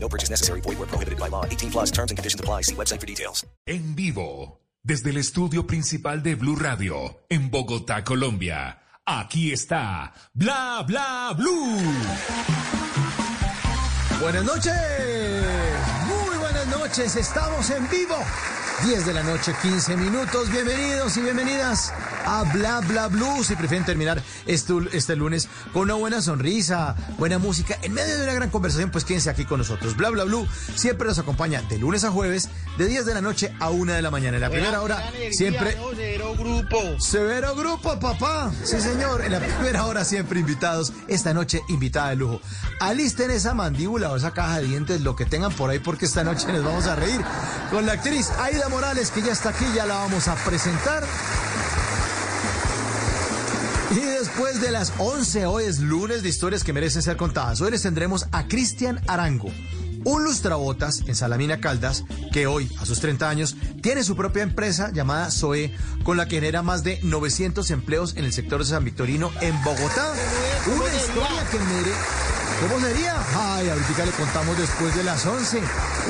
No purchase necessary. Void where prohibited by law. 18 plus terms and conditions apply. See website for details. En vivo, desde el estudio principal de Blue Radio, en Bogotá, Colombia. Aquí está Bla Bla Blue. Buenas noches, muy buenas noches, estamos en vivo. 10 de la noche, 15 minutos. Bienvenidos y bienvenidas a Bla Bla Blue. Si prefieren terminar este, este lunes con una buena sonrisa, buena música, en medio de una gran conversación, pues quédense aquí con nosotros. Bla Bla Blue siempre nos acompaña de lunes a jueves, de 10 de la noche a 1 de la mañana. En la primera hora, siempre. Severo grupo. Severo grupo, papá. Sí, señor. En la primera hora siempre invitados. Esta noche invitada de lujo. Alisten esa mandíbula o esa caja de dientes, lo que tengan por ahí, porque esta noche nos vamos a reír con la actriz Aida Morales, que ya está aquí, ya la vamos a presentar. Y después de las 11, hoy es lunes de historias que merecen ser contadas. Hoy les tendremos a Cristian Arango, un lustrabotas en Salamina Caldas, que hoy, a sus 30 años, tiene su propia empresa llamada SOE, con la que genera más de 900 empleos en el sector de San Victorino, en Bogotá. Una historia que merece... ¿Cómo sería? Ay, ahorita le contamos después de las 11.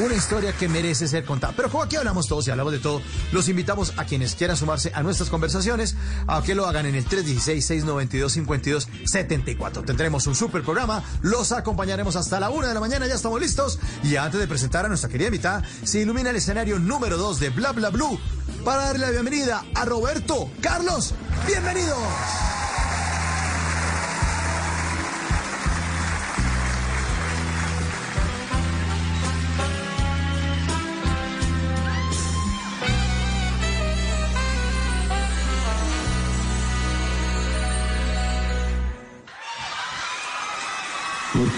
Una historia que merece ser contada. Pero como aquí hablamos todos y hablamos de todo, los invitamos a quienes quieran sumarse a nuestras conversaciones a que lo hagan en el 316-692-5274. Tendremos un super programa, los acompañaremos hasta la una de la mañana, ya estamos listos. Y antes de presentar a nuestra querida invitada, se ilumina el escenario número 2 de Bla Bla Blue para darle la bienvenida a Roberto Carlos. ¡Bienvenidos!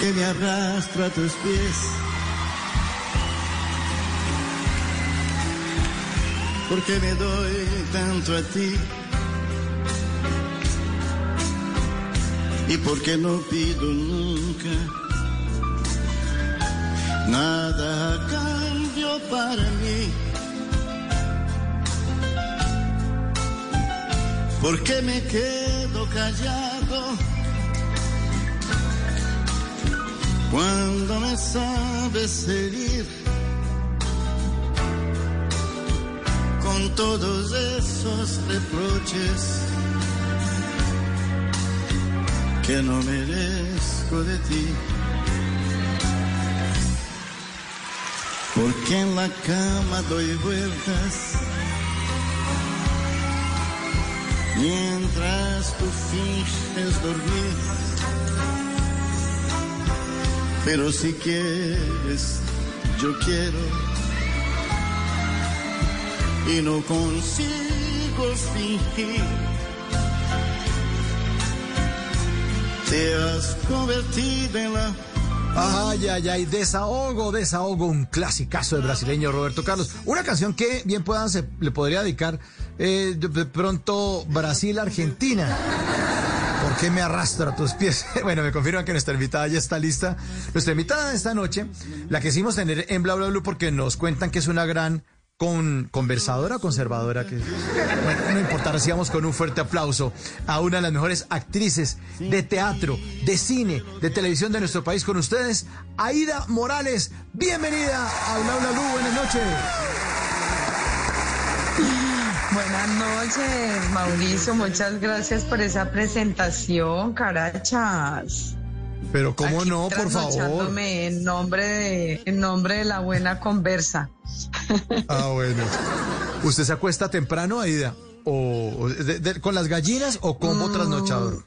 ¿Por qué me arrastra a tus pies? ¿Por qué me doy tanto a ti? ¿Y por qué no pido nunca nada a cambio para mí? ¿Por qué me quedo callado? Cuando me sabes herir con todos esos reproches que no merezco de ti. Porque en la cama doy vueltas mientras tú finges dormir. Pero si quieres, yo quiero. Y no consigo fingir. Te has convertido en la Ay, ay, ay, desahogo, desahogo, un clasicazo de brasileño Roberto Carlos. Una canción que bien puedan se le podría dedicar eh, de pronto Brasil-Argentina. ¿Por qué me arrastro a tus pies? Bueno, me confirman que nuestra invitada ya está lista. Nuestra invitada de esta noche, la que hicimos tener en Bla Bla Blue porque nos cuentan que es una gran con conversadora conservadora que bueno, no importa, recibamos con un fuerte aplauso a una de las mejores actrices de teatro, de cine, de televisión de nuestro país con ustedes, Aida Morales. Bienvenida a Bla Bla Blue, buenas noches. Buenas noches, Mauricio. Muchas gracias por esa presentación, carachas. Pero cómo Aquí no, por favor. En nombre de, en nombre de la buena conversa. Ah, bueno. ¿Usted se acuesta temprano, Aida? ¿O o de- de- con las gallinas o como Mm. trasnochador?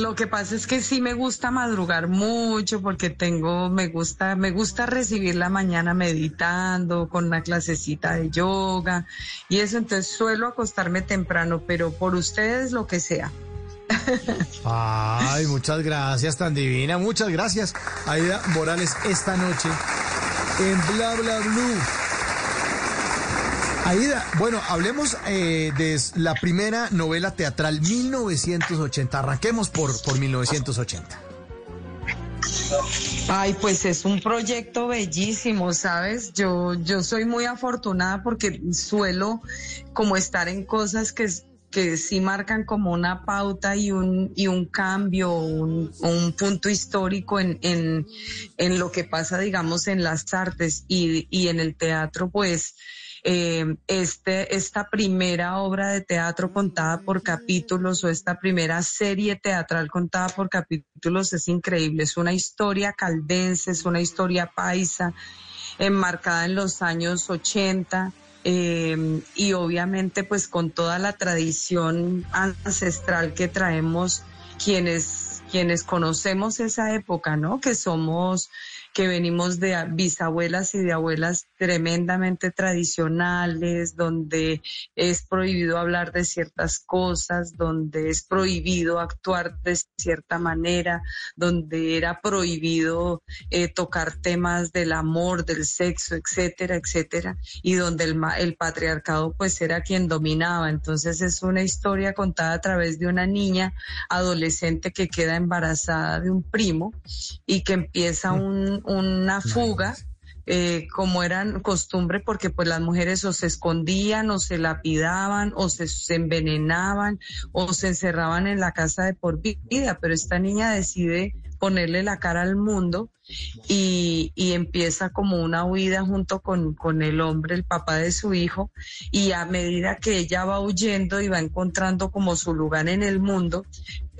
Lo que pasa es que sí me gusta madrugar mucho porque tengo, me gusta, me gusta recibir la mañana meditando con una clasecita de yoga y eso, entonces suelo acostarme temprano, pero por ustedes lo que sea. Ay, muchas gracias, tan divina. Muchas gracias, Aida Morales, esta noche en Bla Bla Blue. Aida, bueno, hablemos eh, de la primera novela teatral 1980. Arranquemos por, por 1980. Ay, pues es un proyecto bellísimo, ¿sabes? Yo, yo soy muy afortunada porque suelo como estar en cosas que, que sí marcan como una pauta y un, y un cambio, un, un punto histórico en, en, en, lo que pasa, digamos, en las artes y, y en el teatro, pues eh, este, esta primera obra de teatro contada por capítulos o esta primera serie teatral contada por capítulos es increíble. Es una historia caldense, es una historia paisa, enmarcada en los años 80. Eh, y obviamente pues con toda la tradición ancestral que traemos quienes quienes conocemos esa época, ¿no? Que somos que venimos de bisabuelas y de abuelas tremendamente tradicionales, donde es prohibido hablar de ciertas cosas, donde es prohibido actuar de cierta manera, donde era prohibido eh, tocar temas del amor, del sexo, etcétera, etcétera, y donde el, el patriarcado pues era quien dominaba. Entonces es una historia contada a través de una niña adolescente que queda embarazada de un primo y que empieza mm. un, una fuga. Eh, como eran costumbre, porque pues las mujeres o se escondían o se lapidaban o se, se, envenenaban o se encerraban en la casa de por vida, pero esta niña decide ponerle la cara al mundo y, y empieza como una huida junto con, con, el hombre, el papá de su hijo, y a medida que ella va huyendo y va encontrando como su lugar en el mundo,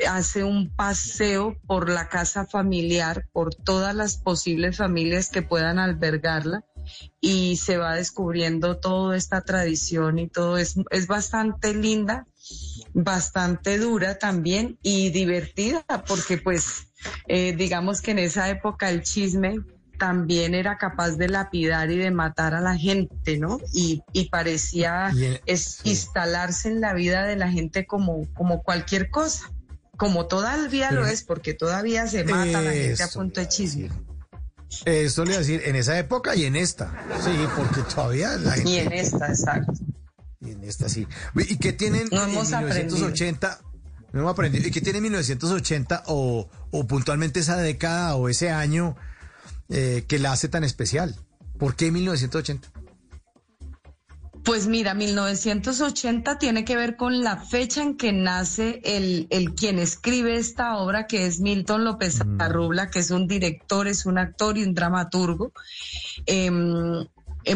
hace un paseo por la casa familiar, por todas las posibles familias que puedan albergarla y se va descubriendo toda esta tradición y todo. Es, es bastante linda, bastante dura también y divertida porque pues eh, digamos que en esa época el chisme también era capaz de lapidar y de matar a la gente, ¿no? Y, parecía es, instalarse en la vida de la gente como, como cualquier cosa, como todavía lo es, porque todavía se mata a la gente a punto de chisme. Eso le voy a decir, en esa época y en esta. Sí, porque todavía la gente... Y en esta, exacto. Y en esta, sí. ¿Y qué tienen no en 1980? No hemos aprendido. ¿Y qué tiene 1980 o, o puntualmente esa década o ese año eh, que la hace tan especial? ¿Por qué 1980? Pues mira, 1980 tiene que ver con la fecha en que nace el, el quien escribe esta obra, que es Milton López. Arrubla, que es un director, es un actor y un dramaturgo. Em, eh,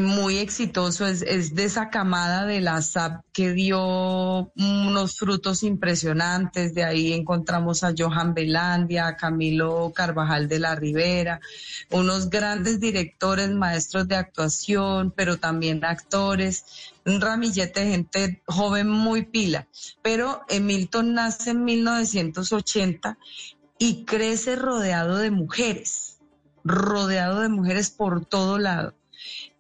muy exitoso, es, es, de esa camada de la SAP que dio unos frutos impresionantes, de ahí encontramos a Johan Belandia, a Camilo Carvajal de la Rivera, unos grandes directores, maestros de actuación, pero también actores, un ramillete de gente joven muy pila. Pero Milton nace en 1980 y crece rodeado de mujeres, rodeado de mujeres por todo lado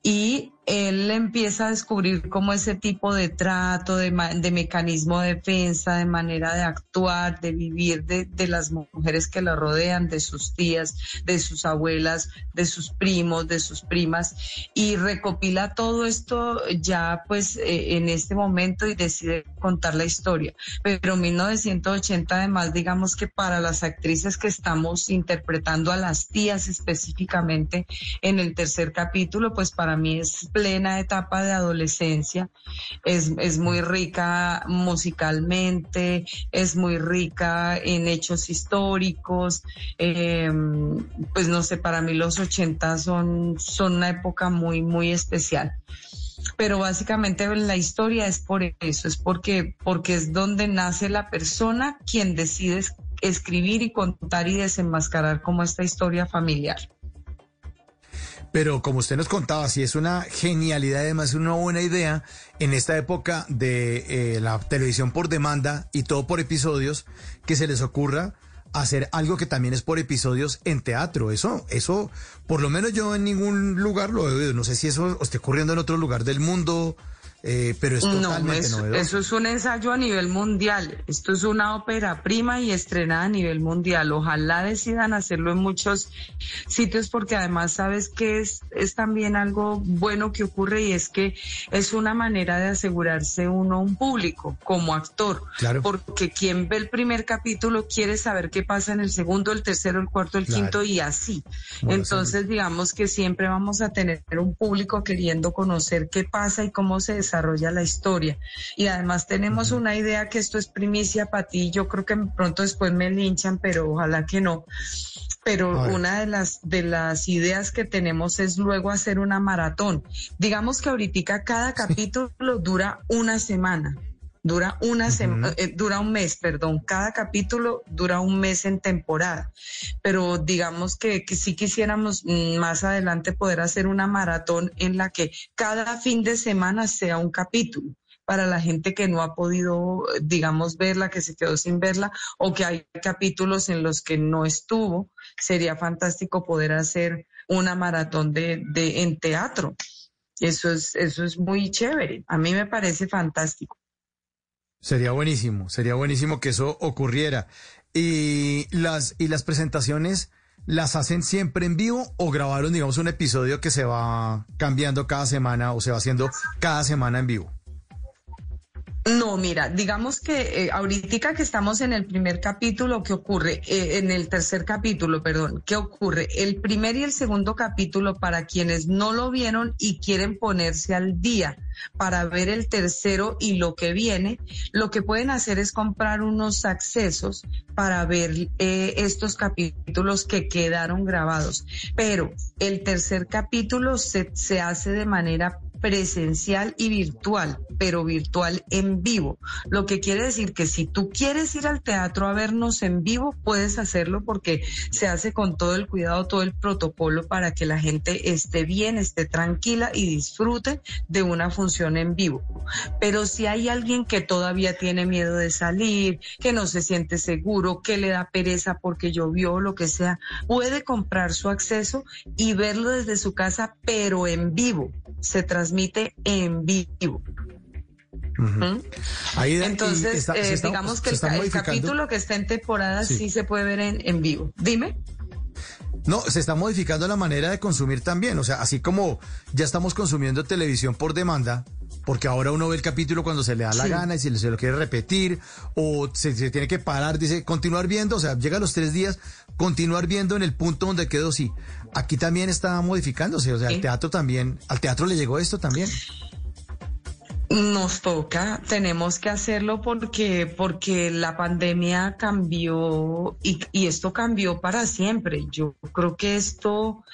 y él empieza a descubrir cómo ese tipo de trato, de, mecanismo de defensa, de manera de actuar, de vivir de, las mujeres que lo rodean, de sus tías, de sus abuelas, de sus primos, de sus primas, y recopila todo esto ya pues eh, en este momento y decide contar la historia. Pero 1980 además digamos que para las actrices que estamos interpretando a las tías específicamente en el tercer capítulo, pues para mí es plena etapa de adolescencia, es, es muy rica musicalmente, es muy rica en hechos históricos, em, pues no sé, para mí los 80 son, son una época muy, muy especial. Pero básicamente la historia es por eso, es porque, porque es donde nace la persona quien decide escribir y contar y desenmascarar como esta historia familiar. Pero como usted nos contaba, si es una genialidad, además una buena idea en esta época de eh, la televisión por demanda y todo por episodios, que se les ocurra hacer algo que también es por episodios en teatro. Eso, eso, por lo menos yo en ningún lugar lo he oído. No sé si eso esté ocurriendo en otro lugar del mundo, eh, pero es No, totalmente eso, novedoso. eso es un ensayo a nivel mundial. Esto es una ópera prima y estrenada a nivel mundial. Ojalá decidan hacerlo en muchos sitios porque además sabes que es, es también algo bueno que ocurre y es que es una manera de asegurarse uno un público como actor. Claro. Porque quien ve el primer capítulo quiere saber qué pasa en el segundo, el tercero, el cuarto, el Claro. quinto y así. Bueno, Entonces, digamos que siempre vamos a tener un público queriendo conocer qué pasa y cómo se desarrolla la historia. Y además tenemos una idea que esto es primicia para ti. Yo creo que pronto después me linchan, pero ojalá que no. Pero una de las, de las ideas que tenemos es luego hacer una maratón. Digamos que ahorita cada capítulo dura una semana. Dura una sema- eh, dura un mes, perdón. Cada capítulo dura un mes en temporada. Pero digamos que, que sí quisiéramos mm, más adelante poder hacer una maratón en la que cada fin de semana sea un capítulo para la gente que no ha podido, digamos, verla, que se quedó sin verla, o que hay capítulos en los que no estuvo. Sería fantástico poder hacer una maratón de, de en teatro. Eso es, eso es muy chévere. A mí me parece fantástico. Sería buenísimo, sería buenísimo que eso ocurriera. Y las, y las presentaciones las hacen siempre en vivo o grabaron, digamos, un episodio que se va cambiando cada semana o se va haciendo cada semana en vivo. No, mira, digamos que eh, ahorita que estamos en el primer capítulo, ¿qué ocurre? Eh, en el tercer capítulo, perdón, ¿qué ocurre? El primer y el segundo capítulo, para quienes no lo vieron y quieren ponerse al día para ver el tercero y lo que viene, lo que pueden hacer es comprar unos accesos para ver eh, estos capítulos que quedaron grabados. Pero el tercer capítulo se, se hace de manera presencial y virtual, pero virtual en vivo. Lo que quiere decir que si tú quieres ir al teatro a vernos en vivo, puedes hacerlo porque se hace con todo el cuidado, todo el protocolo para que la gente esté bien, esté tranquila y disfrute de una función en vivo. Pero si hay alguien que todavía tiene miedo de salir, que no se siente seguro, que le da pereza porque llovió, lo que sea, puede comprar su acceso y verlo desde su casa, pero en vivo. Se transmite en vivo. ¿Mm? Ahí Entonces, está- eh, está- digamos que el, capítulo que está en temporada Sí. sí, se puede ver en, en vivo. Dime. No, se está modificando la manera de consumir también. O sea, así como ya estamos consumiendo televisión por demanda, porque ahora uno ve el capítulo cuando se le da la Sí. gana y si se lo quiere repetir, o se, se tiene que parar, dice, continuar viendo, o sea, llega a los tres días, continuar viendo en el punto donde quedó, sí. Aquí también está modificándose, o sea, al teatro también, al teatro le llegó esto también. Nos toca, tenemos que hacerlo porque, porque la pandemia cambió y, y esto cambió para siempre. Yo creo que esto,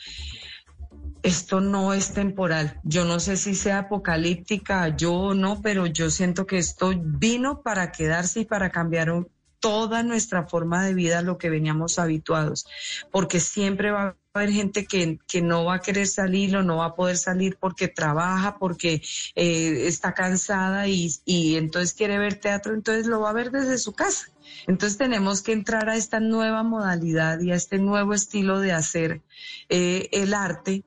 esto no es temporal. Yo no sé si sea apocalíptica, yo o no, pero yo siento que esto vino para quedarse y para cambiar un- toda nuestra forma de vida, a lo que veníamos habituados, porque siempre va a haber gente que, que no va a querer salir o no va a poder salir porque trabaja, porque eh, está cansada y, y entonces quiere ver teatro, entonces lo va a ver desde su casa. Entonces tenemos que entrar a esta nueva modalidad y a este nuevo estilo de hacer eh, el arte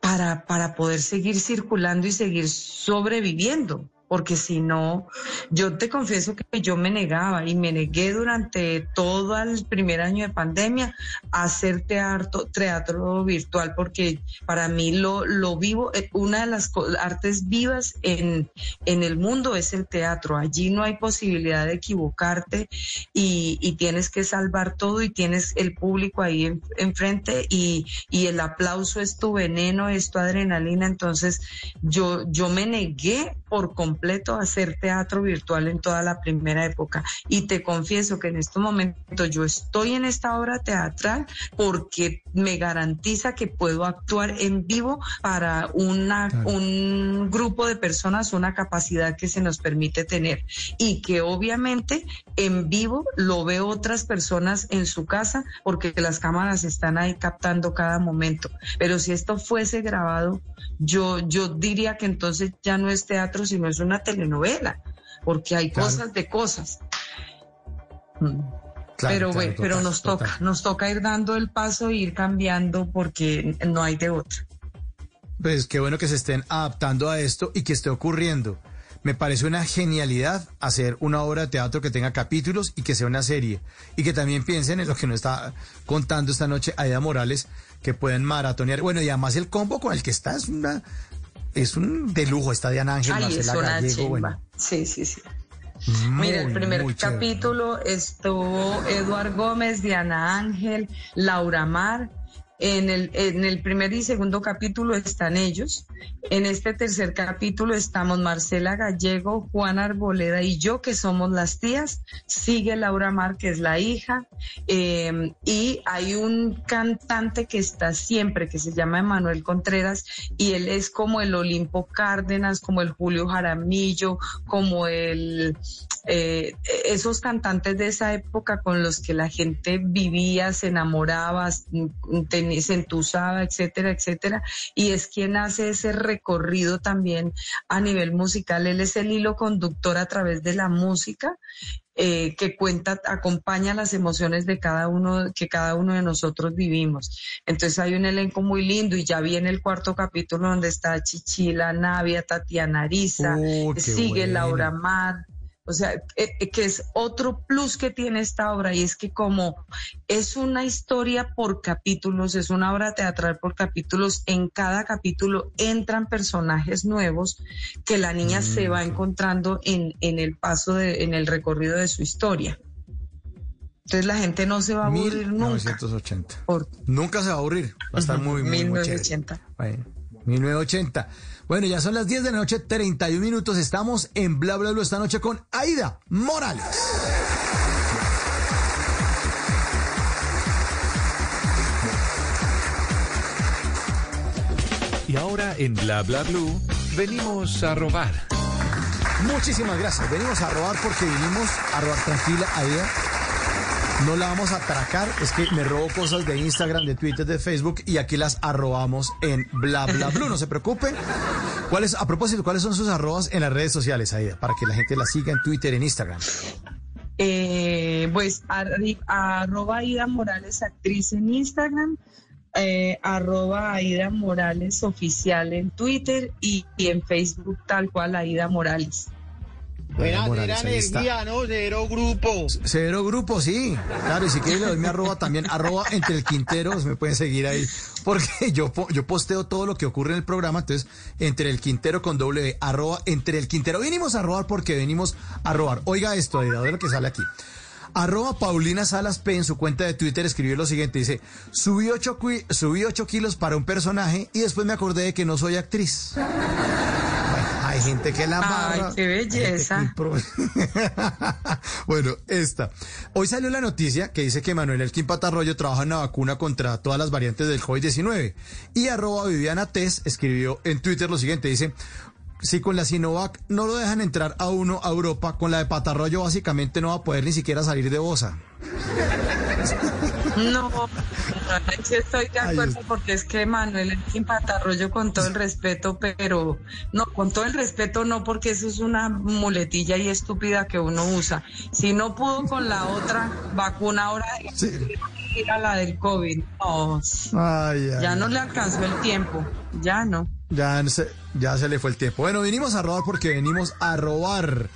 para, para poder seguir circulando y seguir sobreviviendo. Porque si no, yo te confieso que yo me negaba y me negué durante todo el primer año de pandemia a hacer teatro, teatro virtual, porque para mí lo, lo vivo, eh, una de las artes vivas en, en el mundo es el teatro. Allí no hay posibilidad de equivocarte y, y tienes que salvar todo y tienes el público ahí en- enfrente y, y el aplauso es tu veneno, es tu adrenalina. Entonces yo, yo me negué por completo a hacer teatro virtual en toda la primera época y te confieso que en este momento yo estoy en esta obra teatral porque me garantiza que puedo actuar en vivo para una, Claro. un grupo de personas, una capacidad que se nos permite tener y que obviamente en vivo lo veo otras personas en su casa porque las cámaras están ahí captando cada momento. Pero si esto fuese grabado, yo, yo diría que entonces ya no es teatro, sino es una telenovela, porque hay Claro. cosas de cosas. Mm. Claro, pero claro, bueno, pero total, nos total. toca, nos toca ir dando el paso e ir cambiando porque no hay de otra. pues qué bueno que se estén adaptando a esto y que esté ocurriendo. Me parece una genialidad hacer una obra de teatro que tenga capítulos y que sea una serie. Y que también piensen en lo que nos está contando esta noche Aida Morales, que pueden maratonear. Bueno, y además el combo con el que está es una es un de lujo. Está Diana Ángel, Ay, Marcela Gallego. Bueno, Sí, sí, sí. muy, Mira, el primer muy chévere. capítulo estuvo Eduard Gómez, Diana Ángel, Laura Mar. En el, en el primer y segundo capítulo están ellos. En este tercer capítulo estamos Marcela Gallego, Juan Arboleda y yo, que somos las tías. Sigue Laura Mar, que es la hija. Eh, y hay un cantante que está siempre, que se llama Emanuel Contreras, y él es como el Olimpo Cárdenas, como el Julio Jaramillo, como el eh, esos cantantes de esa época con los que la gente vivía, se enamoraba, ten- etcétera, etcétera. Y es quien hace ese recorrido también a nivel musical. Él es el hilo conductor a través de la música. eh, que cuenta, acompaña las emociones de cada uno, que cada uno de nosotros vivimos. Entonces hay un elenco muy lindo y ya viene el cuarto capítulo donde está Chichila, Navia, Tatiana Ariza, Oh, sigue. Laura Mar, o sea, eh, eh, que es otro plus que tiene esta obra y es que como es una historia por capítulos, es una obra teatral por capítulos, en cada capítulo entran personajes nuevos que la niña se Mm, va encontrando en, en el paso, de, en el recorrido de su historia. Entonces la gente no se va a aburrir nunca. 1980. Por Nunca se va a aburrir. Va a estar muy, muy, muy chévere. 1980. Bueno, 1980. Bueno, ya son las 10 de la noche, 31 minutos. Estamos en Bla Bla Bla esta noche con Aida Morales. Y ahora en Bla Bla Blue venimos a robar. Muchísimas gracias. Venimos a robar porque vinimos a robar tranquila, Aida. No la vamos a atracar, es que me robo cosas de Instagram, de Twitter, de Facebook y aquí las arrobamos en Bla Bla Blue. No se preocupen. ¿Cuáles, a propósito, cuáles son sus arrobas en las redes sociales, Aida? Para que la gente la siga en Twitter, en Instagram. Eh, pues arroba Aida Morales actriz en Instagram, eh, arroba Aida Morales oficial en Twitter y, y en Facebook tal cual Aida Morales. Buena, energía, ¿no? Cero grupo. Cero grupo, sí. Claro, y si quieren le doy mi arroba también, arroba entre el Quintero, me pueden seguir ahí, porque yo, yo posteo todo lo que ocurre en el programa, entonces, entre el Quintero con doble, arroba entre el Quintero. Venimos a robar porque venimos a robar. Oiga esto, ver lo que sale aquí. Arroba Paulina Salas P en su cuenta de Twitter escribió lo siguiente, dice, subí 8, subí ocho kilos para un personaje y después me acordé de que no soy actriz. Bueno, hay gente que la Ay, amarra, qué gente que belleza. bueno, esta. Hoy salió la noticia que dice que Manuel Elkin Patarroyo trabaja en una vacuna contra todas las variantes del COVID-19. Y arroba Viviana Tess escribió en Twitter lo siguiente, dice... Si con la Sinovac no lo dejan entrar a uno a Europa, con la de Patarroyo básicamente no va a poder ni siquiera salir de Bosa. No, sí estoy de acuerdo porque es que Manuel Elkin Patarroyo con todo el respeto, pero no, con todo el respeto no porque eso es una muletilla y estúpida que uno usa. Si no pudo con la otra vacuna ahora, Sí. ir a la del COVID. No, Ay, ay, ya no le alcanzó el tiempo, ya no. Ya se, ya se le fue el tiempo. Bueno, venimos a robar porque venimos a robar.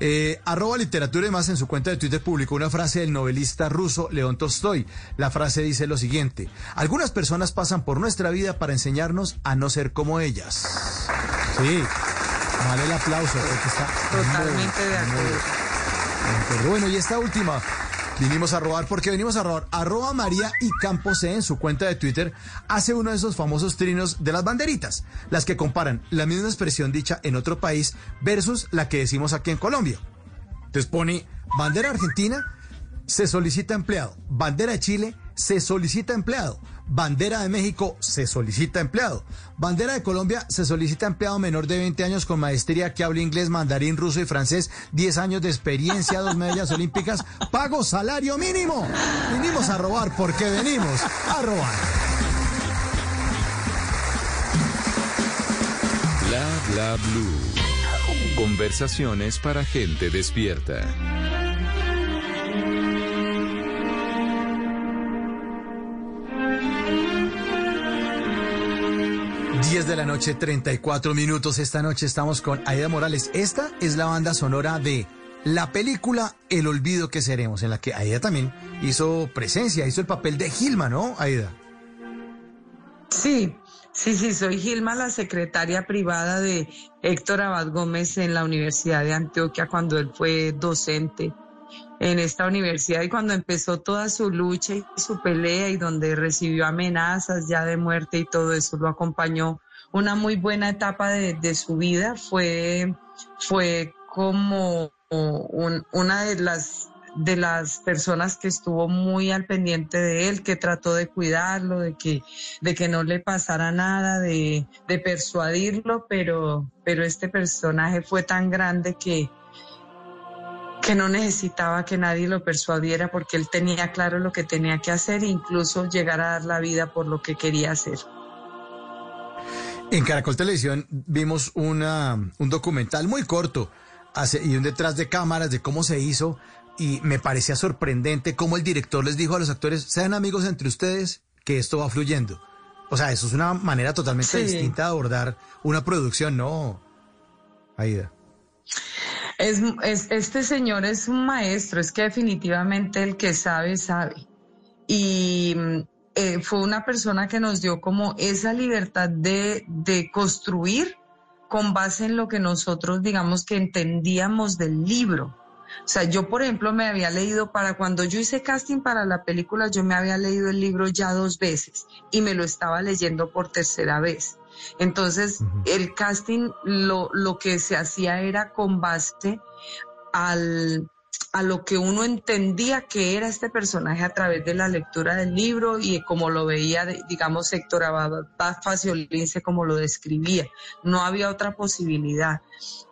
Eh, arroba literatura y más en su cuenta de Twitter publicó una frase del novelista ruso León Tolstoy. La frase dice lo siguiente. Algunas personas pasan por nuestra vida para enseñarnos a no ser como ellas. Sí. Vale el aplauso. porque está Totalmente muy, de muy acuerdo. de acuerdo. Bueno, y esta última. Vinimos a robar porque venimos a robar. Arroba María y Campos en su cuenta de Twitter hace uno de esos famosos trinos de las banderitas, las que comparan la misma expresión dicha en otro país versus la que decimos aquí en Colombia. Entonces pone bandera argentina, se solicita empleado. Bandera de Chile, se solicita empleado. Bandera de México, se solicita empleado. Bandera de Colombia, se solicita empleado menor de 20 años con maestría que habla inglés, mandarín, ruso y francés, 10 años de experiencia, dos medallas olímpicas, pago salario mínimo. Vinimos a robar porque venimos a robar. Bla Bla Blue. Conversaciones para gente despierta. 10 de la noche, 34 minutos. Esta noche estamos con Aida Morales. Esta es la banda sonora de la película El Olvido que Seremos, en la que Aida también hizo presencia, hizo el papel de Gilma, ¿no, Aida? Sí, sí, sí, soy Gilma, la secretaria privada de Héctor Abad Gómez en la Universidad de Antioquia cuando él fue docente en esta universidad y cuando empezó toda su lucha y su pelea y donde recibió amenazas ya de muerte y todo eso lo acompañó una muy buena etapa de, su vida. Fue fue como una de las de las personas que estuvo muy al pendiente de él, que trató de cuidarlo, de que, de que no le pasara nada, de, de persuadirlo, pero, pero este personaje fue tan grande que, que no necesitaba que nadie lo persuadiera porque él tenía claro lo que tenía que hacer e incluso llegar a dar la vida por lo que quería hacer. En Caracol Televisión vimos una, un documental muy corto y un detrás de cámaras de cómo se hizo y me parecía sorprendente cómo el director les dijo a los actores, sean amigos entre ustedes, que esto va fluyendo. O sea, eso es una manera totalmente distinta de abordar una producción, ¿no? Aida. Es, este señor es un maestro, es que definitivamente el que sabe, sabe. Y eh, fue una persona que nos dio como esa libertad de, de construir con base en lo que nosotros, digamos, que entendíamos del libro. O sea, yo, por ejemplo, me había leído para cuando yo hice casting para la película, yo me había leído el libro ya dos veces y me lo estaba leyendo por tercera vez. Entonces, el casting lo, lo que se hacía era con base al, a lo que uno entendía que era este personaje a través de la lectura del libro y como lo veía, digamos, Héctor Abad Faciolince como lo describía. No había otra posibilidad.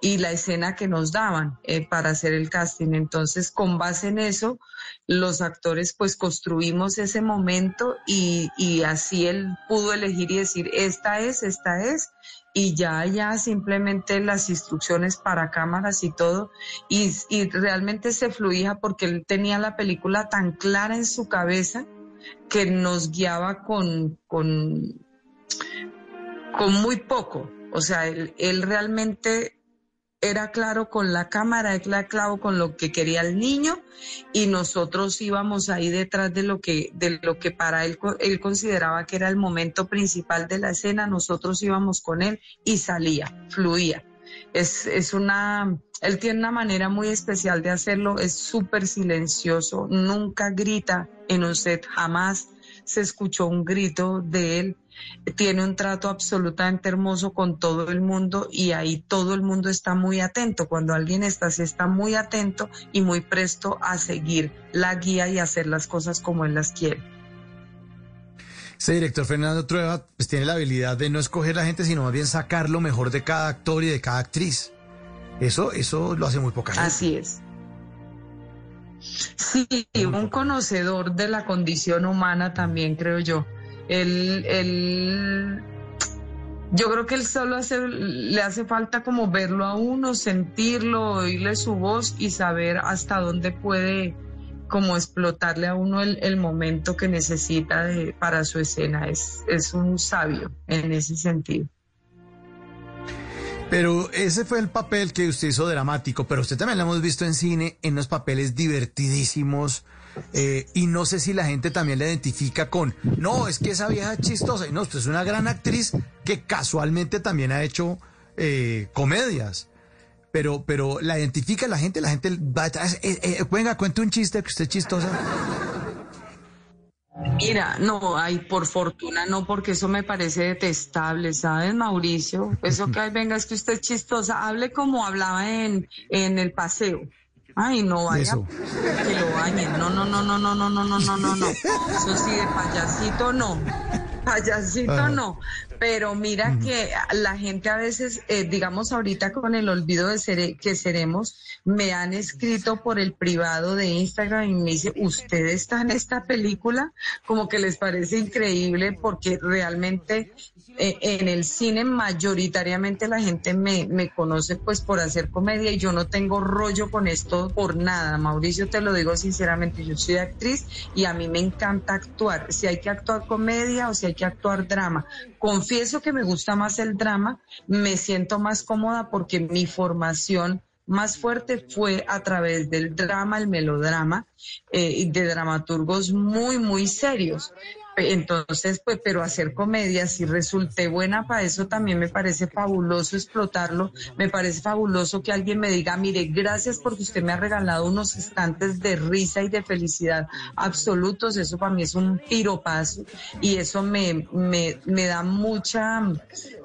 Y la escena que nos daban eh, para hacer el casting. Entonces, con base en eso, los actores pues construimos ese momento y, y así él pudo elegir y decir, esta es, esta es, y ya, ya simplemente las instrucciones para cámaras y todo, y, y, realmente se fluía porque él tenía la película tan clara en su cabeza que nos guiaba con, con, con muy poco. O sea, él, él realmente era claro con la cámara, era claro con lo que quería el niño y nosotros íbamos ahí detrás de lo que, de lo que para él, él consideraba que era el momento principal de la escena, nosotros íbamos con él y salía, fluía. Es, es una, él tiene una manera muy especial de hacerlo, es súper silencioso, nunca grita en un set, jamás se escuchó un grito de él tiene un trato absolutamente hermoso con todo el mundo y ahí todo el mundo está muy atento. Cuando alguien está así, está muy atento y muy presto a seguir la guía y hacer las cosas como él las quiere. Ese director Fernando Trueba pues tiene la habilidad de no escoger la gente, sino más bien sacar lo mejor de cada actor y de cada actriz. Eso, eso lo hace muy poca gente. Así es. Sí, un conocedor de la condición humana también, creo yo. Él, yo creo que él solo hace, le hace falta como verlo a uno, sentirlo, oírle su voz y saber hasta dónde puede como explotarle a uno el, momento que necesita de, para su escena. Es, es un sabio en ese sentido. Pero ese fue el papel que usted hizo dramático, pero usted también lo hemos visto en cine, en unos papeles divertidísimos, eh, y no sé si la gente también la identifica con, no, es que esa vieja es chistosa. Y no, usted es una gran actriz que casualmente también ha hecho eh, comedias. Pero, pero la identifica la gente, la gente va atrás. Eh, venga, cuente un chiste que usted es chistosa. Mira, no, hay por fortuna no, porque eso me parece detestable, ¿sabes, Mauricio? Eso que hay, venga, es que usted es chistosa, hable como hablaba en, en el paseo. Ay, no vaya que lo bañen. No, no, no, no, no, no, no, no, no, no, no. Eso sí, de payasito no. Payasito no. Pero mira que la gente a veces, eh, digamos ahorita con el olvido de ser, que seremos, me han escrito por el privado de Instagram y me dice, ¿usted está en esta película? Como que les parece increíble porque realmente eh, en el cine mayoritariamente la gente me, me conoce pues por hacer comedia y yo no tengo rollo con esto por nada. Mauricio, te lo digo sinceramente, yo soy actriz y a mí me encanta actuar. Si hay que actuar comedia o si hay que actuar drama. Confieso que me gusta más el drama, me siento más cómoda porque mi formación más fuerte fue a través del drama, el melodrama, eh, de dramaturgos muy, muy serios. Entonces, pues, pero hacer comedia, si resulté buena para eso, también me parece fabuloso explotarlo. Me parece fabuloso que alguien me diga, mire, gracias porque usted me ha regalado unos instantes de risa y de felicidad absolutos. Eso para mí es un piropazo y eso me, me, me da mucha,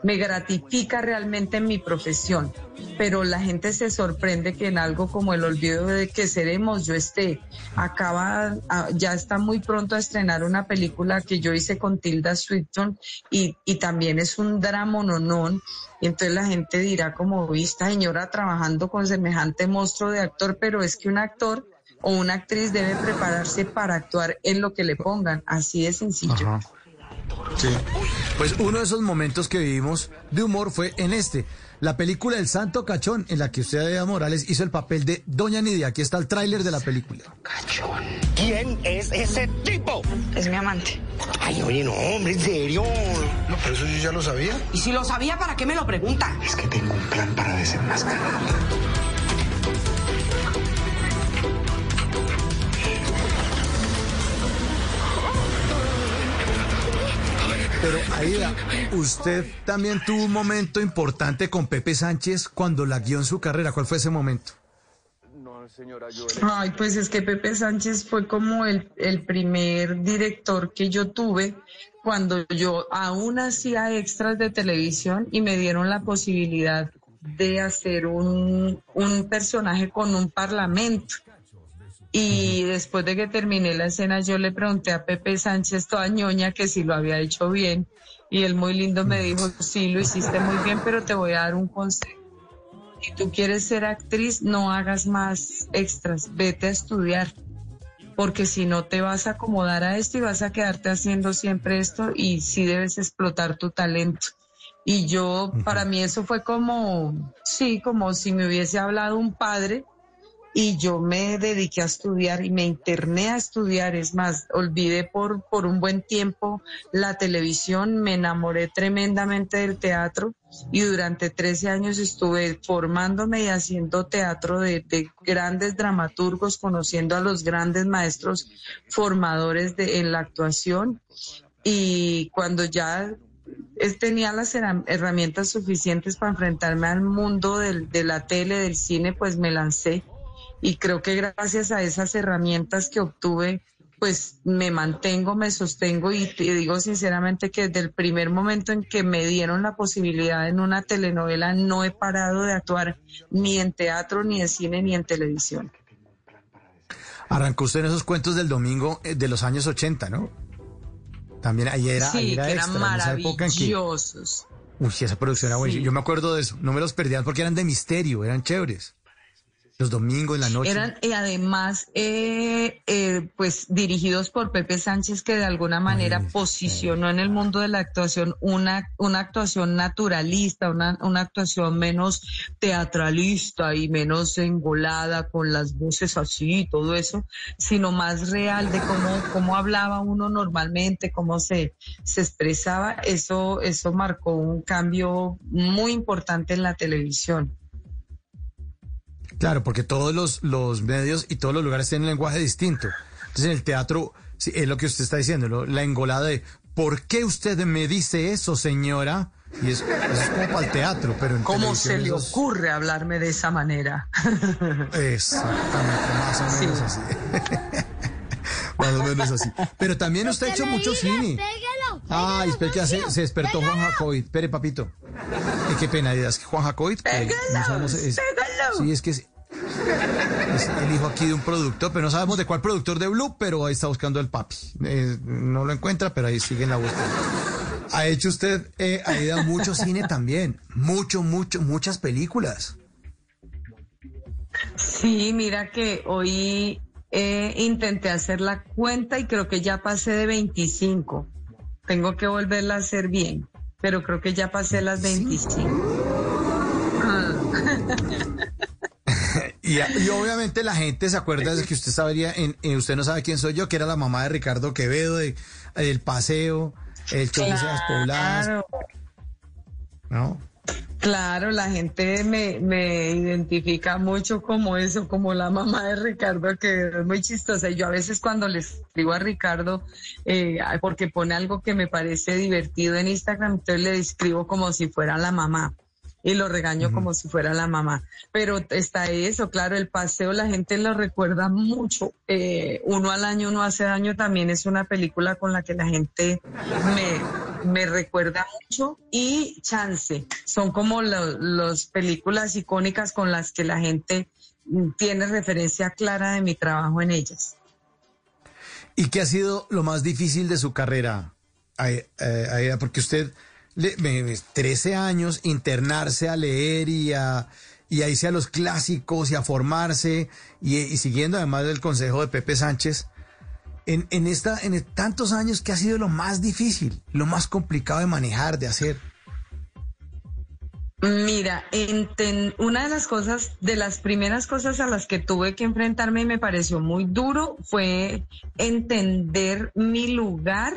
me gratifica realmente en mi profesión pero la gente se sorprende que en algo como el olvido de que seremos yo esté. Acaba, ah, ya está muy pronto a estrenar una película que yo hice con Tilda Swinton y, y también es un drama nonón. Y entonces la gente dirá como, vista señora trabajando con semejante monstruo de actor, pero es que un actor o una actriz debe prepararse para actuar en lo que le pongan, así de sencillo. Sí. Pues uno de esos momentos que vivimos de humor fue en este la película El Santo Cachón, en la que usted, Eva Morales, hizo el papel de Doña Nidia. Aquí está el tráiler de la película. Cachón. ¿Quién es ese tipo? Es mi amante. Ay, oye, no, hombre, en serio. No, pero eso yo ya lo sabía. Y si lo sabía, ¿para qué me lo pregunta? Es que tengo un plan para desenmascarar. Pero Aida, usted también tuvo un momento importante con Pepe Sánchez cuando la guió en su carrera. ¿Cuál fue ese momento? Ay, pues es que Pepe Sánchez fue como el, el primer director que yo tuve cuando yo aún hacía extras de televisión y me dieron la posibilidad de hacer un, un personaje con un parlamento. Y después de que terminé la escena, yo le pregunté a Pepe Sánchez, toda ñoña, que si lo había hecho bien. Y él muy lindo me dijo, sí, lo hiciste muy bien, pero te voy a dar un consejo. Si tú quieres ser actriz, no hagas más extras, vete a estudiar. Porque si no te vas a acomodar a esto y vas a quedarte haciendo siempre esto y sí debes explotar tu talento. Y yo, para mí eso fue como, sí, como si me hubiese hablado un padre y yo me dediqué a estudiar y me interné a estudiar. Es más, olvidé por, por un buen tiempo la televisión, me enamoré tremendamente del teatro y durante 13 años estuve formándome y haciendo teatro de, de grandes dramaturgos, conociendo a los grandes maestros formadores de, en la actuación. Y cuando ya tenía las herramientas suficientes para enfrentarme al mundo del, de la tele, del cine, pues me lancé y creo que gracias a esas herramientas que obtuve, pues me mantengo, me sostengo y te digo sinceramente que desde el primer momento en que me dieron la posibilidad en una telenovela no he parado de actuar ni en teatro, ni en cine, ni en televisión. Arrancó usted en esos cuentos del domingo eh, de los años 80, ¿no? También ahí era, sí, era que eran en esa época en que- maravillosos. Uy, esa producción era buenísima. Sí. Yo me acuerdo de eso. No me los perdían porque eran de misterio, eran chéveres. Los domingos en la noche. Eran y además eh, eh, pues dirigidos por Pepe Sánchez que de alguna manera Ay, posicionó en el mundo de la actuación una, una actuación naturalista, una, una actuación menos teatralista y menos engolada con las voces así y todo eso, sino más real de cómo, cómo hablaba uno normalmente, cómo se, se expresaba. Eso, eso marcó un cambio muy importante en la televisión. Claro, porque todos los, los medios y todos los lugares tienen un lenguaje distinto. Entonces en el teatro, sí, es lo que usted está diciendo, ¿no? la engolada de ¿por qué usted me dice eso, señora? Y es, eso es como para el teatro, pero en ¿Cómo se le ocurre hablarme de esa manera? Exactamente, más o menos así. más o menos así. Pero también usted ha hecho mucho cine. Ay, espera que se, se despertó Juan Jacobi. Espere, papito. Eh, qué pena, es que Juan eh, Pégalo, sabemos, es-. Sí, es que es, es el hijo aquí de un productor, pero no sabemos de cuál productor de Blue, pero ahí está buscando el papi. Eh, no lo encuentra, pero ahí sigue en la búsqueda. Ha hecho usted, eh, ha ido a mucho cine también. Mucho, mucho, muchas películas. Sí, mira que hoy eh, intenté hacer la cuenta y creo que ya pasé de 25. Tengo que volverla a hacer bien. pero creo que ya pasé las 25. Ah. Y, y obviamente la gente se acuerda de que usted sabría, en, en Usted no sabe quién soy yo, que era la mamá de Ricardo Quevedo, de, del paseo, el show de las pobladas. Claro. ¿No? Claro, la gente me, me identifica mucho como eso, como la mamá de Ricardo, que es muy chistosa. Yo a veces cuando le escribo a Ricardo, eh, porque pone algo que me parece divertido en Instagram, entonces le escribo como si fuera la mamá y lo regaño como si fuera la mamá. Pero está eso, claro, el paseo la gente lo recuerda mucho. Eh, uno al año, uno hace daño también es una película con la que la gente me, me recuerda mucho y Chance, son como las películas icónicas con las que la gente mm, tiene referencia clara de mi trabajo en ellas. ¿Y qué ha sido lo más difícil de su carrera? Eh, Aida? porque usted, 13 años, internarse a leer y a, y a irse a los clásicos y a formarse, y, siguiendo además el consejo de Pepe Sánchez, en, en, esta, en tantos años, ¿qué ha sido lo más difícil, lo más complicado de manejar, de hacer? Mira, enten- una de las cosas, de las primeras cosas a las que tuve que enfrentarme y me pareció muy duro fue entender mi lugar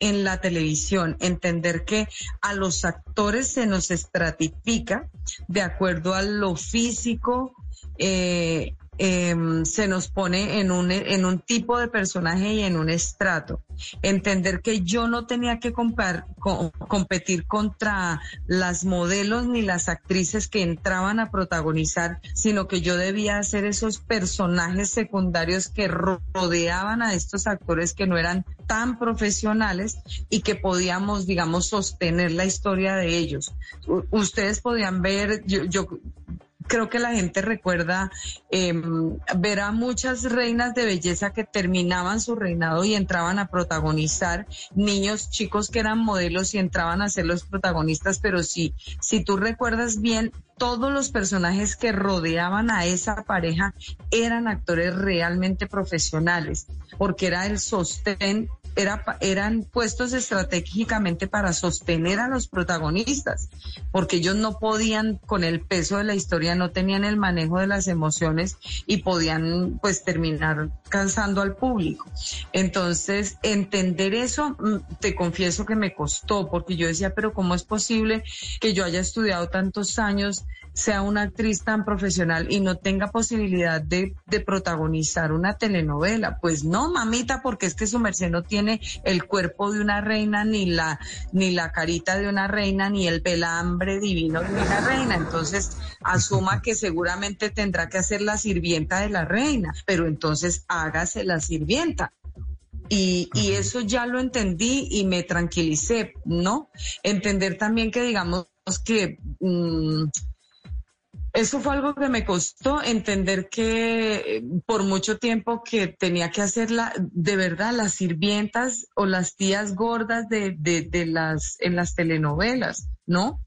en la televisión, entender que a los actores se nos estratifica de acuerdo a lo físico, eh, em, se nos pone en un, en un tipo de personaje y en un estrato. Entender que yo no tenía que competir contra las modelos ni las actrices que entraban a protagonizar, sino que yo debía hacer esos personajes secundarios que ro- rodeaban a estos actores que no eran tan profesionales y que podíamos, digamos, sostener la historia de ellos. Ustedes podían ver, yo, yo creo que la gente recuerda eh, ver a muchas reinas de belleza que terminaban su reinado y entraban a protagonizar, niños chicos que eran modelos y entraban a ser los protagonistas, pero sí, si tú recuerdas bien, todos los personajes que rodeaban a esa pareja eran actores realmente profesionales, porque era el sostén era, eran puestos estratégicamente para sostener a los protagonistas, porque ellos no podían, con el peso de la historia, no tenían el manejo de las emociones y podían pues terminar cansando al público. Entonces, entender eso, mm, te confieso que me costó, porque yo decía, pero ¿cómo es posible que yo haya estudiado tantos años, sea una actriz tan profesional y no tenga posibilidad de, de protagonizar una telenovela? Pues no, mamita, porque es que su merced no tiene el cuerpo de una reina, ni la, ni la carita de una reina, ni el pelambre divino de una reina. Entonces, asuma que seguramente tendrá que hacer la sirvienta de la reina, pero entonces hágase la sirvienta. Y, y eso ya lo entendí y me tranquilicé, ¿no? Entender también que digamos que mm, eso fue algo que me costó entender que eh, por mucho tiempo que tenía que hacer la, de verdad las sirvientas o las tías gordas de, de, de las en las telenovelas, ¿no?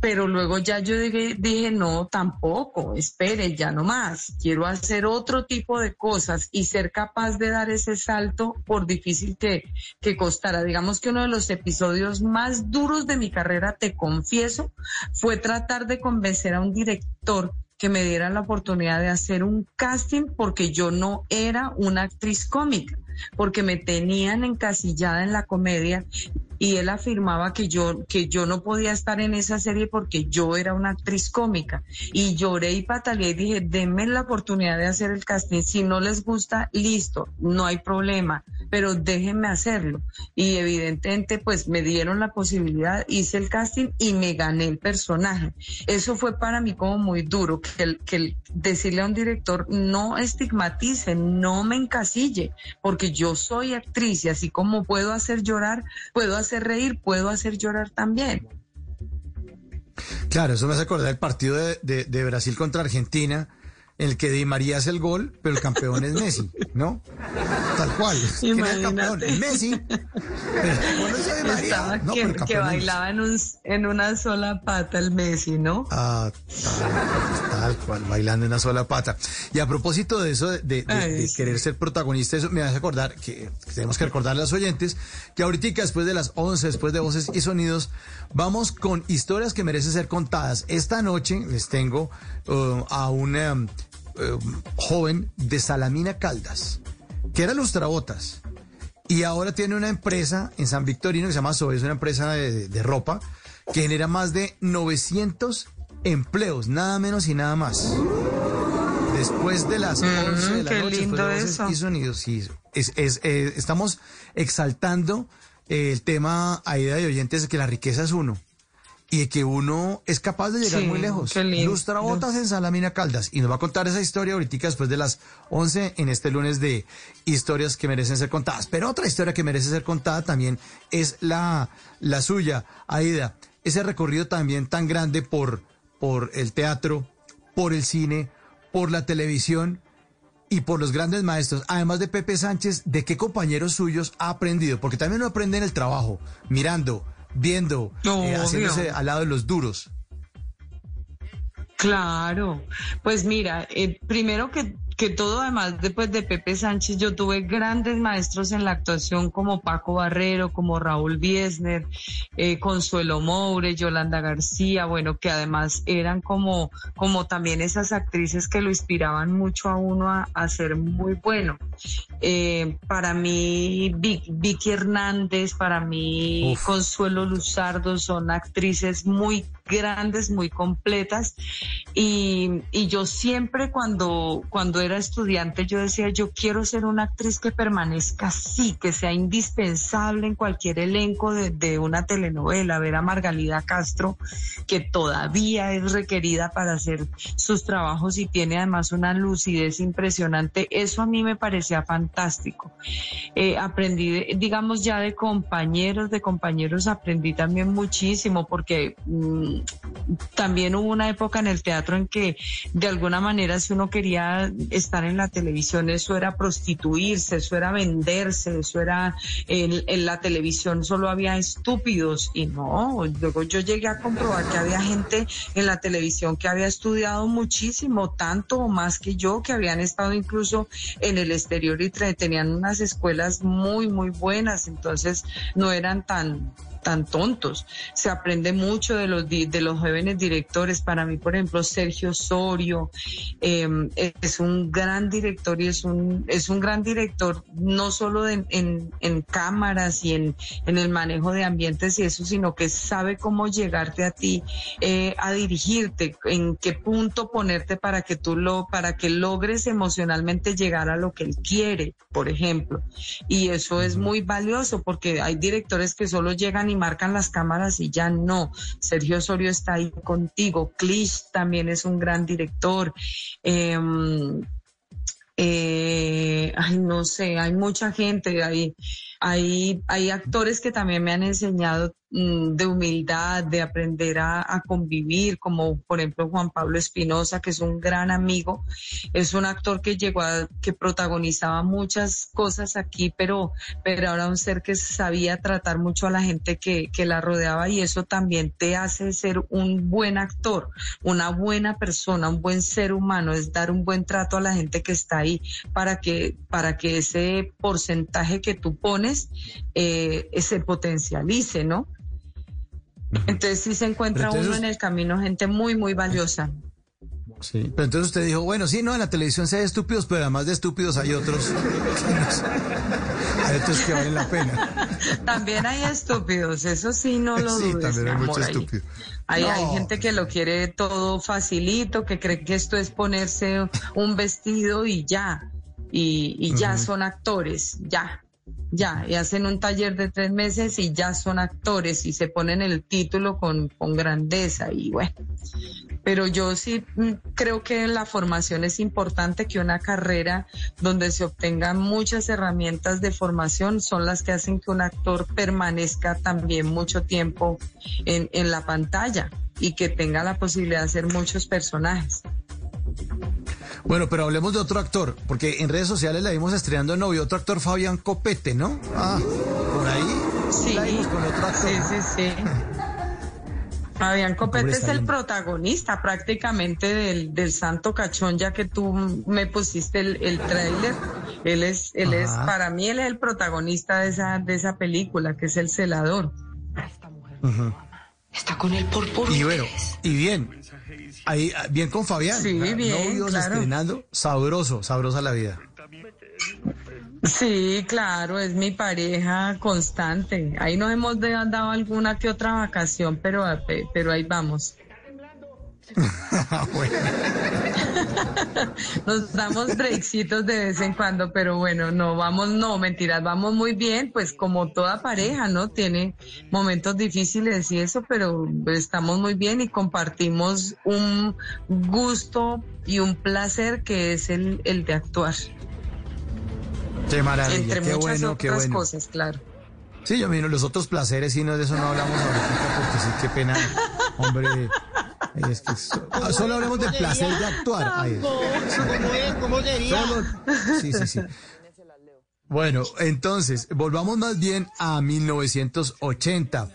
Pero luego ya yo dije, dije, no, tampoco, espere, ya no más. Quiero hacer otro tipo de cosas y ser capaz de dar ese salto por difícil que, que costara. Digamos que uno de los episodios más duros de mi carrera, te confieso, fue tratar de convencer a un director que me diera la oportunidad de hacer un casting porque yo no era una actriz cómica, porque me tenían encasillada en la comedia y él afirmaba que yo que yo no podía estar en esa serie porque yo era una actriz cómica. Y lloré y pataleé y dije denme la oportunidad de hacer el casting. Si no les gusta listo no hay problema pero déjenme hacerlo. Y evidentemente pues me dieron la posibilidad hice el casting y me gané el personaje. Eso fue para mí como muy duro que, el- que decirle a un director no estigmatice no me encasille porque yo soy actriz y así como puedo hacer llorar puedo hacer reír puedo hacer llorar también. Claro, eso me hace acordar del partido de, de- de Brasil contra Argentina, en el que Di María hace el gol, pero el campeón es Messi, ¿no? Tal cual. ¿Quién es el campeón? Messi. Pero Di María. Estaba No, que, pero el que bailaba en, un, en una sola pata el Messi, ¿no? Ah, tal, tal cual, bailando en una sola pata. Y a propósito de eso, de, de- de- Ay, de sí. querer ser protagonista, eso me hace acordar que, que tenemos que recordarle a los oyentes que ahorita después de las 11, después de Voces y Sonidos, vamos con historias que merecen ser contadas. Esta noche les tengo uh, a una um, um, joven de Salamina Caldas, que era lustrabotas. Y ahora tiene una empresa en San Victorino que se llama Sobe, es una empresa de, de ropa que genera más de 900 empleos, nada menos y nada más. Después de las 11 de la qué noche, lindo después de voces eso. y sonidos, sí, es, es, eh, estamos exaltando eh, el tema, Aida de oyentes, que la riqueza es uno. Y de que uno es capaz de llegar Sí, muy lejos. qué lindo. Lustrabotas en Salamina Caldas. Y nos va a contar esa historia ahorita después de las 11 en este lunes de historias que merecen ser contadas. Pero otra historia que merece ser contada también es la, la suya, Aida. Ese recorrido también tan grande por, por el teatro, por el cine, por la televisión y por los grandes maestros, además de Pepe Sánchez, ¿de qué compañeros suyos ha aprendido? Porque también uno aprende en el trabajo, mirando, viendo, eh, Obvio. haciéndose al lado de los duros. Claro, pues mira, eh, primero que, que todo, además después de Pepe Sánchez, yo tuve grandes maestros en la actuación como Paco Barrero, como Raúl Biesner, eh, Consuelo Moure, Yolanda García, bueno, que además eran como, como también esas actrices que lo inspiraban mucho a uno a, a ser muy bueno. Eh, para mí, Vic- Vicky Hernández, para mí, Uf. Consuelo Luzardo son actrices muy grandes, muy completas. Y, y yo siempre cuando, cuando era estudiante, yo decía, yo quiero ser una actriz que permanezca así, que sea indispensable en cualquier elenco de, de una telenovela. Ver a Margalida Castro, que todavía es requerida para hacer sus trabajos y tiene además una lucidez impresionante. Eso a mí me parecía fantástico. Eh, aprendí, digamos, ya de compañeros, de compañeros aprendí también muchísimo porque mm, también hubo una época en el teatro en que de alguna manera si uno quería estar en la televisión, eso era prostituirse, eso era venderse, eso era en, en la televisión solo había estúpidos. Y no, luego yo llegué a comprobar que había gente en la televisión que había estudiado muchísimo, tanto o más que yo, que habían estado incluso en el exterior y tenían unas escuelas muy, muy buenas, entonces no eran tan tan tontos. Se aprende mucho de los de los jóvenes directores. Para mí, por ejemplo, Sergio Osorio eh, es un gran director y es un es un gran director no solo de- en, en cámaras y en, en el manejo de ambientes y eso, sino que sabe cómo llegarte a ti eh, a dirigirte, en qué punto ponerte para que tú lo para que logres emocionalmente llegar a lo que él quiere, por ejemplo. Y eso es muy valioso porque hay directores que solo llegan y marcan las cámaras y ya no. Sergio Osorio está ahí contigo. Clich también es un gran director. Em, eh, ay, no sé, hay mucha gente, hay, hay, hay actores que también me han enseñado de humildad, de aprender a, convivir, como por ejemplo Juan Pablo Espinosa, que es un gran amigo, es un actor que llegó a, que protagonizaba muchas cosas aquí, pero, pero ahora un ser que sabía tratar mucho a la gente que, que la rodeaba y eso también te hace ser un buen actor, una buena persona, un buen ser humano, es dar un buen trato a la gente que está ahí para que, para que ese porcentaje que tú pones eh, se potencialice, ¿no? Entonces sí se encuentra entonces- uno en el camino gente muy, muy valiosa. Sí. Pero entonces usted dijo, bueno, sí, no, en la televisión se hay estúpidos, pero además de estúpidos hay otros. hay otros que valen la pena. También hay estúpidos, eso sí no lo Sí, dudes, también hay mucho estúpido. Hay, hay gente que lo quiere todo facilito, que cree que esto es ponerse un vestido y ya. Y, y ya son actores, ya. Ya, y hacen un taller de tres meses y ya son actores y se ponen el título con, con grandeza y bueno. Pero yo sí mm, creo que la formación es importante, que una carrera donde se obtengan muchas herramientas de formación son las que hacen que un actor permanezca también mucho tiempo en, en la pantalla y que tenga la posibilidad de hacer muchos personajes. Bueno, pero hablemos de otro actor, porque en redes sociales la vimos estrenando de novio, otro actor Fabián Copete, ¿no? Ah, por ahí Sí, la vimos con otro actor. sí, sí, sí. Fabián Copete es el protagonista prácticamente del, del Santo Cachón, ya que tú me pusiste el, el tráiler. Él es, él es, para mí él es el protagonista de esa, de esa película, que es el celador. Está con él por por Y bueno, y bien, ahí ah, bien con Fabián. Sí, bien, Novios claro. estrenando, sabroso, sabrosa la vida. Sí, claro, es mi pareja constante. Ahí nos hemos dado alguna que otra vacación, pero, pero ahí vamos. Bueno, Nos damos breaksitos de vez en cuando, pero bueno, no vamos, no, mentiras, vamos muy bien, pues como toda pareja, ¿no? Tiene momentos difíciles y eso, pero estamos muy bien y compartimos un gusto y un placer que es el, el de actuar, qué maravilla, entre qué muchas bueno, qué otras bueno. cosas, claro. Sí, yo miro los otros placeres y no de eso no hablamos ahorita porque sí, qué pena. Hombre, es que so- ah, solo hablemos del placer de actuar. Ay, ¿Cómo es? ¿Cómo sería? solo- sí, sí, sí. Bueno, entonces, volvamos más bien a 1980.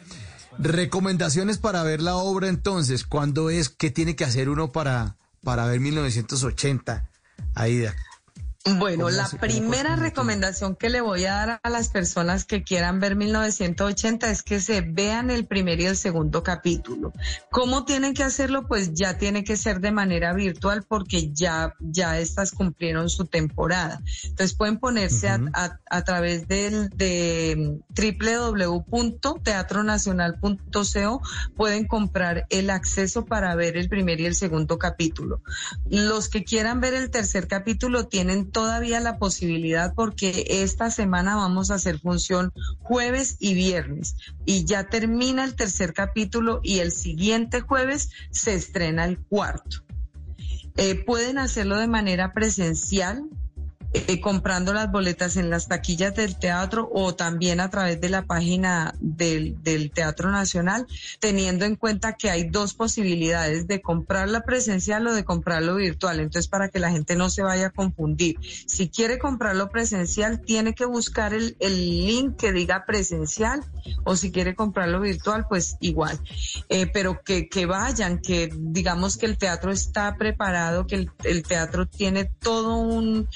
Recomendaciones para ver la obra entonces, ¿cuándo es? ¿Qué tiene que hacer uno para, para ver 1980? Aida. Bueno, ¿Cómo la primera recomendación que le voy a dar a las personas que quieran ver 1980 es que se vean el primer y el segundo capítulo. ¿Cómo tienen que hacerlo? Pues ya tiene que ser de manera virtual porque ya, ya estas cumplieron su temporada. Entonces pueden ponerse a- Ujú. a, a través del de www.teatronacional.co pueden comprar el acceso para ver el primer y el segundo capítulo. Los que quieran ver el tercer capítulo tienen todavía la posibilidad porque esta semana vamos a hacer función jueves y viernes y ya termina el tercer capítulo y el siguiente jueves se estrena el cuarto. Eh, pueden hacerlo de manera presencial, eh, comprando las boletas en las taquillas del teatro o también a través de la página del, del Teatro Nacional, teniendo en cuenta que hay dos posibilidades de comprarla presencial o de comprarlo virtual. Entonces, para que la gente no se vaya a confundir, si quiere comprarlo presencial, tiene que buscar el, el link que diga presencial o si quiere comprarlo virtual, pues igual. Eh, pero que, que vayan, que digamos que el teatro está preparado, que el teatro tiene todo un,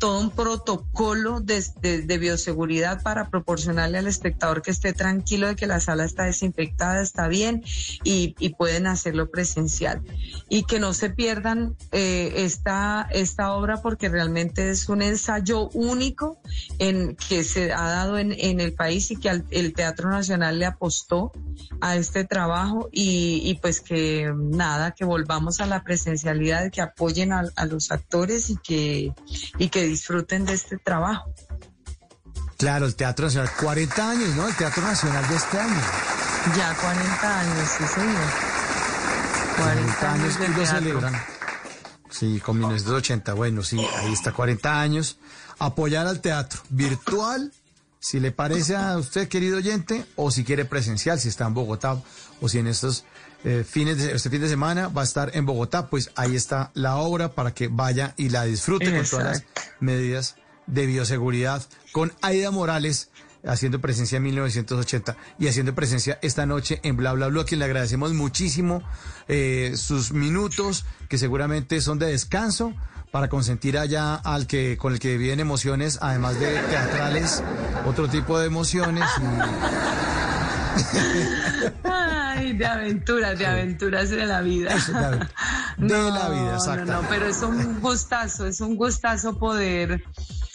todo un protocolo de, de- de bioseguridad para proporcionarle al espectador que esté tranquilo de que la sala está desinfectada, está bien y, y pueden hacerlo presencial. Y que no se pierdan eh, esta, esta obra porque realmente es un ensayo único en, que se ha dado en, en el país y que al- el Teatro Nacional le apostó a este trabajo y, y pues que nada, que volvamos a la presencialidad, que apoyen a, a los actores y que, y que disfruten de este trabajo. Claro, el Teatro Nacional, 40 años, ¿no? El Teatro Nacional de este año. Ya 40 años, sí señor. 40 años y lo celebran. Sí, con 1980. Bueno, sí, ahí está, 40 años. Apoyar al teatro virtual, si le parece a usted, querido oyente, o si quiere presencial, si está en Bogotá, o si en estos eh, fines de este fin de semana va a estar en Bogotá, pues ahí está la obra para que vaya y la disfrute con todas las medidas de bioseguridad con Aida Morales haciendo presencia en 1980 y haciendo presencia esta noche en Bla Bla Bla, a quien le agradecemos muchísimo eh, sus minutos, que seguramente son de descanso, para consentir allá al que con el que viven emociones, además de teatrales, otro tipo de emociones. Ay, de aventuras, de aventuras de la vida. Eso, de, de la vida, No, exacto. no, pero es un gustazo, es un gustazo poder.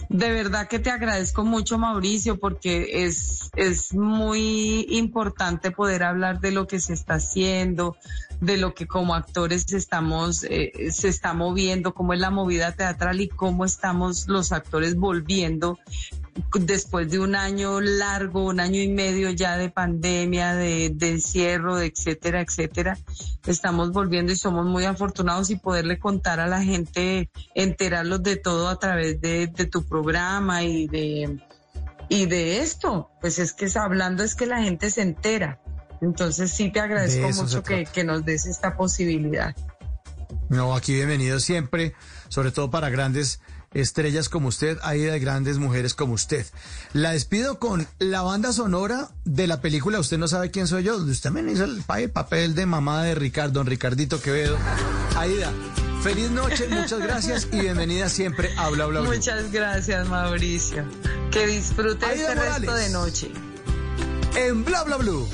De verdad que te agradezco mucho, Mauricio, porque es, es muy importante poder hablar de lo que se está haciendo, de lo que como actores estamos, eh, se está moviendo, cómo es la movida teatral y cómo estamos los actores volviendo después de un año largo, un año y medio ya de pandemia, de, de encierro, de etcétera, etcétera, estamos volviendo y somos muy afortunados y poderle contar a la gente, enterarlos de todo a través de, de tu programa y de, y de esto. Pues es que hablando es que la gente se entera. Entonces sí te agradezco mucho que, que nos des esta posibilidad. No, aquí bienvenido siempre, sobre todo para grandes estrellas como usted, hay de grandes mujeres como usted. La despido con la banda sonora de la película Usted no sabe quién soy yo, donde usted me hizo el papel de mamá de Ricardo, don Ricardito Quevedo. Aida, feliz noche, muchas gracias y bienvenida siempre a Bla Bla Bla. Muchas gracias, Mauricio. Que disfrute Aida este resto de noche. En Bla Bla Blue.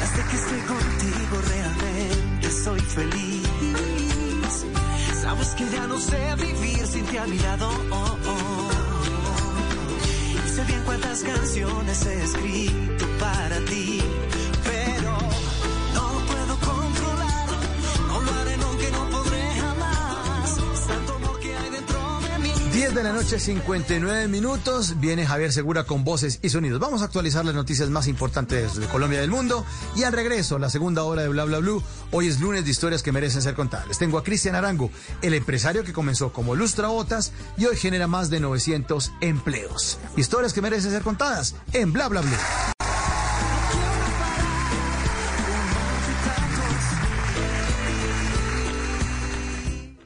Desde que estoy soy feliz. Sabes que ya no sé vivir sin ti a mi lado. Oh, oh. Y sé bien cuántas canciones he escrito para ti, 10 de la noche, 59 minutos. Viene Javier Segura con voces y sonidos. Vamos a actualizar las noticias más importantes de Colombia y del mundo. Y al regreso, la segunda hora de Bla Bla Blue. Hoy es lunes de historias que merecen ser contadas. Tengo a Cristian Arango, el empresario que comenzó como lustrabotas y hoy genera más de 900 empleos. Historias que merecen ser contadas en Bla Bla Blue.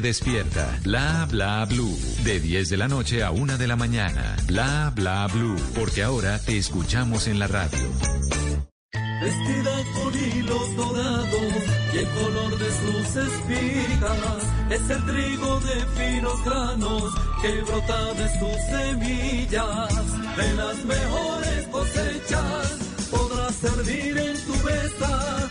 despierta. Bla bla blue. De 10 de la noche a 1 de la mañana. Bla bla blue. Porque ahora te escuchamos en la radio. Vestida con hilos dorados y el color de sus espigas es el trigo de finos granos que brota de sus semillas. De las mejores cosechas podrás servir en tu mesa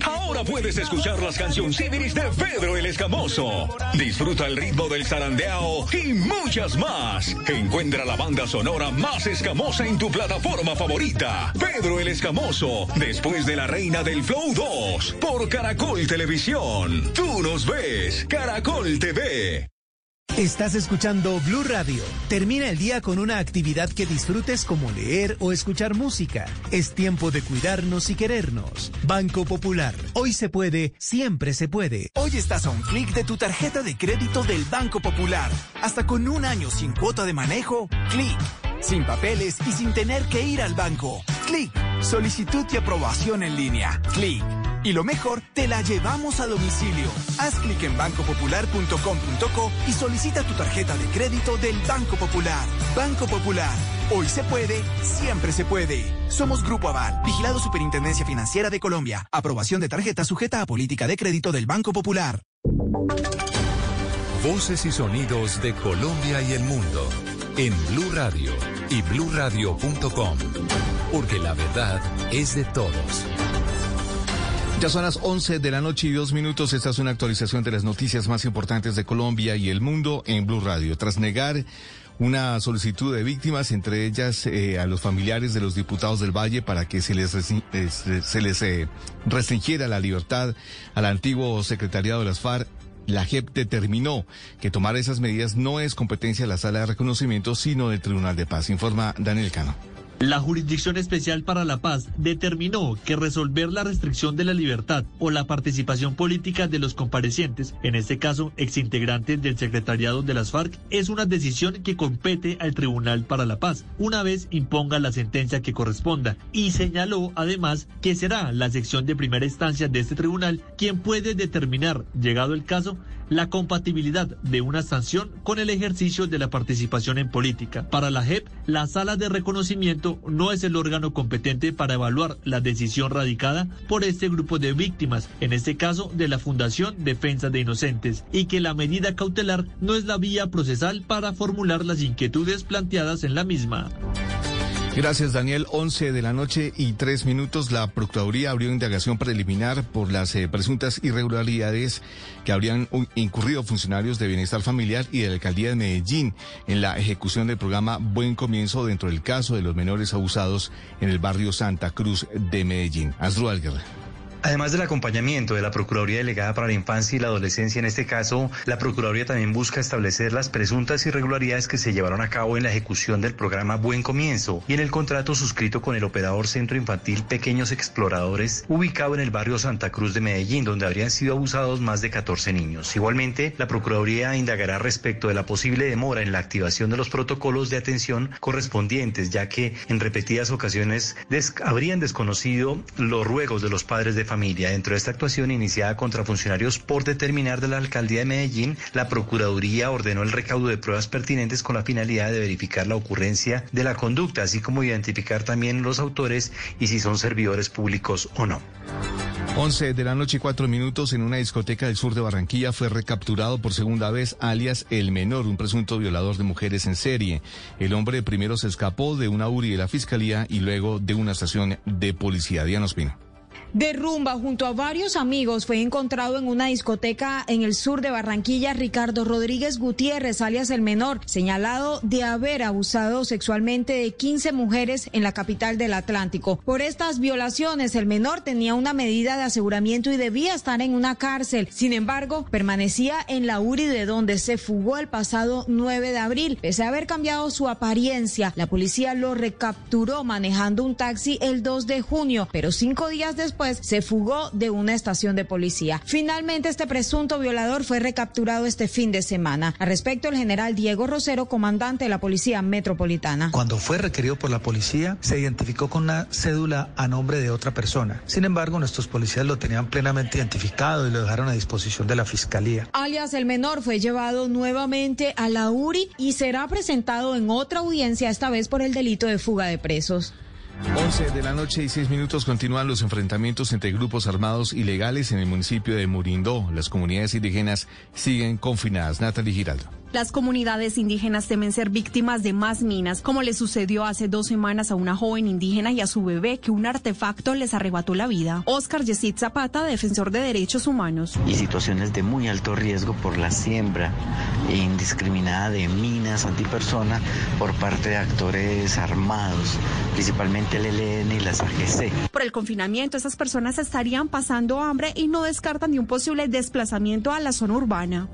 Ahora puedes escuchar las cancioncibilis de Pedro el Escamoso. Disfruta el ritmo del zarandeao y muchas más. Encuentra la banda sonora más escamosa en tu plataforma favorita. Pedro el Escamoso, después de La Reina del Flow 2, por Caracol Televisión. Tú nos ves, Caracol TV. Estás escuchando Blue Radio. Termina el día con una actividad que disfrutes como leer o escuchar música. Es tiempo de cuidarnos y querernos. Banco Popular. Hoy se puede, siempre se puede. Hoy estás a un clic de tu tarjeta de crédito del Banco Popular. Hasta con un año sin cuota de manejo, clic. Sin papeles y sin tener que ir al banco. Clic. Solicitud y aprobación en línea. Clic. Y lo mejor, te la llevamos a domicilio. Haz clic en bancopopular.com.co y solicita tu tarjeta de crédito del Banco Popular. Banco Popular. Hoy se puede, siempre se puede. Somos Grupo Aval, vigilado Superintendencia Financiera de Colombia. Aprobación de tarjeta sujeta a política de crédito del Banco Popular. Voces y sonidos de Colombia y el mundo en Blue Radio y bluradio.com. Porque la verdad es de todos. Ya son las 11 de la noche y dos minutos. Esta es una actualización de las noticias más importantes de Colombia y el mundo en Blue Radio. Tras negar una solicitud de víctimas, entre ellas eh, a los familiares de los diputados del Valle para que se les, eh, se les eh, restringiera la libertad al antiguo secretariado de las FARC, la JEP determinó que tomar esas medidas no es competencia de la sala de reconocimiento, sino del Tribunal de Paz, informa Daniel Cano. La Jurisdicción Especial para la Paz determinó que resolver la restricción de la libertad o la participación política de los comparecientes, en este caso exintegrantes del secretariado de las FARC, es una decisión que compete al Tribunal para la Paz, una vez imponga la sentencia que corresponda, y señaló además que será la sección de primera instancia de este tribunal quien puede determinar, llegado el caso, la compatibilidad de una sanción con el ejercicio de la participación en política. Para la JEP, la sala de reconocimiento no es el órgano competente para evaluar la decisión radicada por este grupo de víctimas, en este caso de la Fundación Defensa de Inocentes, y que la medida cautelar no es la vía procesal para formular las inquietudes planteadas en la misma. Gracias, Daniel. 11 de la noche y tres minutos. La Procuraduría abrió indagación preliminar por las eh, presuntas irregularidades que habrían incurrido funcionarios de Bienestar Familiar y de la Alcaldía de Medellín en la ejecución del programa Buen Comienzo dentro del caso de los menores abusados en el barrio Santa Cruz de Medellín. Asdrúbal Guerra. Además del acompañamiento de la Procuraduría Delegada para la Infancia y la Adolescencia en este caso, la Procuraduría también busca establecer las presuntas irregularidades que se llevaron a cabo en la ejecución del programa Buen Comienzo y en el contrato suscrito con el operador Centro Infantil Pequeños Exploradores, ubicado en el barrio Santa Cruz de Medellín, donde habrían sido abusados más de 14 niños. Igualmente, la Procuraduría indagará respecto de la posible demora en la activación de los protocolos de atención correspondientes, ya que en repetidas ocasiones habrían desconocido los ruegos de los padres de. Dentro de esta actuación iniciada contra funcionarios por determinar de la alcaldía de Medellín, la Procuraduría ordenó el recaudo de pruebas pertinentes con la finalidad de verificar la ocurrencia de la conducta, así como identificar también los autores y si son servidores públicos o no. 11 de la noche y cuatro minutos en una discoteca del sur de Barranquilla fue recapturado por segunda vez alias El Menor, un presunto violador de mujeres en serie. El hombre primero se escapó de una URI de la fiscalía y luego de una estación de policía. Diana Ospina. De rumba junto a varios amigos fue encontrado en una discoteca en el sur de Barranquilla Ricardo Rodríguez Gutiérrez, alias el menor, señalado de haber abusado sexualmente de 15 mujeres en la capital del Atlántico. Por estas violaciones, el menor tenía una medida de aseguramiento y debía estar en una cárcel. Sin embargo, permanecía en la URI de donde se fugó el pasado 9 de abril. Pese a haber cambiado su apariencia, la policía lo recapturó manejando un taxi el 2 de junio, pero cinco días después se fugó de una estación de policía. Finalmente, este presunto violador fue recapturado este fin de semana. Al respecto, el general Diego Rosero, comandante de la Policía Metropolitana. Cuando fue requerido por la policía, se identificó con una cédula a nombre de otra persona. Sin embargo, nuestros policías lo tenían plenamente identificado y lo dejaron a disposición de la fiscalía. Alias el menor fue llevado nuevamente a la URI y será presentado en otra audiencia, esta vez por el delito de fuga de presos. 11 de la noche y 6 minutos continúan los enfrentamientos entre grupos armados ilegales en el municipio de Murindó. Las comunidades indígenas siguen confinadas. Natalie Giraldo. Las comunidades indígenas temen ser víctimas de más minas, como le sucedió hace dos semanas a una joven indígena y a su bebé que un artefacto les arrebató la vida. Oscar Yesid Zapata, defensor de derechos humanos. Y situaciones de muy alto riesgo por la siembra indiscriminada de minas antipersona por parte de actores armados, principalmente el ELN y las AGC. Por el confinamiento, esas personas estarían pasando hambre y no descartan de un posible desplazamiento a la zona urbana.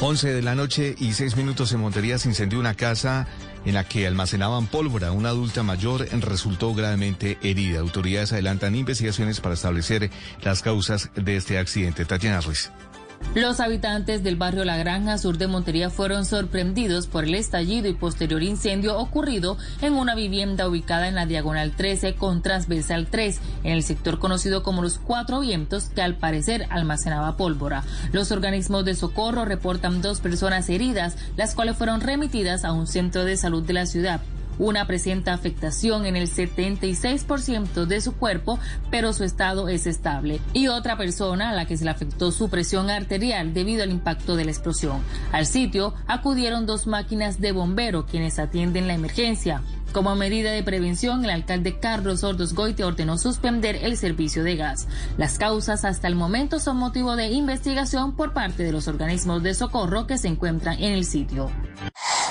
11 de la noche y 6 minutos en Montería se incendió una casa en la que almacenaban pólvora. Una adulta mayor resultó gravemente herida. Autoridades adelantan investigaciones para establecer las causas de este accidente. Tatiana Ruiz. Los habitantes del barrio La Granja sur de Montería fueron sorprendidos por el estallido y posterior incendio ocurrido en una vivienda ubicada en la diagonal 13 con transversal 3 en el sector conocido como los Cuatro Vientos que al parecer almacenaba pólvora. Los organismos de socorro reportan dos personas heridas, las cuales fueron remitidas a un centro de salud de la ciudad. Una presenta afectación en el 76% de su cuerpo, pero su estado es estable. Y otra persona a la que se le afectó su presión arterial debido al impacto de la explosión. Al sitio acudieron dos máquinas de bombero quienes atienden la emergencia. Como medida de prevención, el alcalde Carlos Ordos Goite ordenó suspender el servicio de gas. Las causas hasta el momento son motivo de investigación por parte de los organismos de socorro que se encuentran en el sitio.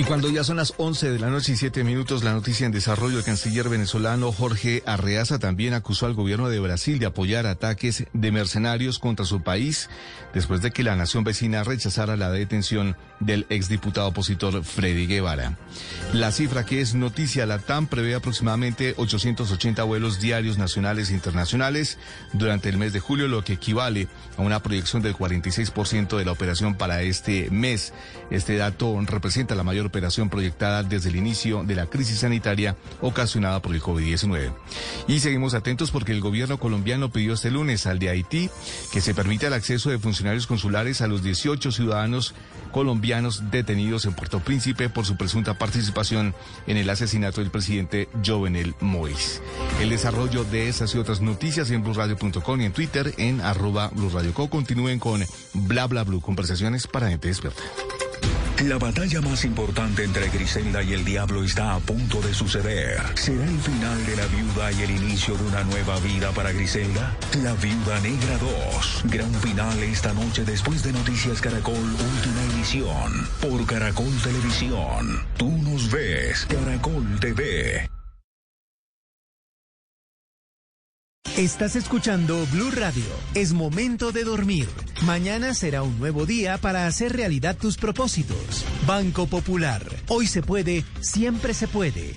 Y cuando ya son las 11 de la noche y 7 minutos, la noticia en desarrollo, el canciller venezolano Jorge Arreaza también acusó al gobierno de Brasil de apoyar ataques de mercenarios contra su país después de que la nación vecina rechazara la detención del exdiputado opositor Freddy Guevara. La cifra que es noticia, la TAM prevé aproximadamente 880 vuelos diarios nacionales e internacionales durante el mes de julio, lo que equivale a una proyección del 46% de la operación para este mes. Este dato representa la mayor operación proyectada desde el inicio de la crisis sanitaria ocasionada por el COVID-19. Y seguimos atentos porque el gobierno colombiano pidió este lunes al de Haití que se permita el acceso de funcionarios consulares a los 18 ciudadanos colombianos detenidos en Puerto Príncipe por su presunta participación en el asesinato del presidente Jovenel Moïse. El desarrollo de esas y otras noticias en blueradio.com y en Twitter en arroba bluradioco. Continúen con bla bla blue, conversaciones para gente despierta. La batalla más importante entre Griselda y el diablo está a punto de suceder. ¿Será el final de la viuda y el inicio de una nueva vida para Griselda? La Viuda Negra 2. Gran final esta noche después de Noticias Caracol, última emisión. Por Caracol Televisión. Tú nos ves. Caracol TV. Estás escuchando Blue Radio. Es momento de dormir. Mañana será un nuevo día para hacer realidad tus propósitos. Banco Popular. Hoy se puede, siempre se puede.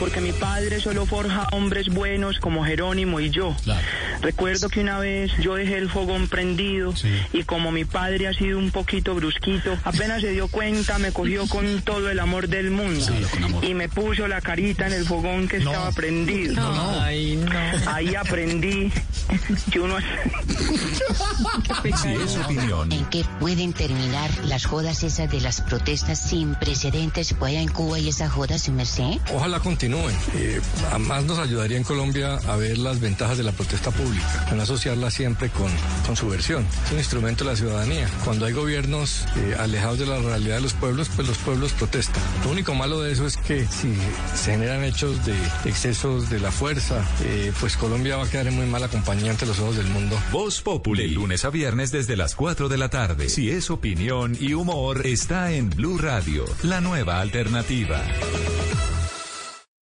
Porque mi padre solo forja hombres buenos como Jerónimo y yo. Claro. Recuerdo que una vez yo dejé el fogón prendido Sí. y como mi padre ha sido un poquito brusquito, apenas se dio cuenta me cogió con todo el amor del mundo y me puso la carita en el fogón que estaba prendido. Ay, no. Ahí aprendí que uno Si es opinión, ¿En qué pueden terminar las jodas esas de las protestas sin precedentes que haya en Cuba y esas jodas, su merced? Ojalá continúen. Eh, además nos ayudaría en Colombia a ver las ventajas de la protesta pública, a no asociarla siempre con, con subversión. Es un instrumento de la ciudadanía. Cuando hay gobiernos eh, alejados de la realidad de los pueblos, pues los pueblos protestan. Lo único malo de eso es que si se generan hechos de excesos de la fuerza, eh, pues Colombia va a quedar en muy mala compañía ante los ojos del mundo. Voz Populi, de lunes a viernes desde las 4 de la tarde. Si es opinión y humor, está en Blue Radio, la nueva alternativa.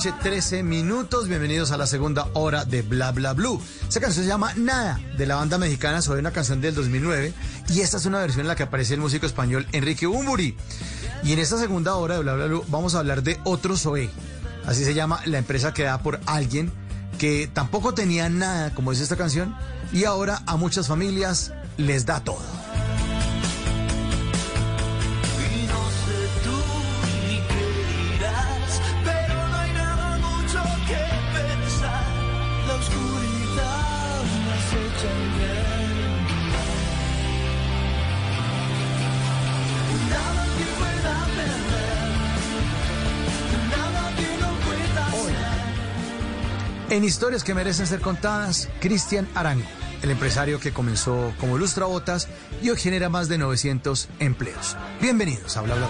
Noche, 13 minutos. Bienvenidos a la segunda hora de Bla Bla Blue. Esta canción se llama Nada, de la banda mexicana, sobre una canción del 2009. Y esta es una versión en la que aparece el músico español Enrique Umburi. Y en esta segunda hora de Bla Bla Blue vamos a hablar de otro Zoe. Así se llama la empresa creada por alguien que tampoco tenía nada, como dice esta canción, y ahora a muchas familias les da todo. En historias que merecen ser contadas, Cristian Arango, el empresario que comenzó como lustrabotas y hoy genera más de 900 empleos. Bienvenidos a Bla Bla.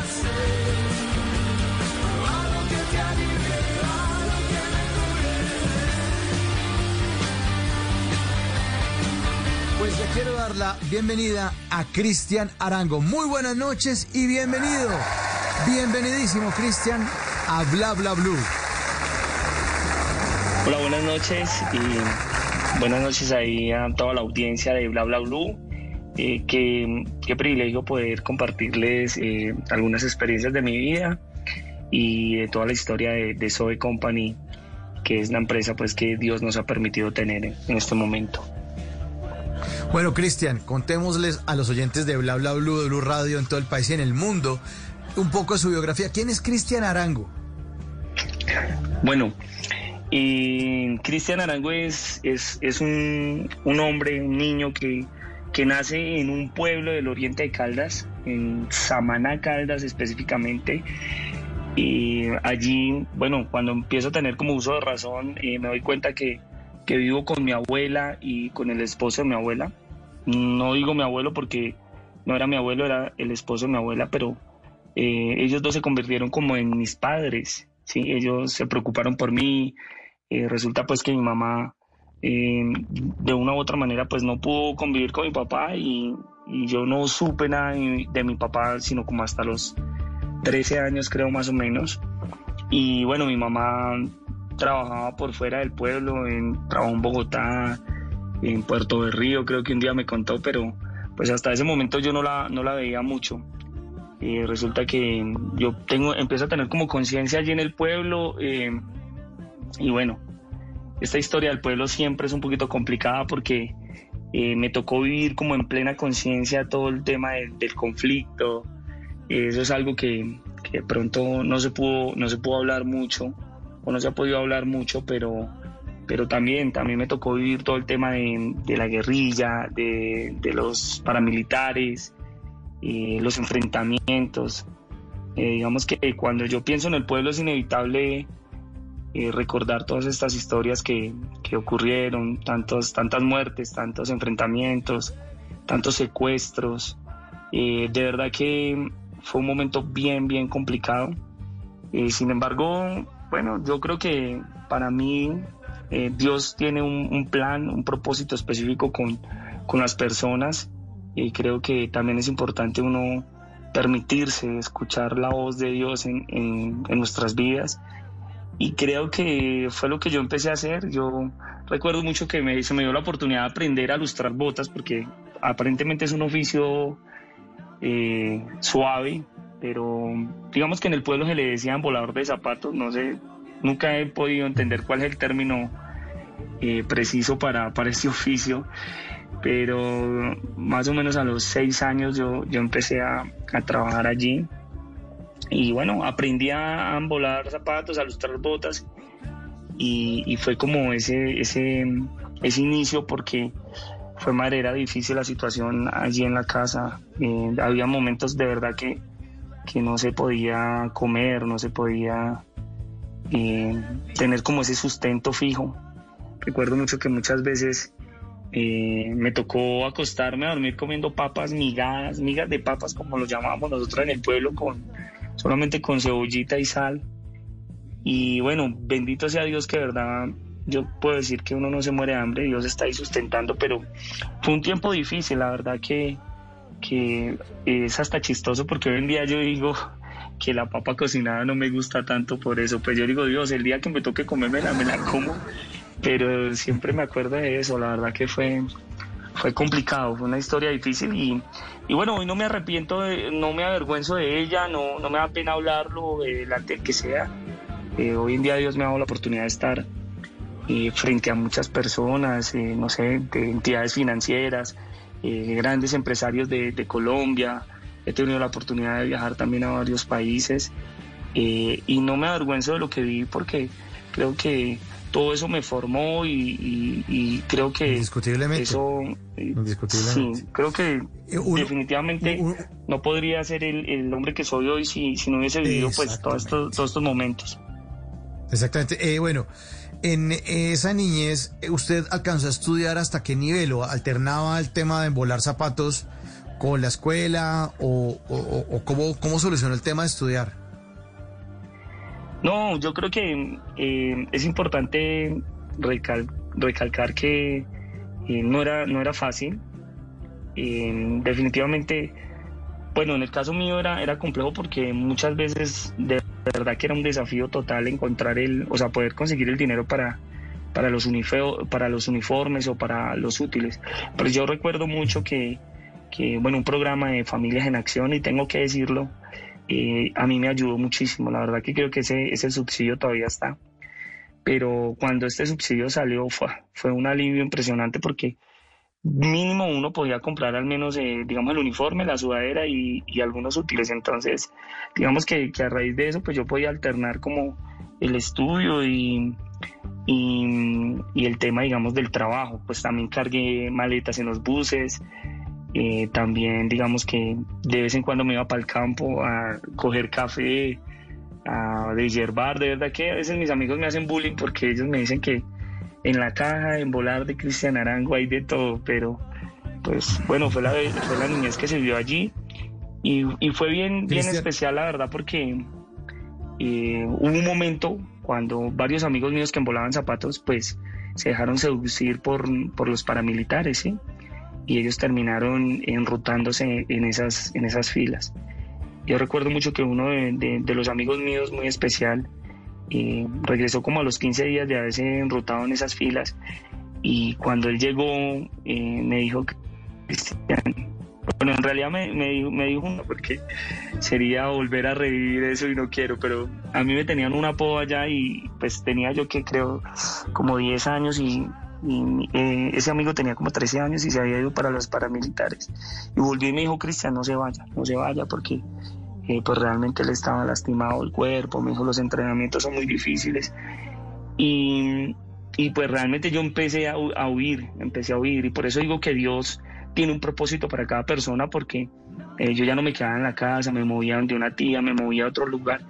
Pues le quiero dar la bienvenida a Cristian Arango. Muy buenas noches y bienvenido. Bienvenidísimo, Cristian, a Bla Bla Blue. Hola, buenas noches y buenas noches ahí a toda la audiencia de Bla Bla Blue. Eh, qué, qué privilegio poder compartirles eh, algunas experiencias de mi vida y de toda la historia de, de Zoe Company, que es la empresa pues que Dios nos ha permitido tener en, en este momento. Bueno, Cristian, contémosles a los oyentes de Bla Bla Blue, de Blue Radio en todo el país y en el mundo un poco de su biografía. ¿Quién es Cristian Arango? Bueno, y Cristian Arango es, es, es un, un hombre, un niño que, que nace en un pueblo del oriente de Caldas, en Samaná, Caldas específicamente. Y allí, bueno, cuando empiezo a tener como uso de razón, eh, me doy cuenta que, que vivo con mi abuela y con el esposo de mi abuela. No digo mi abuelo porque no era mi abuelo, era el esposo de mi abuela, pero eh, ellos dos se convirtieron como en mis padres, ¿sí? Ellos se preocuparon por mí. Eh, resulta pues que mi mamá eh, de una u otra manera pues no pudo convivir con mi papá y, y yo no supe nada de, de mi papá sino como hasta los 13 años creo más o menos. Y bueno, mi mamá trabajaba por fuera del pueblo, en, trabajó en Bogotá, en Puerto de Río, creo que un día me contó, pero pues hasta ese momento yo no la, no la veía mucho. Y resulta que yo tengo, empiezo a tener como conciencia allí en el pueblo eh, y bueno, esta historia del pueblo siempre es un poquito complicada porque eh, me tocó vivir como en plena conciencia todo el tema de- del conflicto. Eso es algo que, de pronto no se pudo, no se pudo hablar mucho o no se ha podido hablar mucho, pero, pero también, también me tocó vivir todo el tema de, la guerrilla, de, de los paramilitares, eh, los enfrentamientos. Eh, digamos que cuando yo pienso en el pueblo es inevitable eh, recordar todas estas historias que, que ocurrieron, tantos, tantas muertes, tantos enfrentamientos, tantos secuestros. Eh, de verdad que fue un momento bien, bien complicado. Eh, sin embargo, bueno, yo creo que para mí eh, Dios tiene un, plan, un propósito específico con, con las personas y creo que también es importante uno permitirse escuchar la voz de Dios en- en nuestras vidas. Y creo que fue lo que yo empecé a hacer. Yo recuerdo mucho que se me dio la oportunidad de aprender a lustrar botas porque aparentemente es un oficio eh, suave, pero digamos que en el pueblo se le decían volador de zapatos, no sé, nunca he podido entender cuál es el término eh, preciso para, para este oficio, pero más o menos a los seis años yo, yo empecé a, a trabajar allí y bueno, aprendí a, volar zapatos, a lustrar botas y, fue como ese, ese, ese inicio porque fue manera difícil la situación allí en la casa. Eh, había momentos de verdad que, que no se podía comer, no se podía eh, tener como ese sustento fijo. Recuerdo mucho que muchas veces eh, me tocó acostarme a dormir comiendo papas migadas, migas de papas como lo llamábamos nosotros en el pueblo, con, solamente con cebollita y sal. Y bueno, bendito sea Dios que de verdad yo puedo decir que uno no se muere de hambre, Dios está ahí sustentando, pero fue un tiempo difícil, la verdad que, que es hasta chistoso porque hoy en día yo digo que la papa cocinada no me gusta tanto por eso, pues yo digo, Dios, el día que me toque comérmela, me la como, pero siempre me acuerdo de eso, la verdad que fue, fue complicado, fue una historia difícil y, y bueno, hoy no me arrepiento, de, no me avergüenzo de ella, no, no me da pena hablarlo delante del que sea. Eh, hoy en día Dios me ha dado la oportunidad de estar eh, frente a muchas personas, eh, no sé, de entidades financieras, eh, grandes empresarios de, Colombia. He tenido la oportunidad de viajar también a varios países eh, y no me avergüenzo de lo que vi porque creo que todo eso me formó y, y, y creo que Indiscutiblemente. eso eh, sí, creo que definitivamente no podría ser el, el, hombre que soy hoy si, si no hubiese vivido pues todos estos, todos estos momentos. Exactamente. Eh, bueno, en esa niñez, ¿usted alcanzó a estudiar hasta qué nivel o alternaba el tema de embolar zapatos con la escuela o, o, o cómo, cómo solucionó el tema de estudiar? No, yo creo que eh, es importante recal recalcar que eh, no, era, no era fácil. Eh, definitivamente, bueno, en el caso mío era, era complejo porque muchas veces de verdad que era un desafío total encontrar el, o sea, poder conseguir el dinero para, para, los, para los uniformes o para los útiles. Pero yo recuerdo mucho que, que, bueno, un programa de Familias en Acción, y tengo que decirlo, eh, a mí me ayudó muchísimo. La verdad que creo que ese, ese subsidio todavía está. Pero cuando este subsidio salió fue, fue un alivio impresionante porque mínimo uno podía comprar al menos, eh, digamos, el uniforme, la sudadera y, y algunos útiles. Entonces, digamos que, que, a raíz de eso, pues yo podía alternar como el estudio y, y, y, el tema, digamos, del trabajo. Pues también cargué maletas en los buses, eh, también digamos que de vez en cuando me iba para el campo a coger café, a yerbar, de verdad que a veces mis amigos me hacen bullying porque ellos me dicen que en la caja, en volar de Cristian Arango hay de todo, pero pues bueno, fue la, fue la niñez que se vio allí y, y fue bien, bien especial la verdad porque eh, hubo un momento cuando varios amigos míos que envolaban zapatos pues se dejaron seducir por, por los paramilitares, ¿sí? Y ellos terminaron enrutándose en esas, en esas filas. Yo recuerdo mucho que uno de, los amigos míos muy especial eh, regresó como a los 15 días de haberse enrutado en esas filas y cuando él llegó eh, me dijo, Cristian, bueno, en realidad me, me, dijo, uno porque sería volver a revivir eso y no quiero, pero a mí me tenían una apodo allá y pues tenía yo que creo como 10 años y y eh, ese amigo tenía como 13 años y se había ido para los paramilitares. Y volvió y me dijo, Cristian, no se vaya, no se vaya porque eh, pues realmente le estaba lastimado el cuerpo, me dijo, los entrenamientos son muy difíciles. Y, y pues realmente yo empecé a, a, huir, empecé a huir y por eso digo que Dios tiene un propósito para cada persona porque eh, yo ya no me quedaba en la casa, me movía de una tía, me movía a otro lugar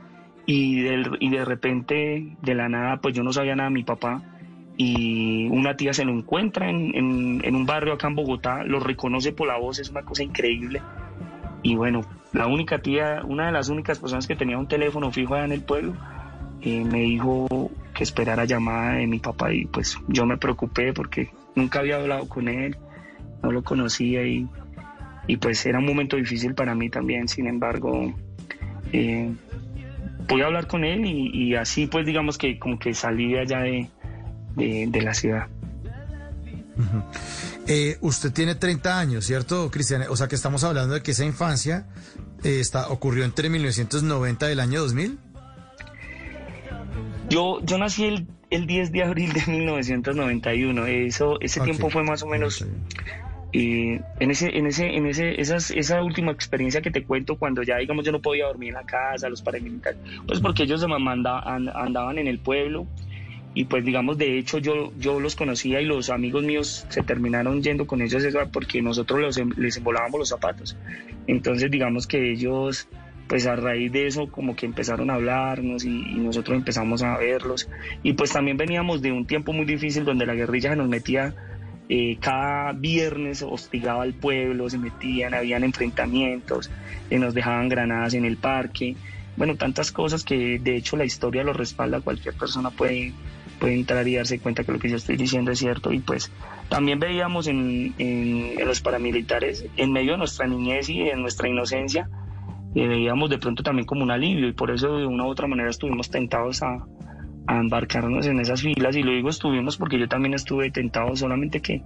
y de, y de repente de la nada pues yo no sabía nada de mi papá y una tía se lo encuentra en, en, un barrio acá en Bogotá, lo reconoce por la voz, es una cosa increíble. Y bueno, la única tía, una de las únicas personas que tenía un teléfono fijo allá en el pueblo, eh, me dijo que esperara llamada de mi papá y pues yo me preocupé porque nunca había hablado con él, no lo conocía y, y pues era un momento difícil para mí también, sin embargo, eh, pude hablar con él y, así pues digamos que como que salí de allá de de, de la ciudad. Uh -huh. eh, usted tiene 30 años, ¿cierto, Cristian? O sea que estamos hablando de que esa infancia eh, está, ocurrió entre 1990 y el año 2000. Yo, yo nací el, el 10 de abril de 1991. Eso, ese okay. tiempo fue más o menos... Y en ese, en ese, en ese, esas, esa última experiencia que te cuento cuando ya digamos yo no podía dormir en la casa, los paramilitares, pues porque ellos me mandaban, andaban en el pueblo, y pues digamos de hecho yo yo los conocía y los amigos míos se terminaron yendo con ellos porque nosotros los, les embolábamos los zapatos. Entonces digamos que ellos pues a raíz de eso como que empezaron a hablarnos y, y, nosotros empezamos a verlos. Y pues también veníamos de un tiempo muy difícil donde la guerrilla se nos metía eh, cada viernes hostigaba al pueblo se metían habían enfrentamientos eh, nos dejaban granadas en el parque. Bueno tantas cosas que de hecho la historia lo respalda. Cualquier persona puede puede entrar y darse cuenta que lo que yo estoy diciendo es cierto. Y pues también veíamos en, en, en los paramilitares, en medio de nuestra niñez y de nuestra inocencia, eh, veíamos de pronto también como un alivio. Y por eso de una u otra manera estuvimos tentados a, a embarcarnos en esas filas. Y lo digo estuvimos porque yo también estuve tentado solamente que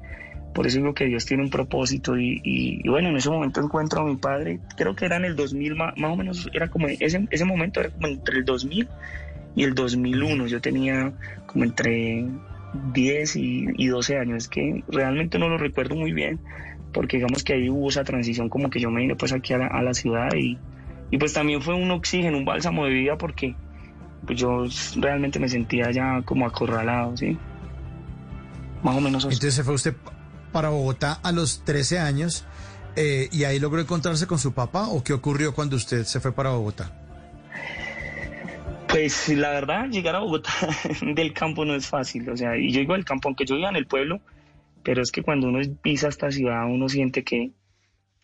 por eso digo que Dios tiene un propósito. Y, y, bueno, en ese momento encuentro a mi padre, creo que era en el 2000, más, o menos, era como, ese, ese momento era como entre el 2000 y el 2001, yo tenía como entre 10 y, y 12 años, que realmente no lo recuerdo muy bien, porque digamos que ahí hubo esa transición como que yo me vine pues aquí a la, a la ciudad y, y pues también fue un oxígeno, un bálsamo de vida porque pues yo realmente me sentía ya como acorralado, ¿sí? Más o menos así. Entonces se fue usted para Bogotá a los 13 años eh, y ahí logró encontrarse con su papá o qué ocurrió cuando usted se fue para Bogotá? Pues la verdad, llegar a Bogotá del campo no es fácil. O sea, y yo digo del campo, aunque yo viva en el pueblo, pero es que cuando uno pisa esta ciudad, uno siente que,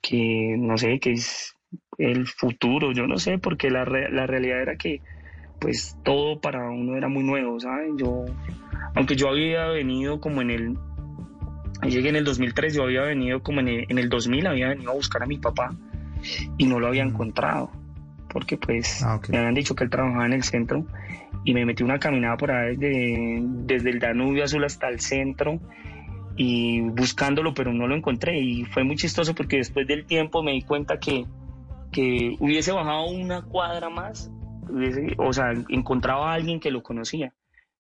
que no sé, que es el futuro. Yo no sé, porque la, la realidad era que, pues todo para uno era muy nuevo, ¿sabes? Yo, aunque yo había venido como en el Llegué en el 2003, yo había venido como en el, en el 2000, había venido a buscar a mi papá y no lo había encontrado, porque pues ah, me habían dicho que él trabajaba en el centro y me metí una caminada por ahí desde, desde el Danubio Azul hasta el centro y buscándolo, pero no lo encontré. Y fue muy chistoso porque después del tiempo me di cuenta que, que hubiese bajado una cuadra más, o sea, encontraba a alguien que lo conocía,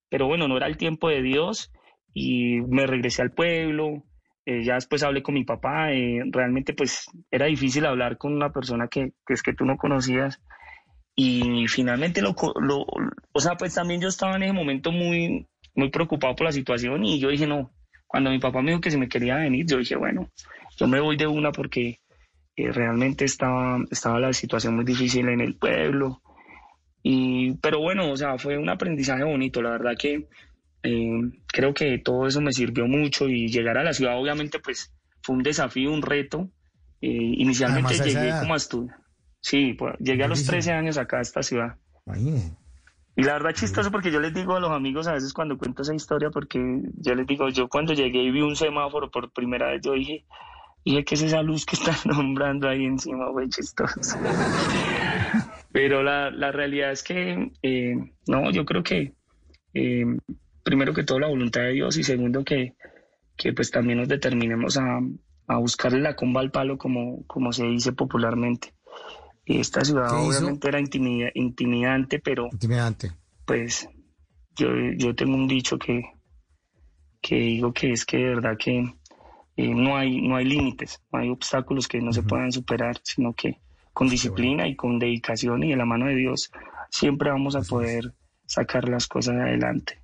pero bueno, no era el tiempo de Dios y me regresé al pueblo, eh, ya después hablé con mi papá, eh, realmente pues era difícil hablar con una persona que, que, es que tú no conocías y finalmente lo, lo, o sea, pues también yo estaba en ese momento muy, muy preocupado por la situación y yo dije, no, cuando mi papá me dijo que se me quería venir, yo dije, bueno, yo me voy de una porque eh, realmente estaba, estaba la situación muy difícil en el pueblo. Y, pero bueno, o sea, fue un aprendizaje bonito, la verdad que eh, creo que todo eso me sirvió mucho y llegar a la ciudad obviamente pues fue un desafío, un reto. Eh, inicialmente llegué como a estudiar. Sí, pues, llegué a los 13 años acá a esta ciudad. Y la verdad chistoso porque yo les digo a los amigos a veces cuando cuento esa historia porque yo les digo, yo cuando llegué y vi un semáforo por primera vez, yo dije, dije, ¿qué es esa luz que están nombrando ahí encima? Fue chistoso. Pero la, la, realidad es que, eh, no, yo creo que primero que todo la voluntad de Dios y segundo que, que pues también nos determinemos a, a buscarle la comba al palo como, como se dice popularmente. Esta ciudad obviamente era intimidante, pero intimidante. pues yo, yo tengo un dicho que, que digo que es que de verdad que eh, no hay, no hay límites, no hay obstáculos que no se puedan superar, sino que con disciplina y con dedicación y de la mano de Dios siempre vamos a poder sacar las cosas adelante.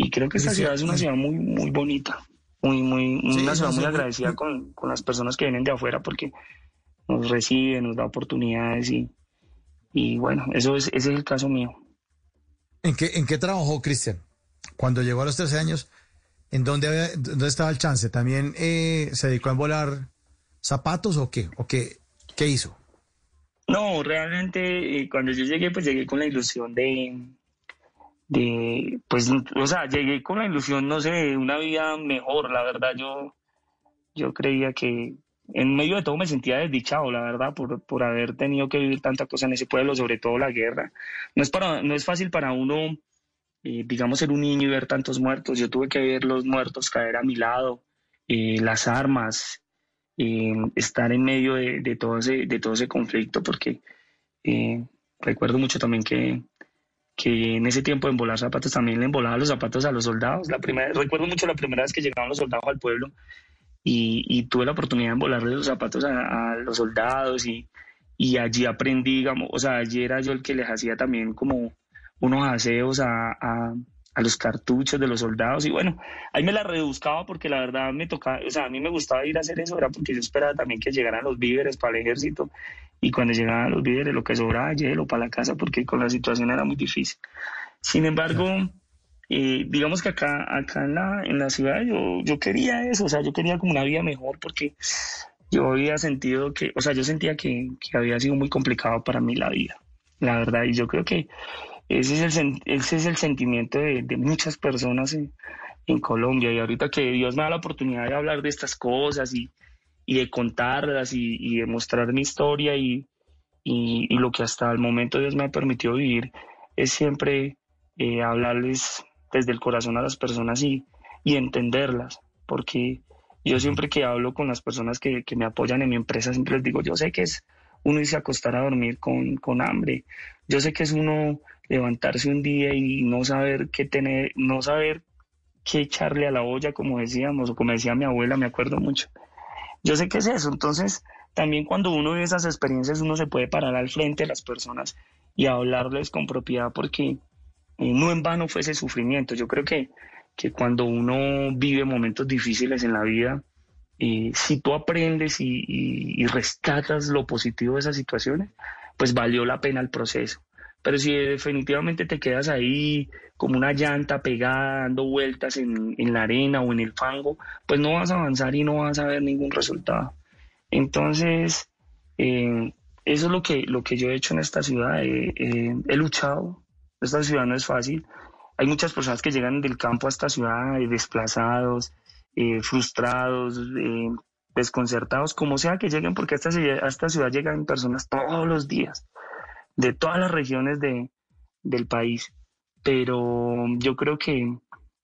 Y creo que esta ciudad es una ciudad muy, muy bonita, muy, muy, una ciudad muy agradecida con, con, las personas que vienen de afuera porque nos recibe, nos da oportunidades y, y bueno, eso es, ese es el caso mío. ¿En qué, en qué trabajó Cristian? Cuando llegó a los 13 años, ¿en dónde, dónde estaba el chance? ¿También eh, se dedicó a volar zapatos o qué? ¿O qué, qué hizo? No, realmente eh, cuando yo llegué, pues llegué con la ilusión de, de, pues, o sea, llegué con la ilusión, no sé, de una vida mejor, la verdad, yo, yo creía que en medio de todo me sentía desdichado, la verdad, por, por haber tenido que vivir tanta cosa en ese pueblo, sobre todo la guerra. No es, para, no es fácil para uno, eh, digamos, ser un niño y ver tantos muertos. Yo tuve que ver los muertos caer a mi lado, eh, las armas, eh, estar en medio de, de, todo ese, de todo ese conflicto, porque recuerdo mucho también que que en ese tiempo de embolar zapatos también le embolaba los zapatos a los soldados. La primera, recuerdo mucho la primera vez que llegaban los soldados al pueblo y, y tuve la oportunidad de embolarle los zapatos a, los soldados y, y, allí aprendí, digamos, o sea, allí era yo el que les hacía también como unos aseos a, a, a los cartuchos de los soldados. Y bueno, ahí me la rebuscaba porque la verdad me tocaba, o sea, a mí me gustaba ir a hacer eso, era porque yo esperaba también que llegaran los víveres para el ejército. Y cuando llegaban los víveres lo que sobraba hielo para la casa porque con la situación era muy difícil. Sin embargo, eh, digamos que acá, acá en, la, en la ciudad yo, yo quería eso, o sea, yo quería como una vida mejor porque yo había sentido que, o sea, yo sentía que, que había sido muy complicado para mí la vida, la verdad, y yo creo que ese es el, ese es el sentimiento de, muchas personas en, Colombia y ahorita que Dios me da la oportunidad de hablar de estas cosas y, y de contarlas y, de mostrar mi historia y, y, lo que hasta el momento Dios me ha permitido vivir es siempre eh, hablarles desde el corazón a las personas y, y entenderlas, porque Yo siempre que hablo con las personas que, que me apoyan en mi empresa, siempre les digo, yo sé que es uno irse a acostar a dormir con, con hambre. Yo sé que es uno levantarse un día y no saber qué tener, no saber qué echarle a la olla, como decíamos, o como decía mi abuela, me acuerdo mucho. Yo sé que es eso. Entonces, también cuando uno vive esas experiencias, uno se puede parar al frente de las personas y hablarles con propiedad, porque eh, no en vano fue ese sufrimiento. Yo creo que, que cuando uno vive momentos difíciles en la vida, y si tú aprendes y, y, rescatas lo positivo de esas situaciones, pues valió la pena el proceso. Pero si definitivamente te quedas ahí como una llanta pegada, dando vueltas en, en, la arena o en el fango, pues no vas a avanzar y no vas a ver ningún resultado. Entonces, eh, eso es lo que, lo que yo he hecho en esta ciudad. Eh, eh, he luchado. Esta ciudad no es fácil. Hay muchas personas que llegan del campo a esta ciudad desplazados, eh, frustrados, eh, desconcertados, como sea que lleguen, porque a esta ciudad llegan personas todos los días, de todas las regiones de, del país. Pero yo creo que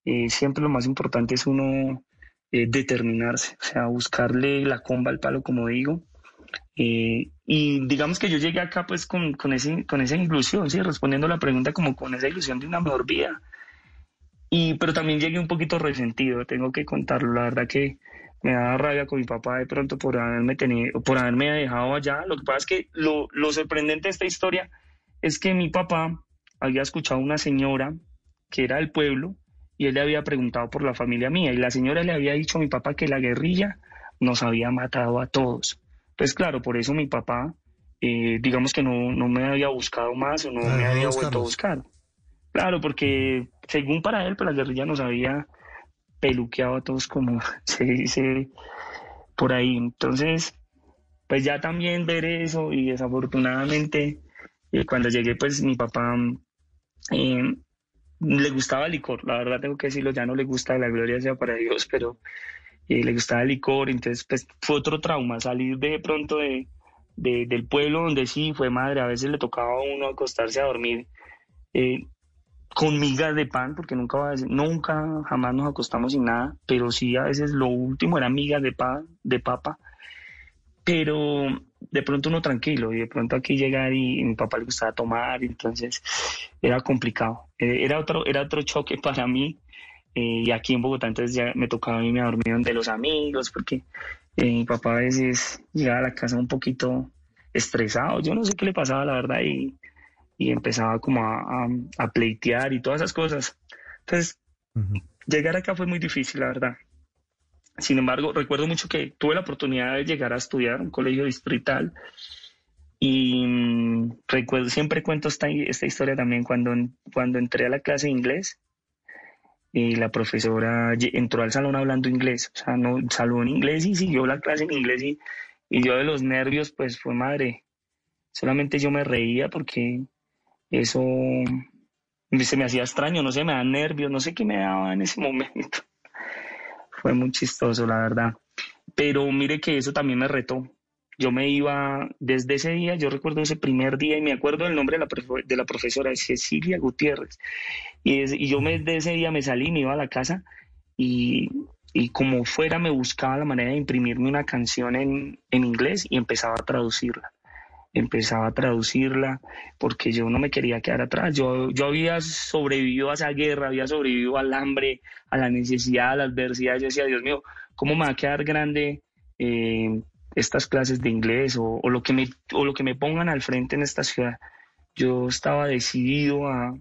eh, siempre lo más importante es uno determinarse, o sea, buscarle la comba al palo, como digo. y digamos que yo llegué acá pues con, con, ese, con esa ilusión, ¿sí? respondiendo la pregunta como con esa ilusión de una mejor vida, y, pero también llegué un poquito resentido, tengo que contarlo. La verdad que me daba rabia con mi papá de pronto por haberme tenido, por haberme dejado allá. Lo que pasa es que lo, lo sorprendente de esta historia es que mi papá había escuchado a una señora que era del pueblo y él le había preguntado por la familia mía y la señora le había dicho a mi papá que la guerrilla nos había matado a todos. Pues claro, por eso mi papá, eh, digamos que no, no, me había buscado más o no me había vuelto a buscar. Claro, porque según para él, pues la guerrilla nos había peluqueado a todos como se dice por ahí. Entonces, pues ya también ver eso y desafortunadamente eh, cuando llegué, pues mi papá eh, le gustaba el licor, la verdad tengo que decirlo, ya no le gusta, la gloria sea para Dios, pero eh, le gustaba el licor, entonces pues fue otro trauma, salir de pronto de, del pueblo donde sí fue madre, a veces le tocaba a uno acostarse a dormir con migas de pan, porque nunca va a decir, nunca jamás nos acostamos sin nada, pero sí a veces lo último era migas de pan, de papa, pero de pronto uno tranquilo y de pronto aquí llegar y, mi papá le gustaba tomar, entonces era complicado, eh, era otro, era otro choque para mí eh, y aquí en Bogotá entonces ya me tocaba a mí me dormir de los amigos porque eh, mi papá a veces llegaba a la casa un poquito estresado, yo no sé qué le pasaba la verdad y y empezaba como a, a, pleitear y todas esas cosas. Entonces, llegar acá fue muy difícil, la verdad. Sin embargo, recuerdo mucho que tuve la oportunidad de llegar a estudiar un colegio distrital y mm, recuerdo, siempre cuento esta, esta historia también cuando, cuando entré a la clase de inglés y la profesora entró al salón hablando inglés, o sea, no saludó en inglés y siguió la clase en inglés y, y yo de los nervios pues fue madre. Solamente yo me reía porque eso se me hacía extraño, no sé, me da nervios, no sé qué me daba en ese momento. Fue muy chistoso, la verdad. Pero mire que eso también me retó. Yo me iba, desde ese día, yo recuerdo ese primer día y me acuerdo del nombre de la, de la profesora, Cecilia Gutiérrez. Y, yo me, de ese día me salí, me iba a la casa y, y como fuera me buscaba la manera de imprimirme una canción en, en inglés y empezaba a traducirla empezaba a traducirla porque yo no me quería quedar atrás. Yo, yo había sobrevivido a esa guerra, había sobrevivido al hambre, a la necesidad, a la adversidad. Yo decía, Dios mío, ¿cómo me va a quedar grande eh, estas clases de inglés o, lo que me, o lo que me pongan al frente en esta ciudad? Yo estaba decidido a,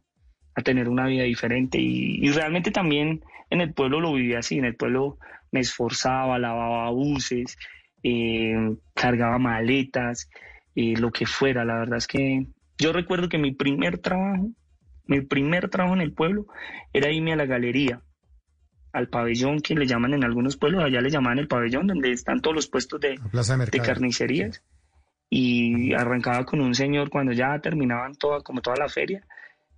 tener una vida diferente y, realmente también en el pueblo lo vivía así, en el pueblo me esforzaba, lavaba buses, eh, cargaba maletas, lo que fuera. La verdad es que yo recuerdo que mi primer trabajo, mi primer trabajo en el pueblo era irme a la galería, al pabellón que le llaman en algunos pueblos, allá le llaman el pabellón donde están todos los puestos de, de, carnicerías. Y arrancaba con un señor cuando ya terminaban toda, como toda la feria,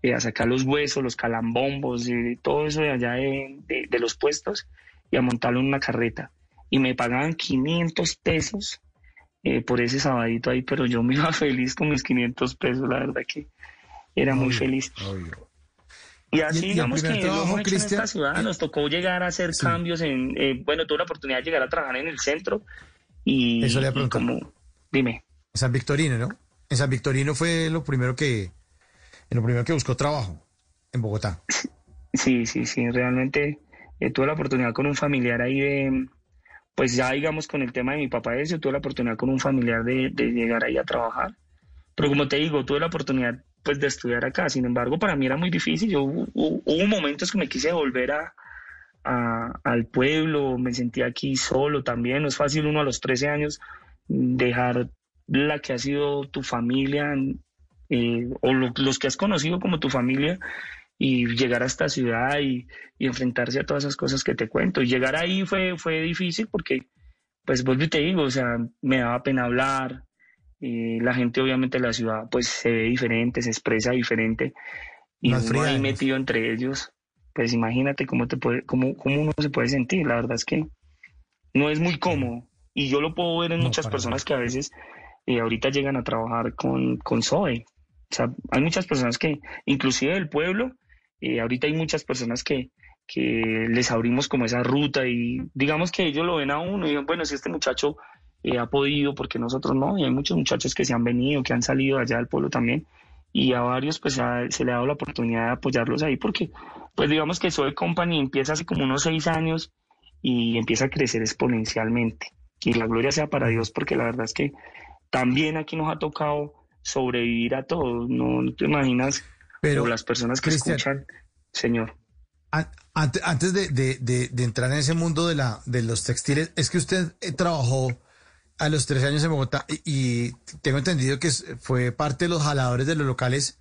eh, a sacar los huesos, los calambombos y todo eso de allá de, de los puestos y a montarlo en una carreta. Y me pagaban 500 pesos eh, por ese sabadito ahí, pero yo me iba feliz con mis 500 pesos, la verdad que era muy feliz. Y así, y digamos que trabajo, en esta ciudad, nos tocó llegar a hacer cambios en, eh, bueno, tuve la oportunidad de llegar a trabajar en el centro y, Eso le y como, dime. En San Victorino, ¿no? En San Victorino fue lo primero que, lo primero que buscó trabajo, en Bogotá. Sí, sí, sí, realmente eh, tuve la oportunidad con un familiar ahí de, pues ya digamos con el tema de mi papá ese, tuve la oportunidad con un familiar de, de llegar ahí a trabajar. Pero como te digo, tuve la oportunidad pues de estudiar acá. Sin embargo, para mí era muy difícil. Yo hu- hu- hubo momentos que me quise volver a, a- al pueblo, me sentía aquí solo también. No es fácil uno a los 13 años dejar la que ha sido tu familia eh, o lo- los que has conocido como tu familia y llegar a esta ciudad y, y enfrentarse a todas esas cosas que te cuento. Y llegar ahí fue, fue difícil porque, pues vuelvo y te digo, o sea, me daba pena hablar. eh, la gente obviamente de la ciudad pues se ve diferente, se expresa diferente. Y Más uno ahí metido entre ellos, pues imagínate cómo, te puede, cómo, cómo uno se puede sentir. La verdad es que no es muy cómodo. Y yo lo puedo ver en No, muchas personas que a veces eh, ahorita llegan a trabajar con, con Zoe. O sea, hay muchas personas que, inclusive del pueblo, eh, ahorita hay muchas personas que, que les abrimos como esa ruta y digamos que ellos lo ven a uno y dicen, bueno, si este muchacho eh, ha podido, porque nosotros no, y hay muchos muchachos que se han venido, que han salido allá del pueblo también, y a varios pues se le ha dado la oportunidad de apoyarlos ahí, porque pues digamos que Zoe Company empieza hace como unos seis años y empieza a crecer exponencialmente. Y la gloria sea para Dios, porque la verdad es que también aquí nos ha tocado sobrevivir a todos, no, no te imaginas, Pero, o las personas que Cristian, escuchan, Señor. An- ante- Antes de, de- de- de entrar en ese mundo de, la, de los textiles, es que usted eh, trabajó a los 13 años en Bogotá y, y tengo entendido que fue parte de los jaladores de los locales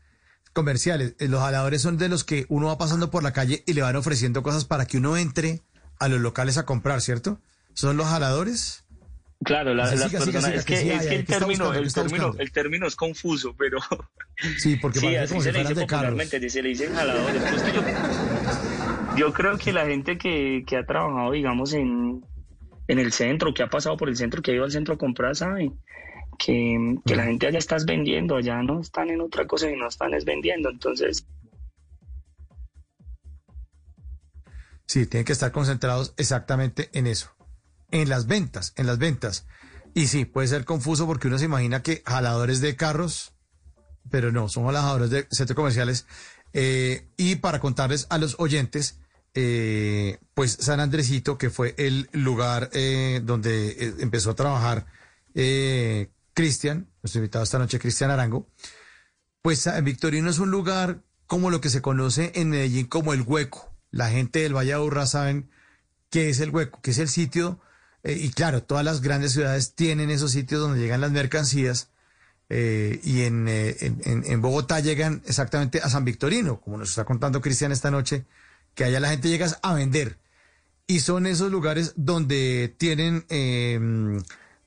comerciales. Eh, Los jaladores son de los que uno va pasando por la calle y le van ofreciendo cosas para que uno entre a los locales a comprar, ¿cierto? ¿Son los jaladores? Claro, la- las siga, personas, siga, es que que, sí, es que el ¿qué está término, el término, buscando? el término es confuso, pero Sí, porque sí, así como se si le dice popularmente, se le dicen jaladores. Yo, yo creo que la gente que, que ha trabajado, digamos, en, en el centro, que ha pasado por el centro, que ha ido al centro a comprar, sabe que, que la gente allá estás vendiendo, allá no están en otra cosa y no están es vendiendo. Entonces, Sí, tienen que estar concentrados exactamente en eso, en las ventas, en las ventas. Y sí, puede ser confuso porque uno se imagina que jaladores de carros, pero no, son jaladores de centros comerciales. Eh, y para contarles a los oyentes, eh, pues San Andresito, que fue el lugar eh, donde empezó a trabajar Cristian, nuestro invitado esta noche, Cristian Arango, pues Victorino es un lugar como lo que se conoce en Medellín como el hueco. La gente del Valle de Aburrá saben qué es el hueco, que es el sitio, eh, y claro, todas las grandes ciudades tienen esos sitios donde llegan las mercancías, eh, y en, eh, en, en- en Bogotá llegan exactamente a San Victorino, como nos está contando Cristian esta noche, que allá la gente llega a vender. Y son esos lugares donde tienen eh,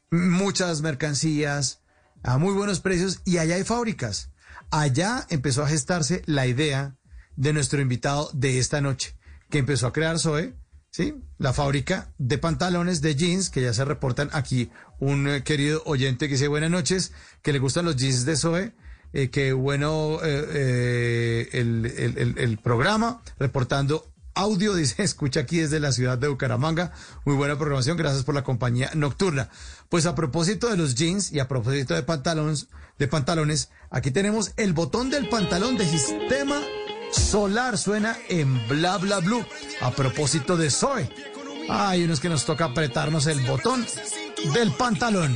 muchas mercancías a muy buenos precios y allá hay fábricas. Allá empezó a gestarse la idea de nuestro invitado de esta noche, que empezó a crear Zoe, ¿sí? La fábrica de pantalones de jeans, que ya se reportan aquí un eh, querido oyente que dice buenas noches, que le gustan los jeans de Zoe, eh, que bueno eh, eh, el, el- el- el programa, reportando audio, dice, escucha aquí desde la ciudad de Bucaramanga. Muy buena programación, gracias por la compañía nocturna. Pues a propósito de los jeans y a propósito de pantalones, de pantalones, aquí tenemos el botón del pantalón de sistema solar, suena en bla bla blue. A propósito de Zoe. Hay unos que nos toca apretarnos el botón del pantalón.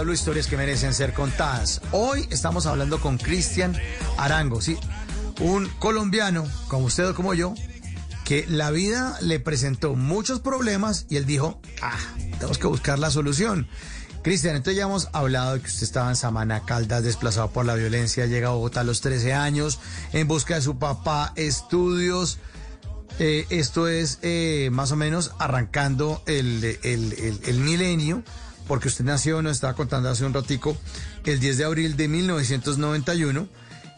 Bla Bla, historias que merecen ser contadas. Hoy estamos hablando con Cristian Arango, ¿sí? Un colombiano, como usted o como yo, que la vida le presentó muchos problemas y él dijo, ah, tenemos que buscar la solución. Cristian, entonces ya hemos hablado de que usted estaba en Samana Caldas, desplazado por la violencia, llega a Bogotá a los 13 años, en busca de su papá, estudios. Eh, esto es eh, más o menos arrancando el, milenio, porque usted nació, nos estaba contando hace un ratico, el 10 de abril de 1991,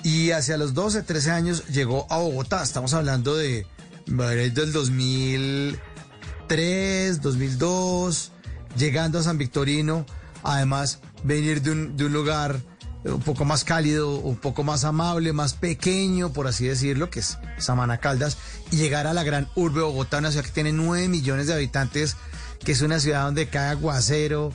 y hacia los 12, 13 años llegó a Bogotá. Estamos hablando de del 2003, 2002 llegando a San Victorino, además venir de un, de un lugar un poco más cálido, un poco más amable, más pequeño, por así decirlo, que es Samana Caldas, y llegar a la gran urbe Bogotá, una ciudad que tiene 9 millones de habitantes, que es una ciudad donde cae aguacero,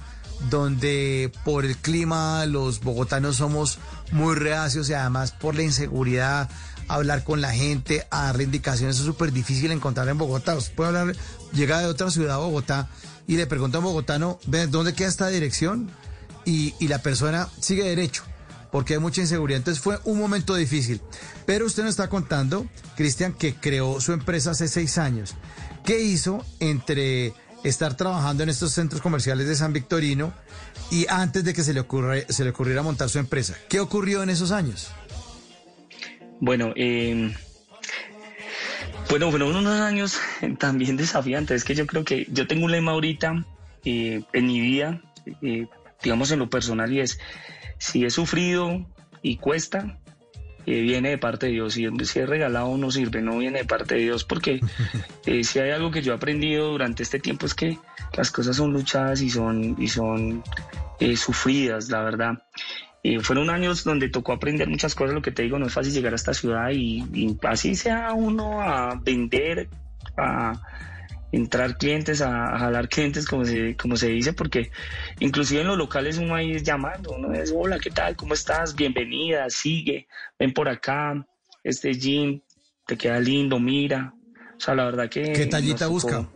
donde por el clima los bogotanos somos muy reacios y además por la inseguridad, hablar con la gente, a darle indicaciones, es súper difícil encontrar en Bogotá. Usted puede hablar, llega de otra ciudad a Bogotá y le pregunta a un bogotano, ¿dónde queda esta dirección? Y, la persona sigue derecho, porque hay mucha inseguridad. Entonces fue un momento difícil. Pero usted nos está contando, Cristian, que creó su empresa hace seis años. ¿Qué hizo entre estar trabajando en estos centros comerciales de San Victorino y antes de que se le, se le ocurriera montar su empresa? ¿Qué ocurrió en esos años? Bueno, eh, bueno, fueron unos años también desafiantes. Es que yo creo que yo tengo un lema ahorita eh, en mi vida, eh, digamos en lo personal, y es, si he sufrido y cuesta, eh, viene de parte de Dios. Si, si es regalado no sirve, no viene de parte de Dios, porque si hay algo que yo he aprendido durante este tiempo es que las cosas son luchadas y son, y son sufridas, la verdad. Eh, fueron años donde tocó aprender muchas cosas, lo que te digo, no es fácil llegar a esta ciudad y, así sea uno a vender, a entrar clientes, a, jalar clientes, como se, como se dice, porque inclusive en los locales uno ahí es llamando, uno es, hola, ¿qué tal? ¿Cómo estás? Bienvenida, sigue, ven por acá, este jean te queda lindo, mira. O sea, la verdad que... ¿Qué tallita busca?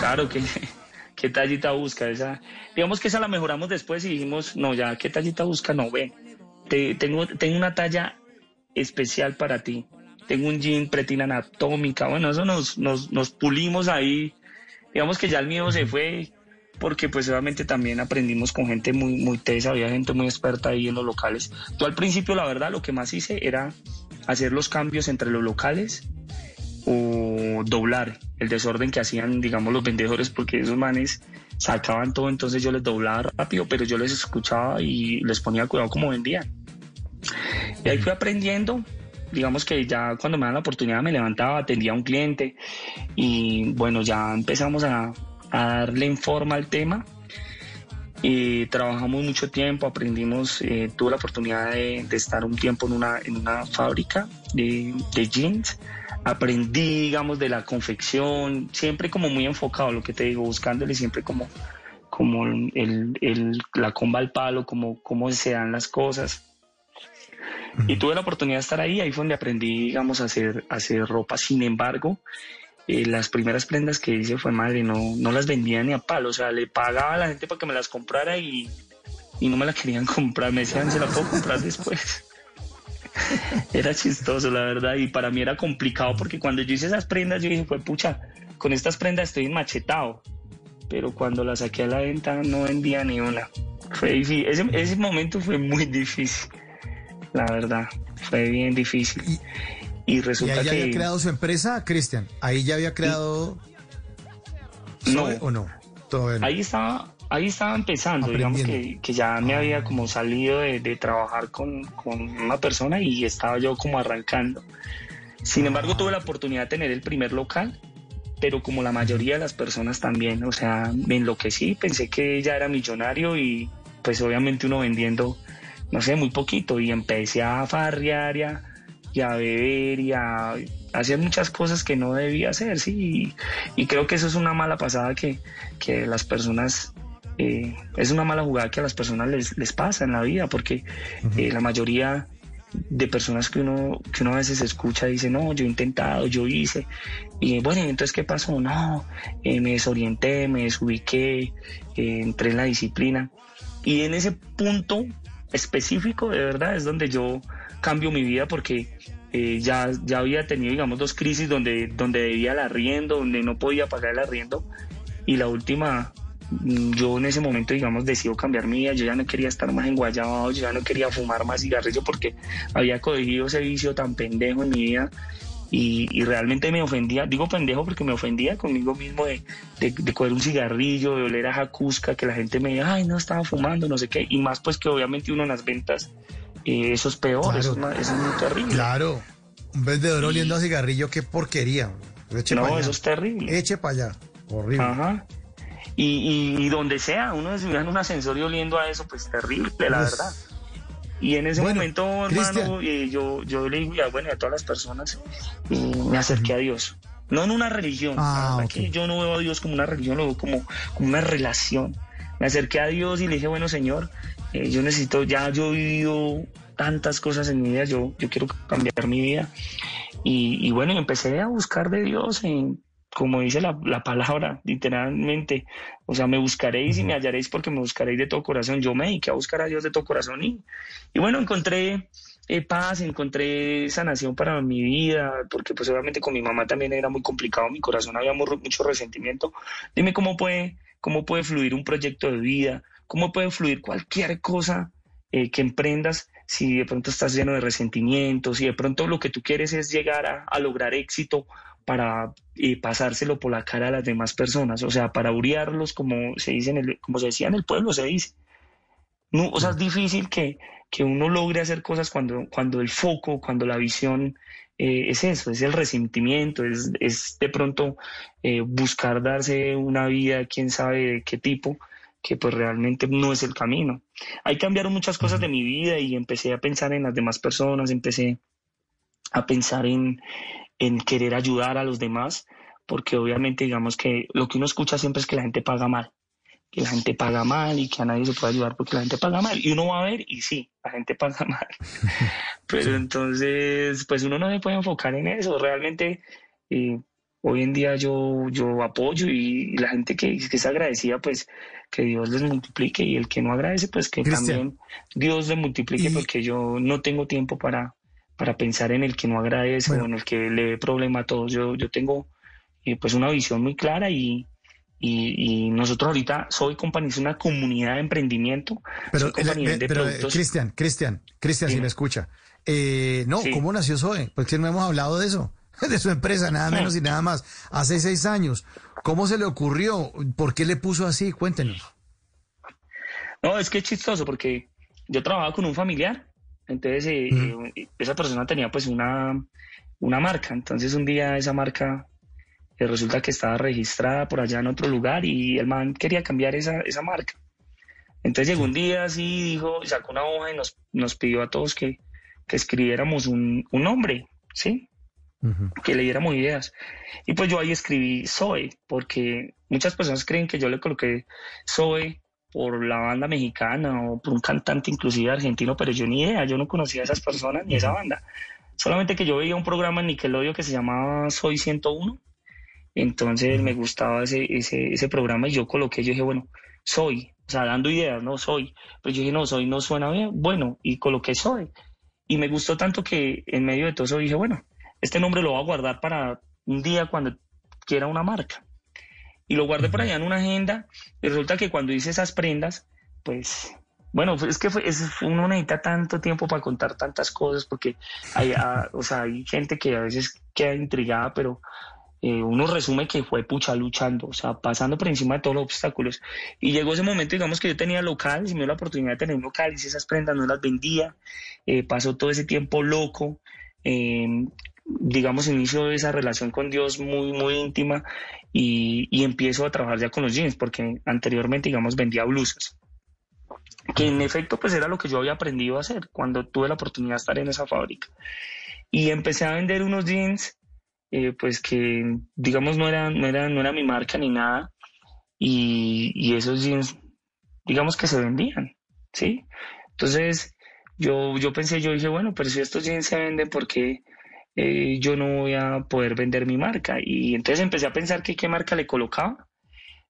Claro que ¿Qué tallita busca? Esa, digamos que esa la mejoramos después y dijimos, no, ya, ¿qué tallita busca? No, ven, te, tengo, tengo una talla especial para ti. Tengo un jean pretina anatómica. Bueno, eso nos, nos, nos pulimos ahí. Digamos que ya el mío se fue porque pues obviamente también aprendimos con gente muy, muy tesa, había gente muy experta ahí en los locales. Yo al principio la verdad lo que más hice era hacer los cambios entre los locales o doblar el desorden que hacían, digamos, los vendedores, porque esos manes sacaban todo, entonces yo les doblaba rápido, pero yo les escuchaba y les ponía cuidado como vendían. Y ahí fui aprendiendo, digamos que ya cuando me dan la oportunidad me levantaba, atendía a un cliente y bueno, ya empezamos a, darle en forma al tema. Y trabajamos mucho tiempo, aprendimos, eh, tuve la oportunidad de, estar un tiempo en una, en una fábrica de, jeans aprendí, digamos, de la confección, siempre como muy enfocado, lo que te digo, buscándole siempre como, como el, la comba al palo, como cómo se dan las cosas. Y tuve la oportunidad de estar ahí, ahí fue donde aprendí, digamos, a hacer, hacer ropa. Sin embargo, eh, las primeras prendas que hice fue madre, no, no las vendía ni a palo, o sea, le pagaba a la gente para que me las comprara y, y no me las querían comprar, me decían, se la puedo comprar después. era chistoso, la verdad, y para mí era complicado porque cuando yo hice esas prendas, yo dije, pues pucha, con estas prendas estoy machetado, pero cuando las saqué a la venta no vendía ni una. Fue difícil, ese, ese momento fue muy difícil, la verdad, fue bien difícil. Y, resulta ¿Y ahí ya había creado su empresa, Cristian? ¿Ahí ya había creado... No. ¿O no? Ahí estaba ahí estaba empezando, digamos que, que, ya me había como salido de, trabajar con, con, una persona y estaba yo como arrancando. Sin embargo, tuve la oportunidad de tener el primer local, pero como la mayoría de las personas también, o sea, me enloquecí, pensé que ya era millonario y pues obviamente uno vendiendo, no sé, muy poquito y empecé a farrear y a, y a beber y a hacer muchas cosas que no debía hacer, sí, y, y creo que eso es una mala pasada que, que las personas eh, es una mala jugada que a las personas les, les pasa en la vida, porque eh, la mayoría de personas que uno, que uno a veces escucha dice, no, yo he intentado, yo hice. Y bueno, entonces, ¿qué pasó? No, eh, me desorienté, me desubiqué, eh, entré en la disciplina. Y en ese punto específico, de verdad, es donde yo cambio mi vida porque eh, ya, ya había tenido, digamos, dos crisis donde, donde debía el arriendo, donde no podía pagar el arriendo. Y la última, mm, yo en ese momento, digamos, decido cambiar mi vida. Yo ya no quería estar más en Guayabao, yo ya no quería fumar más cigarrillo porque había cogido ese vicio tan pendejo en mi vida. Y, y, realmente me ofendía, digo pendejo porque me ofendía conmigo mismo de, de, de, coger un cigarrillo, de oler a jacusca, que la gente me diga, ay, no, estaba fumando, no sé qué, y más pues que obviamente uno en las ventas, eh, eso es peor, Claro. eso, es más- eso es muy terrible. Claro. Un vendedor oliendo a cigarrillo, qué porquería. Eche No, eso es terrible. Eche para allá. Horrible. Ajá. Y, y- y donde sea, uno se en un ascensor y oliendo a eso, pues terrible, la Pues, verdad. Y en ese bueno, momento, hermano, eh, yo, yo le digo, ya, bueno, a todas las personas, eh, me acerqué a Dios. No en una religión, Ah, que yo no veo a Dios como una religión, lo veo como, como una relación. Me acerqué a Dios y le dije, bueno, Señor, eh, yo necesito, ya yo he vivido tantas cosas en mi vida, yo, yo quiero cambiar mi vida. Y, y bueno, empecé a buscar de Dios, en, como dice la, la palabra, literalmente. O sea, me buscaréis y me hallaréis porque me buscaréis de todo corazón. Yo me dediqué a buscar a Dios de todo corazón y, y bueno, encontré eh, paz, encontré sanación para mi vida, porque pues obviamente con mi mamá también era muy complicado, mi corazón había mu- mucho resentimiento. Dime cómo puede, cómo puede fluir un proyecto de vida, cómo puede fluir cualquier cosa eh, que emprendas si de pronto estás lleno de resentimiento, si de pronto lo que tú quieres es llegar a, a lograr éxito para eh, pasárselo por la cara a las demás personas, o sea, para uriarlos como se dice en el, como se decía en el pueblo, se dice. No, o sea, es difícil que, que uno logre hacer cosas cuando, cuando el foco, cuando la visión eh, es eso, es el resentimiento, es, es de pronto eh, buscar darse una vida, quién sabe de qué tipo, que pues realmente no es el camino. Ahí cambiaron muchas cosas de mi vida y empecé a pensar en las demás personas, empecé a pensar en, en querer ayudar a los demás, porque obviamente digamos que lo que uno escucha siempre es que la gente paga mal, que la gente paga mal y que a nadie se puede ayudar porque la gente paga mal. Y uno va a ver y sí, la gente paga mal. Pero entonces, pues uno no se puede enfocar en eso. Realmente, eh, hoy en día yo, yo apoyo y, la gente que, que es agradecida, pues que Dios les multiplique y el que no agradece, pues que Cristian. también Dios les multiplique porque yo no tengo tiempo para, para pensar en el que no agradece o en el que le ve problema a todos. Yo, yo tengo eh, pues una visión muy clara y, y, y nosotros ahorita, Soy Company es una comunidad de emprendimiento. Pero, eh, pero, eh. Cristian, Cristian, Cristian, si me escucha. Eh, no, Sí. ¿cómo nació Zoe? Porque no hemos hablado de eso, de su empresa, nada menos y nada más. Hace seis años. ¿Cómo se le ocurrió? ¿Por qué le puso así? Cuéntenos. No, es que es chistoso porque yo trabajaba con un familiar, entonces eh, eh, esa persona tenía pues una, una marca, entonces un día esa marca eh, resulta que estaba registrada por allá en otro lugar y el man quería cambiar esa, esa marca. Entonces llegó un día así, dijo, sacó una hoja y nos, nos pidió a todos que, que escribiéramos un, un nombre, ¿sí? que le diéramos ideas. Y pues yo ahí escribí Zoe, porque muchas personas creen que yo le coloqué Zoe por la banda mexicana o por un cantante inclusive argentino, pero yo ni idea, yo no conocía a esas personas ni esa banda. Solamente que yo veía un programa en Nickelodeon que se llamaba Soy 101, entonces me gustaba ese, ese, ese programa y yo coloqué, yo dije, bueno, Soy, o sea, dando ideas, no Soy, pero yo dije, no, Soy no suena bien, bueno, y coloqué Soy. Y me gustó tanto que en medio de todo eso dije, bueno, este nombre lo voy a guardar para un día cuando quiera una marca. Y lo guardé por allá en una agenda y resulta que cuando hice esas prendas, pues, bueno, es que fue, es- uno necesita tanto tiempo para contar tantas cosas porque hay, ah, o sea, hay gente que a veces queda intrigada, pero eh, uno resume que fue pucha luchando, o sea, pasando por encima de todos los obstáculos. Y llegó ese momento, digamos que yo tenía local, y me dio la oportunidad de tener un local, hice esas prendas, no las vendía, eh, pasó todo ese tiempo loco, eh, digamos, inicio esa relación con Dios muy, muy íntima y, y empiezo a trabajar ya con los jeans, porque anteriormente, digamos, vendía blusas que en efecto pues era lo que yo había aprendido a hacer cuando tuve la oportunidad de estar en esa fábrica. Y empecé a vender unos jeans eh, pues que digamos no era, no, era, no era mi marca ni nada y, y esos jeans digamos que se vendían, ¿sí? Entonces yo, yo pensé, yo dije, bueno, pero si estos jeans se venden, ¿por qué eh, yo no voy a poder vender mi marca? Y entonces empecé a pensar que qué marca le colocaba.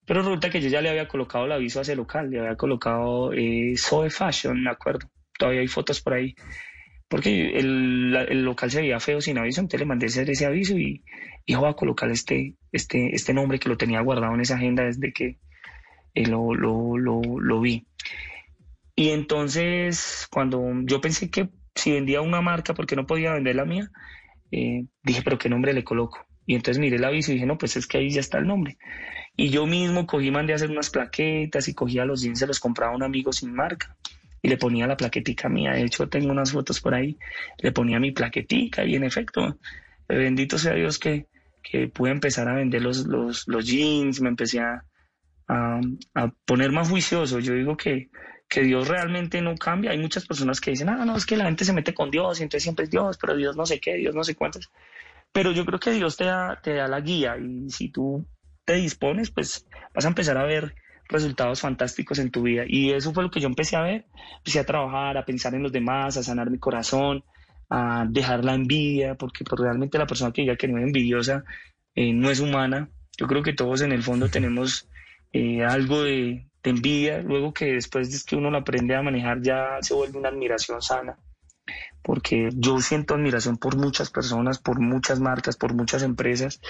Pero resulta que yo ya le había colocado el aviso a ese local, le había colocado eh, Zoe Fashion, me acuerdo. Todavía hay fotos por ahí. Porque el, el local se veía feo sin aviso, entonces le mandé hacer ese aviso y, y voy a colocar este, este, este nombre que lo tenía guardado en esa agenda desde que eh, lo, lo, lo, lo vi. Y entonces, cuando yo pensé que si vendía una marca, porque no podía vender la mía, eh, dije, pero ¿qué nombre le coloco? Y entonces miré el aviso y dije, no, pues es que ahí ya está el nombre. Y yo mismo cogí, mandé a hacer unas plaquetas y cogía los jeans, se los compraba a un amigo sin marca. Y le ponía la plaquetica mía. De hecho, tengo unas fotos por ahí. Le ponía mi plaquetica y en efecto, bendito sea Dios que, que pude empezar a vender los, los, los jeans, me empecé a, a, a poner más juicioso. Yo digo que que Dios realmente no cambia. Hay muchas personas que dicen, ah, no, es que la gente se mete con Dios y entonces siempre es Dios, pero Dios no sé qué, Dios no sé cuántos. Pero yo creo que Dios te da, te da la guía y si tú te dispones, pues vas a empezar a ver resultados fantásticos en tu vida. Y eso fue lo que yo empecé a ver. Empecé a trabajar, a pensar en los demás, a sanar mi corazón, a dejar la envidia, porque pues, realmente la persona que diga que no es envidiosa eh, no es humana. Yo creo que todos en el fondo tenemos eh, algo de, de envidia, luego que después de que uno lo aprende a manejar ya se vuelve una admiración sana, porque yo siento admiración por muchas personas, por muchas marcas, por muchas empresas,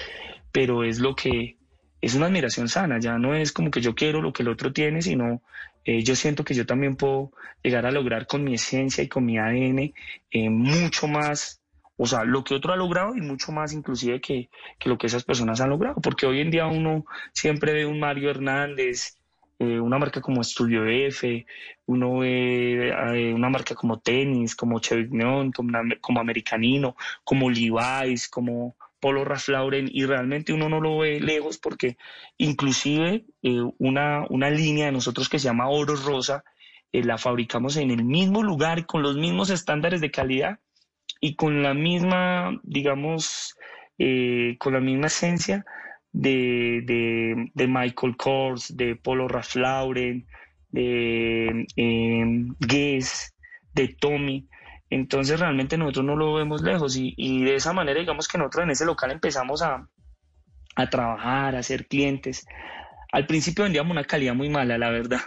pero es lo que es una admiración sana, ya no es como que yo quiero lo que el otro tiene, sino eh, yo siento que yo también puedo llegar a lograr con mi esencia y con mi ADN eh, mucho más, o sea, lo que otro ha logrado y mucho más inclusive que, que lo que esas personas han logrado, porque hoy en día uno siempre ve un Mario Hernández, eh, una marca como Studio F, uno ve eh, una marca como Tenis, como Chevignon, como, como Americanino, como Levi's, como Polo Ralph Lauren y realmente uno no lo ve lejos porque inclusive eh, una, una línea de nosotros que se llama Oro Rosa la fabricamos en el mismo lugar con los mismos estándares de calidad y con la misma, digamos, con la misma esencia de, de, Michael Kors, de Polo Ralph Lauren, de eh, Guess, de Tommy. Entonces realmente nosotros no lo vemos lejos y, y, de esa manera digamos que nosotros en ese local empezamos a, a trabajar, a ser clientes. Al principio vendíamos una calidad muy mala, la verdad.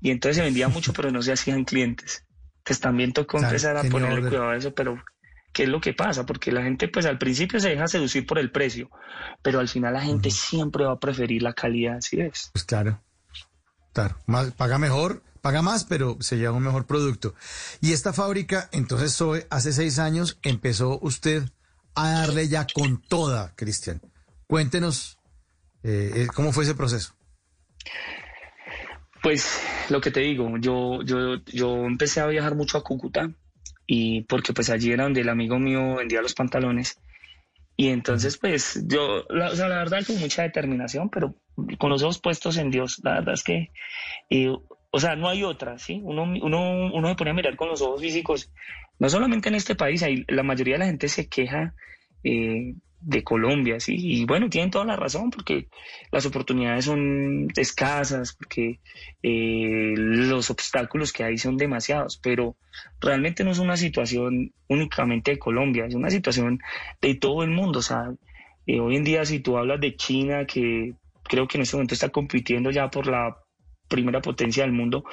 Y entonces se vendía mucho, pero no se hacían clientes. Pues también tocó empezar a ponerle cuidado a eso, pero qué es lo que pasa, porque la gente pues al principio se deja seducir por el precio, pero al final la gente siempre va a preferir la calidad, ¿sí es? Pues claro, claro, más, paga mejor, paga más, pero se lleva un mejor producto. Y esta fábrica, entonces Zoe, hace seis años empezó usted a darle ya con toda, Cristian. Cuéntenos eh, eh, cómo fue ese proceso. Pues lo que te digo, yo, yo, yo empecé a viajar mucho a Cúcuta y porque pues allí era donde el amigo mío vendía los pantalones. Y entonces pues yo, la, o sea, la verdad con mucha determinación, pero con los ojos puestos en Dios, la verdad es que, eh, o sea, no hay otra, ¿sí? Uno, uno, uno se pone a mirar con los ojos físicos, no solamente en este país, ahí la mayoría de la gente se queja eh, de Colombia, ¿sí? Y bueno, tienen toda la razón porque las oportunidades son escasas, porque eh, los obstáculos que hay son demasiados, pero realmente no es una situación únicamente de Colombia, es una situación de todo el mundo, o sea, eh, hoy en día si tú hablas de China, que creo que en este momento está compitiendo ya por la primera potencia del mundo,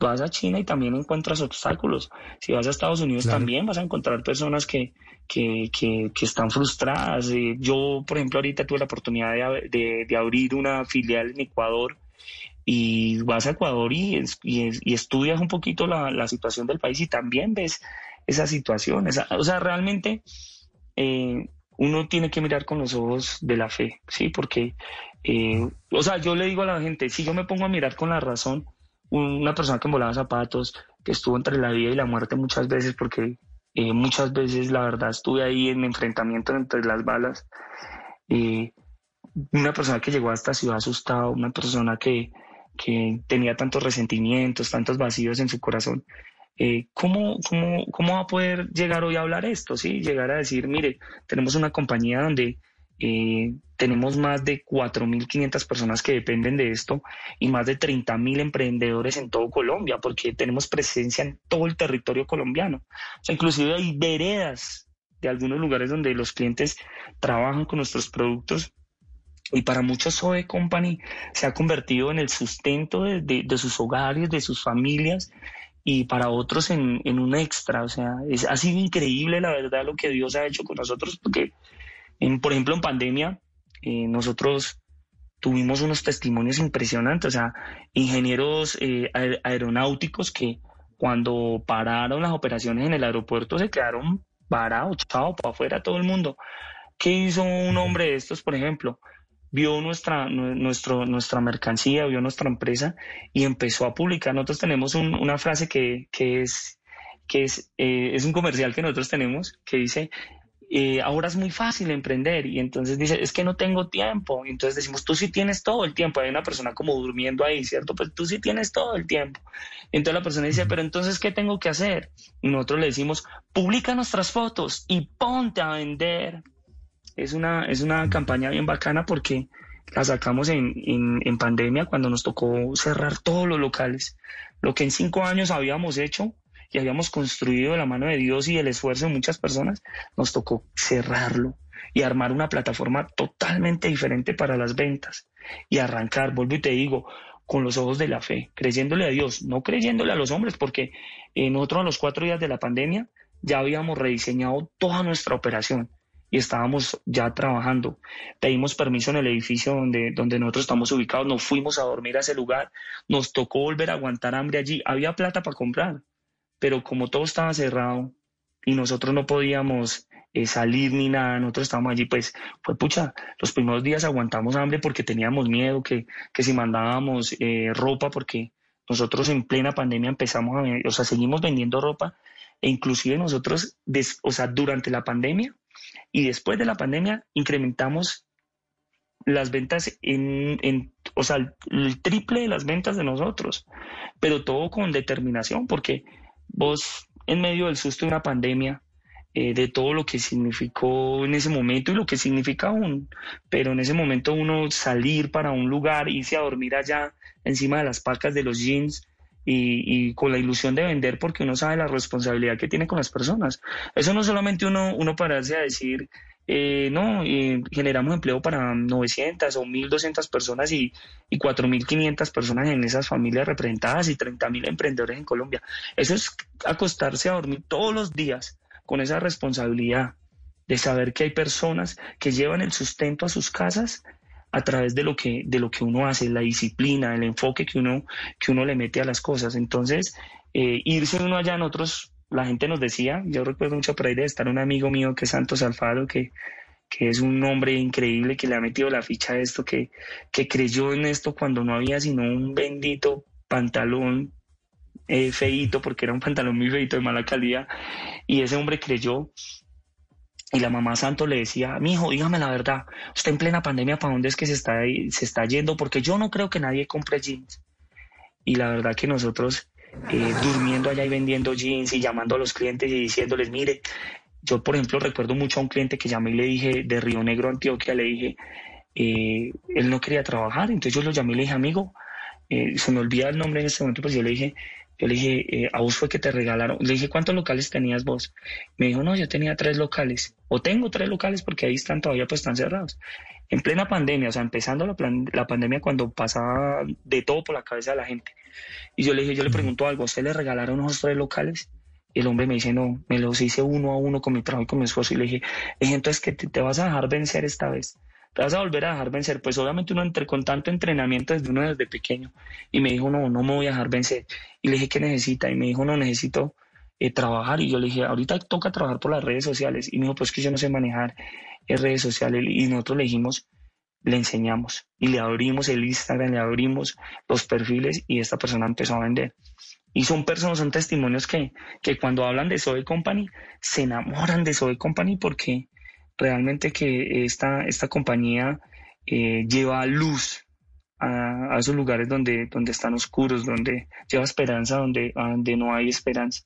vas a China y también encuentras obstáculos. Si vas a Estados Unidos también vas a encontrar personas que, que, que, están frustradas. Eh, yo, por ejemplo, ahorita tuve la oportunidad de, de, abrir una filial en Ecuador y vas a Ecuador y, y, estudias un poquito la, la, situación del país y también ves esa situación. o sea, realmente eh, uno tiene que mirar con los ojos de la fe, ¿sí? Porque, eh, o sea, yo le digo a la gente, si yo me pongo a mirar con la razón, una persona que volaba zapatos, que estuvo entre la vida y la muerte muchas veces, porque eh, muchas veces la verdad estuve ahí en enfrentamiento entre las balas. Eh, una persona que llegó a esta ciudad asustado, una persona que, que tenía tantos resentimientos, tantos vacíos en su corazón. Eh, ¿cómo, cómo, cómo, va a poder llegar hoy a hablar esto? ¿sí? Llegar a decir, mire, tenemos una compañía donde Eh, tenemos más de 4.500 personas que dependen de esto y más de 30.000 emprendedores en todo Colombia, porque tenemos presencia en todo el territorio colombiano. O sea, inclusive hay veredas de algunos lugares donde los clientes trabajan con nuestros productos y para muchos Zoe Company se ha convertido en el sustento de, sus hogares, de sus familias y para otros en, un extra. O sea, es, ha sido increíble la verdad lo que Dios ha hecho con nosotros porque, en, por ejemplo, en pandemia eh, nosotros tuvimos unos testimonios impresionantes, o sea, ingenieros eh, aeronáuticos que cuando pararon las operaciones en el aeropuerto se quedaron varados, chao, para afuera todo el mundo. ¿Qué hizo un hombre de estos, por ejemplo? vio nuestra, nuestro, nuestra mercancía, vio nuestra empresa y empezó a publicar. Nosotros tenemos una frase que, es, que es, eh, es un comercial que nosotros tenemos que dice, eh, ahora es muy fácil emprender y entonces dice, es que no tengo tiempo. Y entonces decimos, tú sí tienes todo el tiempo. Hay una persona como durmiendo ahí, ¿cierto? Pues tú sí tienes todo el tiempo. entonces la persona dice, pero entonces, ¿qué tengo que hacer? Y nosotros le decimos, publica nuestras fotos y ponte a vender es una, es una campaña bien bacana porque la sacamos en, en, pandemia cuando nos tocó cerrar todos los locales. Lo que en cinco años habíamos hecho y habíamos construido de la mano de Dios y el esfuerzo de muchas personas, nos tocó cerrarlo y armar una plataforma totalmente diferente para las ventas y arrancar, vuelvo y te digo, con los ojos de la fe, creyéndole a Dios, no creyéndole a los hombres, porque nosotros a los cuatro días de la pandemia ya habíamos rediseñado toda nuestra operación y estábamos ya trabajando. Pedimos permiso en el edificio donde, donde nosotros estamos ubicados, nos fuimos a dormir a ese lugar, nos tocó volver a aguantar hambre allí. Había plata para comprar, pero como todo estaba cerrado y nosotros no podíamos eh, salir ni nada, nosotros estábamos allí, pues fue pucha, los primeros días aguantamos hambre porque teníamos miedo que, que si mandábamos eh, ropa, porque nosotros en plena pandemia empezamos a, o sea, seguimos vendiendo ropa e inclusive nosotros, o sea, durante la pandemia, y después de la pandemia incrementamos las ventas en, o sea, el triple de las ventas de nosotros, pero todo con determinación, porque vos en medio del susto de una pandemia, eh, de todo lo que significó en ese momento y lo que significa aún, pero en ese momento uno salir para un lugar, irse a dormir allá encima de las pacas de los jeans, y, con la ilusión de vender porque uno sabe la responsabilidad que tiene con las personas. Eso no solamente uno, uno pararse a decir, eh, no, generamos empleo para 900 o 1.200 personas y, y 4.500 personas en esas familias representadas y 30.000 emprendedores en Colombia. Eso es acostarse a dormir todos los días con esa responsabilidad de saber que hay personas que llevan el sustento a sus casas a través de lo que, de lo que uno hace, la disciplina, el enfoque que uno, que uno le mete a las cosas. Entonces, eh, irse uno allá en otros, la gente nos decía, yo recuerdo mucho por ahí de estar un amigo mío que es Santos Alfaro, que, que es un hombre increíble, que le ha metido la ficha a esto, que, que creyó en esto cuando no había sino un bendito pantalón eh, feito, porque era un pantalón muy feito de mala calidad, y ese hombre creyó y la mamá Santo le decía, mi hijo, dígame la verdad, usted en plena pandemia, ¿para dónde es que se está, se está yendo? Porque yo no creo que nadie compre jeans. Y la verdad que nosotros eh, durmiendo allá y vendiendo jeans y llamando a los clientes y diciéndoles, mire, yo por ejemplo recuerdo mucho a un cliente que llamé y le dije, de Río Negro, Antioquia, le dije, eh, él no quería trabajar, entonces yo lo llamé y le dije, amigo, eh, se me olvida el nombre en este momento, pues yo le dije, yo le dije, eh, a vos fue que te regalaron. Le dije, ¿cuántos locales tenías vos? Me dijo, no, yo tenía tres locales. O tengo tres locales porque ahí están todavía, pues están cerrados. En plena pandemia, o sea, empezando la, la pandemia cuando pasaba de todo por la cabeza de la gente. Y yo le dije, yo le pregunto algo, ¿usted le regalaron esos tres locales? Y el hombre me dice, no, me los hice uno a uno con mi trabajo y con mi esfuerzo. Y le dije, entonces que te vas a dejar vencer esta vez te vas a volver a dejar vencer. Pues obviamente uno entre con tanto entrenamiento desde uno desde pequeño. Y me dijo, no, no me voy a dejar vencer. Y le dije, ¿qué necesita? Y me dijo, no, necesito eh, trabajar. Y yo le dije, ahorita toca trabajar por las redes sociales. Y me dijo, pues que yo no sé manejar eh, redes sociales. Y nosotros le dijimos, le enseñamos. Y le abrimos el Instagram, le abrimos los perfiles y esta persona empezó a vender. Y son personas, son testimonios que, que cuando hablan de Zoe Company, se enamoran de Zoe Company porque realmente que esta, esta compañía eh, lleva luz a, esos lugares donde, donde están oscuros, donde lleva esperanza, donde, donde no hay esperanza.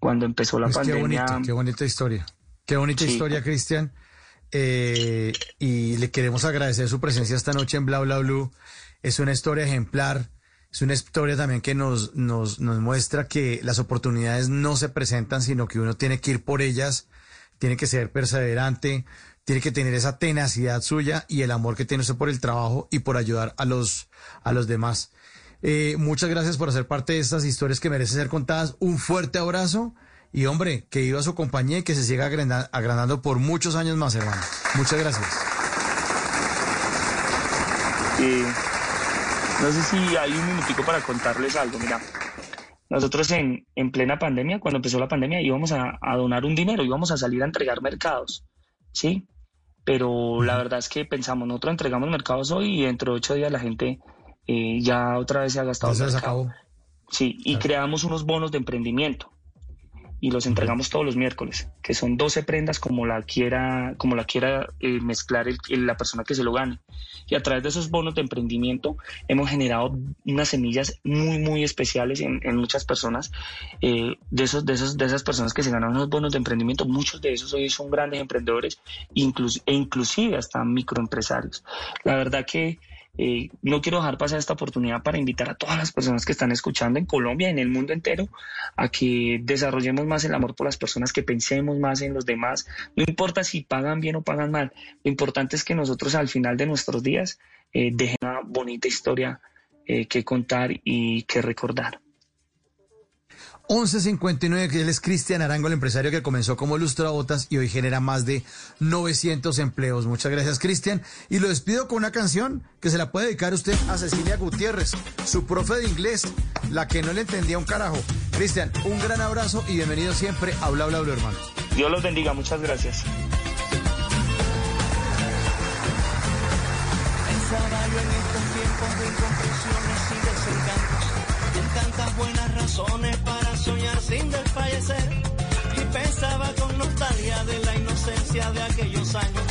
Cuando empezó la pues pandemia. Qué, qué bonita historia. Qué bonita historia, Cristian. eh, y le queremos agradecer su presencia esta noche en Bla Bla Blue. Es una historia ejemplar, es una historia también que nos, nos, nos muestra que las oportunidades no se presentan, sino que uno tiene que ir por ellas, tiene que ser perseverante, tiene que tener esa tenacidad suya y el amor que tiene usted por el trabajo y por ayudar a los, a los demás. Eh, muchas gracias por hacer parte de estas historias que merecen ser contadas. Un fuerte abrazo y hombre, que iba a su compañía y que se siga agranda- agrandando por muchos años más, hermano. Muchas gracias. No sé si hay un minutico para contarles algo. Mira, nosotros en, en plena pandemia, cuando empezó la pandemia, íbamos a, a donar un dinero, íbamos a salir a entregar mercados, ¿sí? Pero la verdad es que pensamos, nosotros entregamos mercados hoy y dentro de ocho días la gente eh, ya otra vez se ha gastado Ya se acabó. Sí, y creamos unos bonos de emprendimiento y los entregamos todos los miércoles, que son 12 prendas como la quiera, como la quiera eh, mezclar el- la persona que se lo gane. Y a través de esos bonos de emprendimiento hemos generado unas semillas muy, muy especiales en, muchas personas. Eh, de, esos, de, esos, de esas personas que se ganaron los bonos de emprendimiento, muchos de esos hoy son grandes emprendedores e inclusive hasta microempresarios. La verdad que eh, no quiero dejar pasar esta oportunidad para invitar a todas las personas que están escuchando en Colombia en el mundo entero a que desarrollemos más el amor por las personas, que pensemos más en los demás. No importa si pagan bien o pagan mal, lo importante es que nosotros al final de nuestros días eh, dejen una bonita historia eh, que contar y que recordar. 1159, que él es Cristian Arango, el empresario que comenzó como lustrabotas y hoy genera más de 900 empleos. Muchas gracias, Cristian. Y lo despido con una canción que se la puede dedicar usted a Cecilia Gutiérrez, su profe de inglés, la que no le entendía un carajo. Cristian, un gran abrazo y bienvenido siempre a Bla Bla Bla, hermano. Dios los bendiga, muchas gracias. Pensaba yo en estos tiempos de incomprensiones y desencantos, en tantas buenas razones para soñar sin desfallecer. Y pensaba con nostalgia de la inocencia de aquellos años,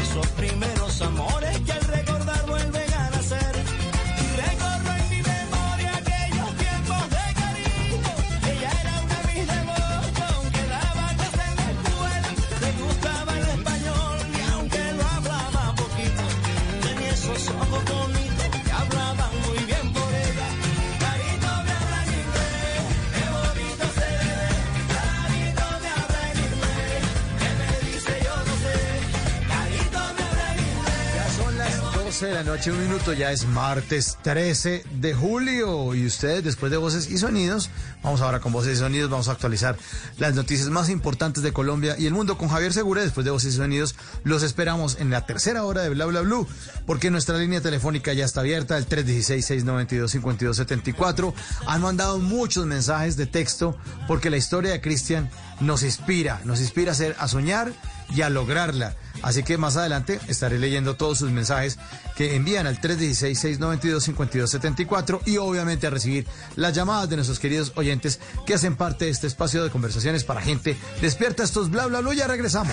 esos primeros amores que al de la noche, un minuto, ya es martes 13 de julio. Y ustedes, después de Voces y Sonidos, vamos ahora con Voces y Sonidos, vamos a actualizar las noticias más importantes de Colombia y el mundo con Javier Segura. Después de Voces y Sonidos, los esperamos en la tercera hora de Bla Bla Blue, porque nuestra línea telefónica ya está abierta, el 316-692-5274. Han mandado muchos mensajes de texto, porque la historia de Cristian nos inspira, nos inspira a, ser, a soñar y a lograrla. Así que más adelante estaré leyendo todos sus mensajes que envían al 316-692-5274 y obviamente a recibir las llamadas de nuestros queridos oyentes que hacen parte de este espacio de conversaciones para gente despierta estos bla bla bla. Ya regresamos.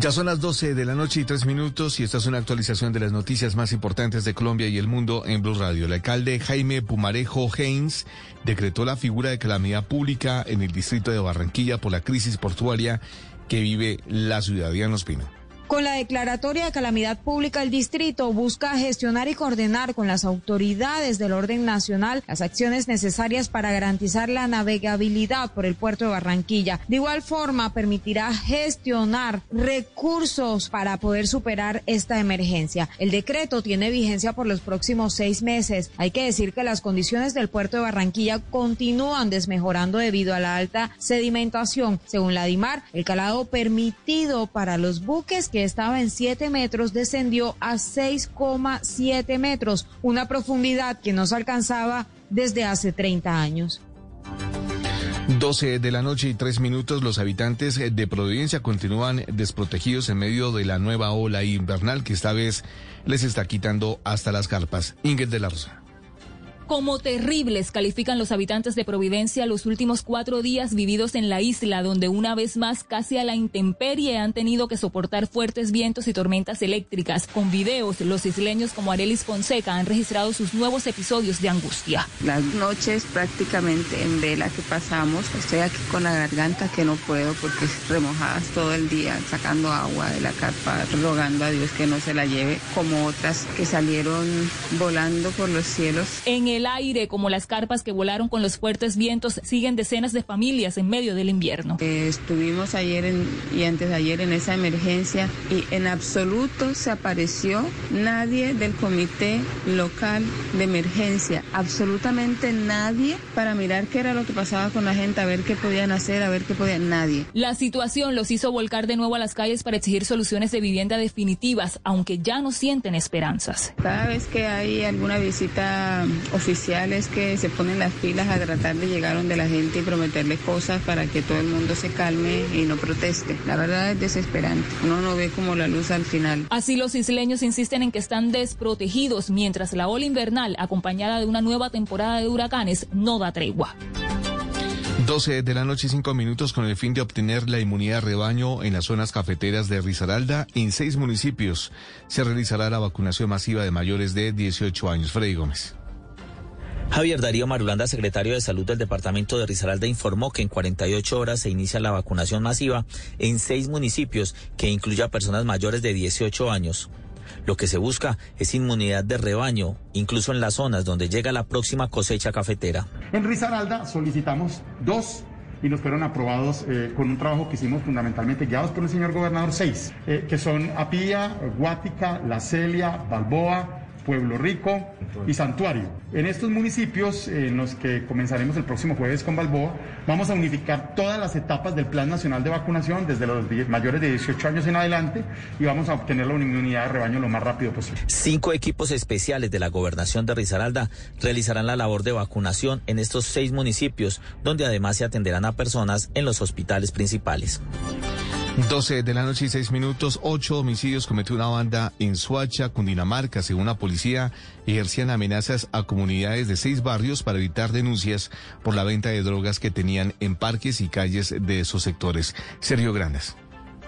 Ya son las 12 de la noche y tres minutos y esta es una actualización de las noticias más importantes de Colombia y el mundo en Blue Radio. El alcalde Jaime Pumarejo Haynes decretó la figura de calamidad pública en el distrito de Barranquilla por la crisis portuaria que vive la ciudad. Diana Ospina. Con la declaratoria de calamidad pública, el distrito busca gestionar y coordinar con las autoridades del orden nacional las acciones necesarias para garantizar la navegabilidad por el puerto de Barranquilla. De igual forma, permitirá gestionar recursos para poder superar esta emergencia. El decreto tiene vigencia por los próximos seis meses. Hay que decir que las condiciones del puerto de Barranquilla continúan desmejorando debido a la alta sedimentación. Según la DIMAR, el calado permitido para los buques que estaba en 7 metros descendió a 6,7 metros, una profundidad que no se alcanzaba desde hace 30 años. 12 de la noche y 3 minutos, los habitantes de Providencia continúan desprotegidos en medio de la nueva ola invernal que esta vez les está quitando hasta las carpas. Ingrid de la Rosa. Como terribles califican los habitantes de Providencia los últimos cuatro días vividos en la isla, donde una vez más casi a la intemperie han tenido que soportar fuertes vientos y tormentas eléctricas. Con videos, los isleños como Arelis Fonseca han registrado sus nuevos episodios de angustia. Las noches prácticamente en vela que pasamos, estoy aquí con la garganta que no puedo porque remojadas todo el día, sacando agua de la carpa, rogando a Dios que no se la lleve, como otras que salieron volando por los cielos. En el aire, como las carpas que volaron con los fuertes vientos, siguen decenas de familias en medio del invierno. Eh, estuvimos ayer en, y antes de ayer en esa emergencia y en absoluto se apareció nadie del comité local de emergencia, absolutamente nadie para mirar qué era lo que pasaba con la gente, a ver qué podían hacer, a ver qué podían, nadie. La situación los hizo volcar de nuevo a las calles para exigir soluciones de vivienda definitivas, aunque ya no sienten esperanzas. Cada vez que hay alguna visita oficial, oficiales que se ponen las pilas a tratar de llegar donde la gente y prometerle cosas para que todo el mundo se calme y no proteste. La verdad es desesperante. Uno no ve como la luz al final. Así los isleños insisten en que están desprotegidos mientras la ola invernal, acompañada de una nueva temporada de huracanes, no da tregua. 12 de la noche y 5 minutos con el fin de obtener la inmunidad rebaño en las zonas cafeteras de Risaralda. En seis municipios se realizará la vacunación masiva de mayores de 18 años. Freddy Gómez. Javier Darío Marulanda, secretario de Salud del Departamento de Risaralda, informó que en 48 horas se inicia la vacunación masiva en seis municipios que incluye a personas mayores de 18 años. Lo que se busca es inmunidad de rebaño, incluso en las zonas donde llega la próxima cosecha cafetera. En Risaralda solicitamos dos y nos fueron aprobados eh, con un trabajo que hicimos fundamentalmente guiados por el señor gobernador seis, eh, que son Apía, Guática, La Celia, Balboa, Pueblo Rico y Santuario. En estos municipios, en los que comenzaremos el próximo jueves con Balboa, vamos a unificar todas las etapas del Plan Nacional de Vacunación desde los mayores de 18 años en adelante y vamos a obtener la inmunidad de rebaño lo más rápido posible. Cinco equipos especiales de la gobernación de Risaralda realizarán la labor de vacunación en estos seis municipios, donde además se atenderán a personas en los hospitales principales. 12 de la noche y 6 minutos, ocho homicidios cometió una banda en Suacha, Cundinamarca. Según la policía, ejercían amenazas a comunidades de seis barrios para evitar denuncias por la venta de drogas que tenían en parques y calles de esos sectores. Sergio Grandes.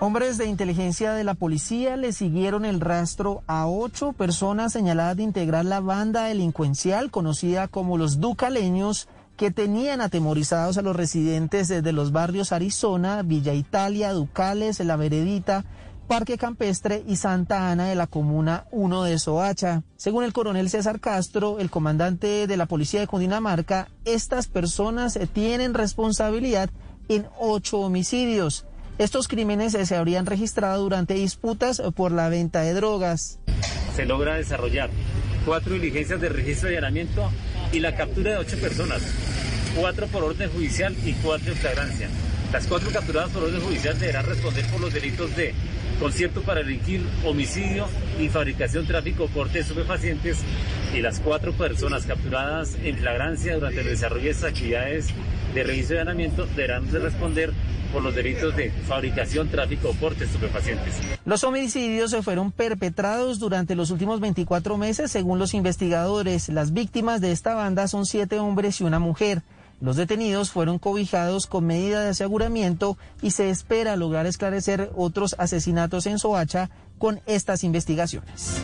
Hombres de inteligencia de la policía le siguieron el rastro a ocho personas señaladas de integrar la banda delincuencial conocida como los Ducaleños que tenían atemorizados a los residentes desde los barrios Arizona, Villa Italia, Ducales, La Veredita, Parque Campestre y Santa Ana de la Comuna 1 de Soacha. Según el coronel César Castro, el comandante de la Policía de Cundinamarca, estas personas tienen responsabilidad en ocho homicidios. Estos crímenes se habrían registrado durante disputas por la venta de drogas. Se logra desarrollar cuatro diligencias de registro y allanamiento y la captura de ocho personas, cuatro por orden judicial y cuatro en flagrancia. Las cuatro capturadas por orden judicial deberán responder por los delitos de concierto para delinquir, homicidio y fabricación, tráfico, corte de estupefacientes y las cuatro personas capturadas en flagrancia durante el desarrollo de estas actividades de registro y allanamiento deberán responder por los delitos de fabricación, tráfico porte estupefacientes. Los homicidios se fueron perpetrados durante los últimos 24 meses, según los investigadores. Las víctimas de esta banda son siete hombres y una mujer. Los detenidos fueron cobijados con medida de aseguramiento y se espera lograr esclarecer otros asesinatos en Soacha con estas investigaciones.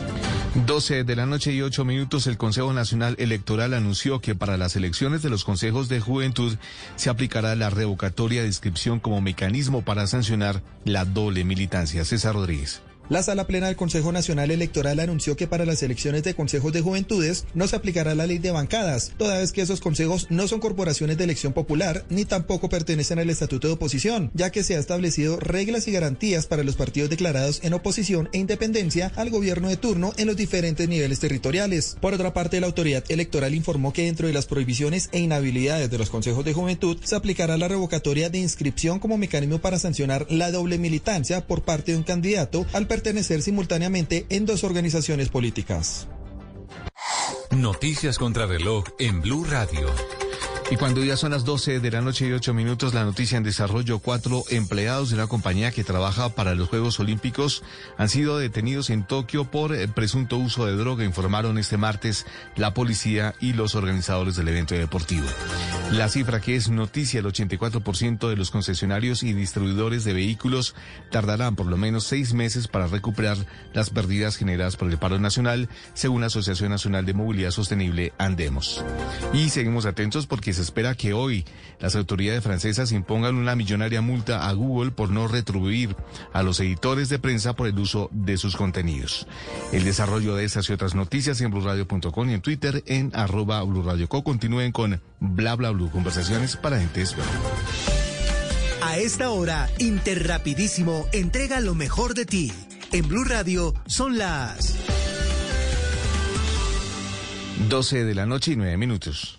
12 de la noche y 8 minutos, el Consejo Nacional Electoral anunció que para las elecciones de los consejos de juventud se aplicará la revocatoria de inscripción como mecanismo para sancionar la doble militancia. César Rodríguez. La Sala Plena del Consejo Nacional Electoral anunció que para las elecciones de consejos de juventudes no se aplicará la ley de bancadas, toda vez que esos consejos no son corporaciones de elección popular ni tampoco pertenecen al estatuto de oposición, ya que se ha establecido reglas y garantías para los partidos declarados en oposición e independencia al gobierno de turno en los diferentes niveles territoriales. Por otra parte, la autoridad electoral informó que dentro de las prohibiciones e inhabilidades de los consejos de juventud se aplicará la revocatoria de inscripción como mecanismo para sancionar la doble militancia por parte de un candidato al pertenecer simultáneamente en dos organizaciones políticas. Noticias contra reloj en Blue Radio. Y cuando ya son las 12 de la noche y 8 minutos, la noticia en desarrollo, cuatro empleados de una compañía que trabaja para los Juegos Olímpicos han sido detenidos en Tokio por eh, presunto uso de droga, informaron este martes la policía y los organizadores del evento deportivo. La cifra que es noticia, el 84% de los concesionarios y distribuidores de vehículos tardarán por lo menos seis meses para recuperar las pérdidas generadas por el paro nacional, según la Asociación Nacional de Movilidad Sostenible, Andemos. Y seguimos atentos porque se espera que hoy las autoridades francesas impongan una millonaria multa a Google por no retribuir a los editores de prensa por el uso de sus contenidos. El desarrollo de estas y otras noticias en blurradio.com y en Twitter en arroba blurradioco. Continúen con bla bla blue, conversaciones para entes. A esta hora, Interrapidísimo entrega lo mejor de ti. En Blue Radio son las 12 de la noche y 9 minutos.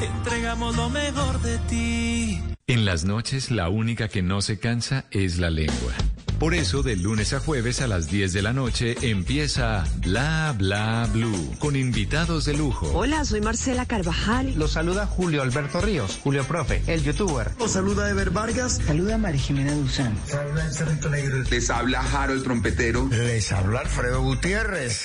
Entregamos lo mejor de ti. En las noches la única que no se cansa es la lengua. Por eso, de lunes a jueves a las 10 de la noche empieza Bla Bla Blue con invitados de lujo. Hola, soy Marcela Carvajal. Los saluda Julio Alberto Ríos, Julio Profe, el youtuber. Los saluda Ever Vargas. Saluda María Jimena Duzán. Les habla Jaro el trompetero. Les habla Alfredo Gutiérrez.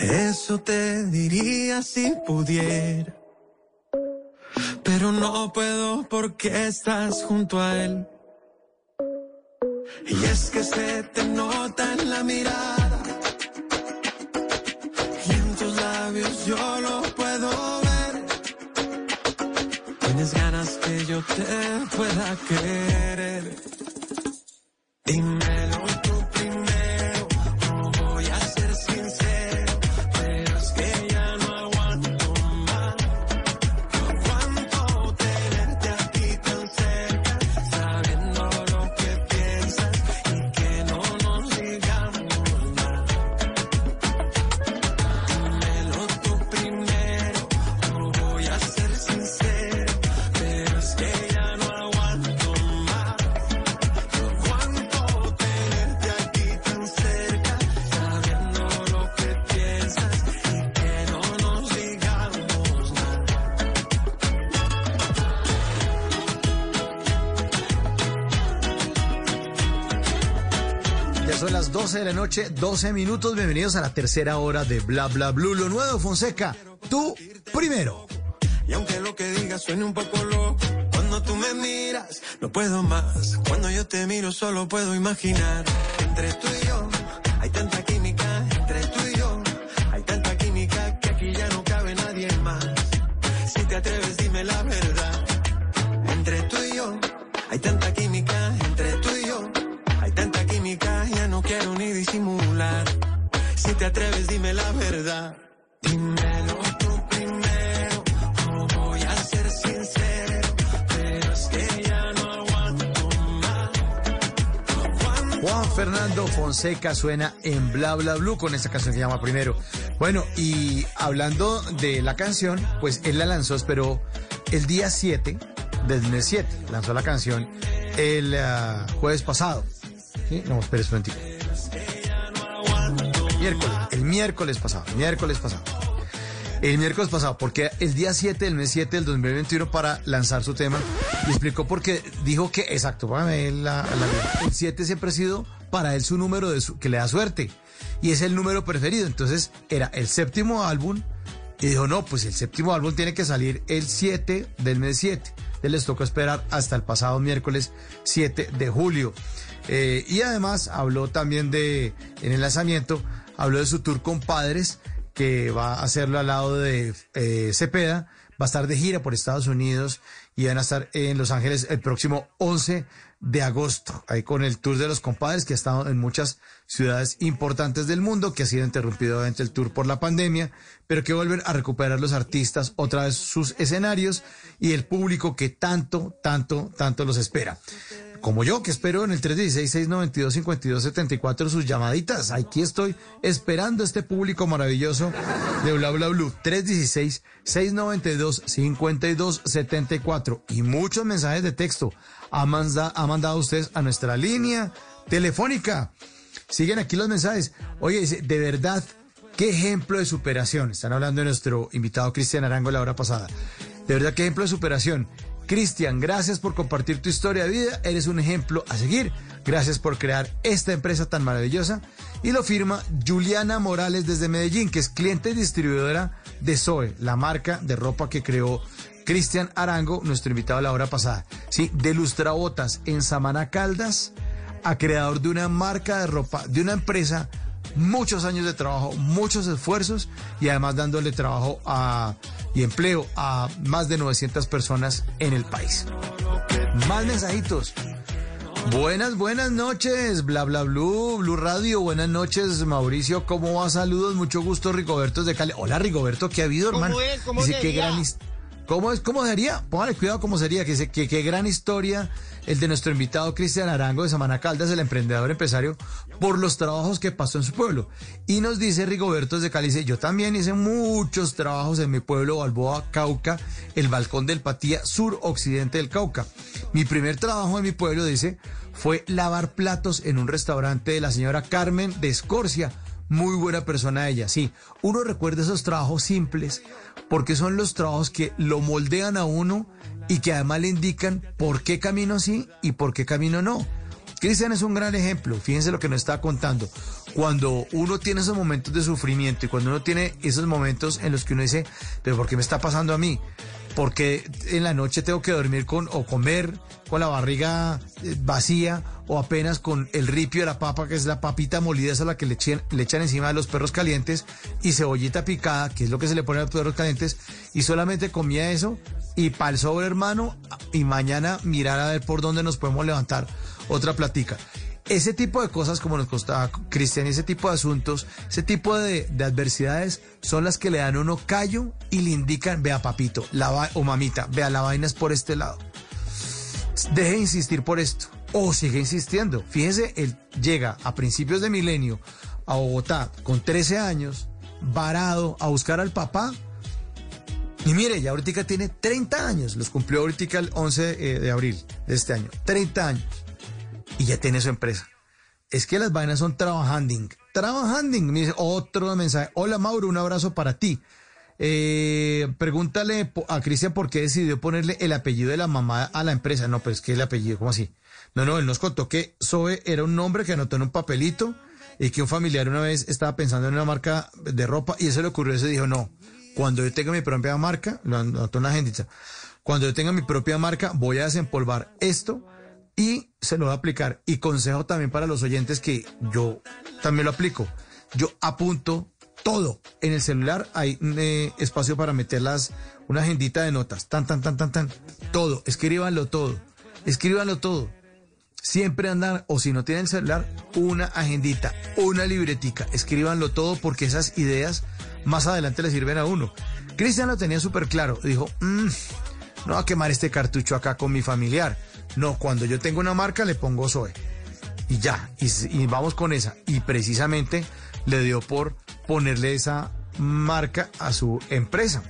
Eso te diría si pudiera. Pero no puedo porque estás junto a él. Y es que se te nota en la mirada. Y en tus labios yo lo puedo ver. Tienes ganas que yo te pueda querer. Dímelo noche, 12 minutos. Bienvenidos a la tercera hora de Bla Bla Blue. Lo nuevo, Fonseca. Tú primero. Y aunque lo que digas suene un poco loco, cuando tú me miras, no puedo más. Cuando yo te miro, solo puedo imaginar. Entre tú y yo, hay tanta química. Disimular. Si te atreves, dime la verdad. Dímelo tú primero. No voy a ser sincero, pero es que ya no aguanto más. Juan Fernando Fonseca suena en Bla Bla Blue con esta canción que se llama Primero. Bueno, y hablando de la canción, pues él la lanzó, pero el día 7 del mes 7. Lanzó la canción el ah, jueves pasado. ¿Sí? No, espera un momentito. Miércoles, el miércoles pasado, miércoles pasado. El miércoles pasado, porque el día 7 del mes 7 del 2021 para lanzar su tema, y explicó porque dijo que, exacto, póngame la, la- el 7 siempre ha sido para él su número de su- que le da suerte, y es el número preferido, entonces era el séptimo álbum, y dijo, no, pues el séptimo álbum tiene que salir el 7 del mes 7. Entonces les tocó esperar hasta el pasado miércoles 7 de julio. Eh, y además habló también de, en el lanzamiento, habló de su tour con padres, que va a hacerlo al lado de eh, Cepeda, va a estar de gira por Estados Unidos y van a estar en Los Ángeles el próximo 11 de agosto, ahí con el Tour de los Compadres, que ha estado en muchas ciudades importantes del mundo, que ha sido interrumpido obviamente el tour por la pandemia, pero que vuelven a recuperar los artistas otra vez sus escenarios y el público que tanto, tanto, tanto los espera. Como yo, que espero en el 316-692-5274 sus llamaditas. Aquí estoy esperando este público maravilloso de Bla Bla Blue. 316-692-5274. Y muchos mensajes de texto ha, manda- ha mandado ustedes a nuestra línea telefónica. Siguen aquí los mensajes. Oye, de verdad, qué ejemplo de superación. Están hablando de nuestro invitado Cristian Arango la hora pasada. De verdad, qué ejemplo de superación. Cristian, gracias por compartir tu historia de vida. Eres un ejemplo a seguir. Gracias por crear esta empresa tan maravillosa. Y lo firma Juliana Morales desde Medellín, que es cliente y distribuidora de Zoe, la marca de ropa que creó Cristian Arango, nuestro invitado la hora pasada. Sí, de Lustrabotas en Samana Caldas a creador de una marca de ropa, de una empresa, muchos años de trabajo, muchos esfuerzos y además dándole trabajo a, y empleo a más de 900 personas en el país. Más mensajitos. Buenas, buenas noches, bla bla blue, Blue Radio, buenas noches, Mauricio, ¿cómo va? Saludos, mucho gusto, Rigoberto de Cali. Hola, Rigoberto, ¿qué ha habido, hermano? ¿Cómo es? ¿Cómo Dice, qué gran ¿Cómo es? ¿Cómo sería? Póngale cuidado cómo sería, que, dice que gran historia el de nuestro invitado Cristian Arango de Samana Caldas, el emprendedor empresario, por los trabajos que pasó en su pueblo. Y nos dice Rigoberto desde Cali, dice, yo también hice muchos trabajos en mi pueblo, Balboa, Cauca, el balcón del Patía, sur-occidente del Cauca. Mi primer trabajo en mi pueblo, dice, fue lavar platos en un restaurante de la señora Carmen de Escorcia. Muy buena persona ella, sí. Uno recuerda esos trabajos simples porque son los trabajos que lo moldean a uno y que además le indican por qué camino sí y por qué camino no. Cristian es un gran ejemplo, fíjense lo que nos está contando. Cuando uno tiene esos momentos de sufrimiento y cuando uno tiene esos momentos en los que uno dice, pero ¿por qué me está pasando a mí? Porque en la noche tengo que dormir con o comer con la barriga eh, vacía o apenas con el ripio de la papa, que es la papita molida, esa es la que le, echan encima de los perros calientes, y cebollita picada, que es lo que se le pone a los perros calientes, y solamente comía eso, y para el sobre hermano, y mañana mirar a ver por dónde nos podemos levantar otra platica. Ese tipo de cosas como nos costaba Cristian, ese tipo de asuntos, ese tipo de, de adversidades son las que le dan uno callo y le indican, vea papito, la o mamita, vea la vaina es por este lado. Deje de insistir por esto. O sigue insistiendo. Fíjese, él llega a principios de milenio a Bogotá con 13 años, varado, a buscar al papá. Y mire, ya ahorita tiene 30 años. Los cumplió ahorita el 11 eh, de abril de este año. 30 años. Y ya tiene su empresa. Es que las vainas son trabajando. Trabajando. Me dice otro mensaje. Hola Mauro, un abrazo para ti. Eh, pregúntale a Cristian por qué decidió ponerle el apellido de la mamá a la empresa. No, pero es que el apellido, ¿cómo así? No, no, él nos contó que Zoe era un nombre que anotó en un papelito y que un familiar una vez estaba pensando en una marca de ropa y eso le ocurrió. Eso dijo, no, cuando yo tenga mi propia marca, lo anotó en la agendita, cuando yo tenga mi propia marca, voy a desempolvar esto y se lo voy a aplicar. Y consejo también para los oyentes que yo también lo aplico. Yo apunto todo. En el celular hay eh, espacio para meter las, una agendita de notas. Tan, tan, tan, tan, tan. Todo. Escríbanlo todo. Escríbanlo todo. Siempre andan, o si no tienen celular, una agendita, una libretica. Escríbanlo todo porque esas ideas más adelante le sirven a uno. Cristian lo tenía súper claro. Dijo, "Mm, no va a quemar este cartucho acá con mi familiar. No, cuando yo tengo una marca le pongo Zoe. y ya, y vamos con esa. Y precisamente le dio por ponerle esa marca a su empresa.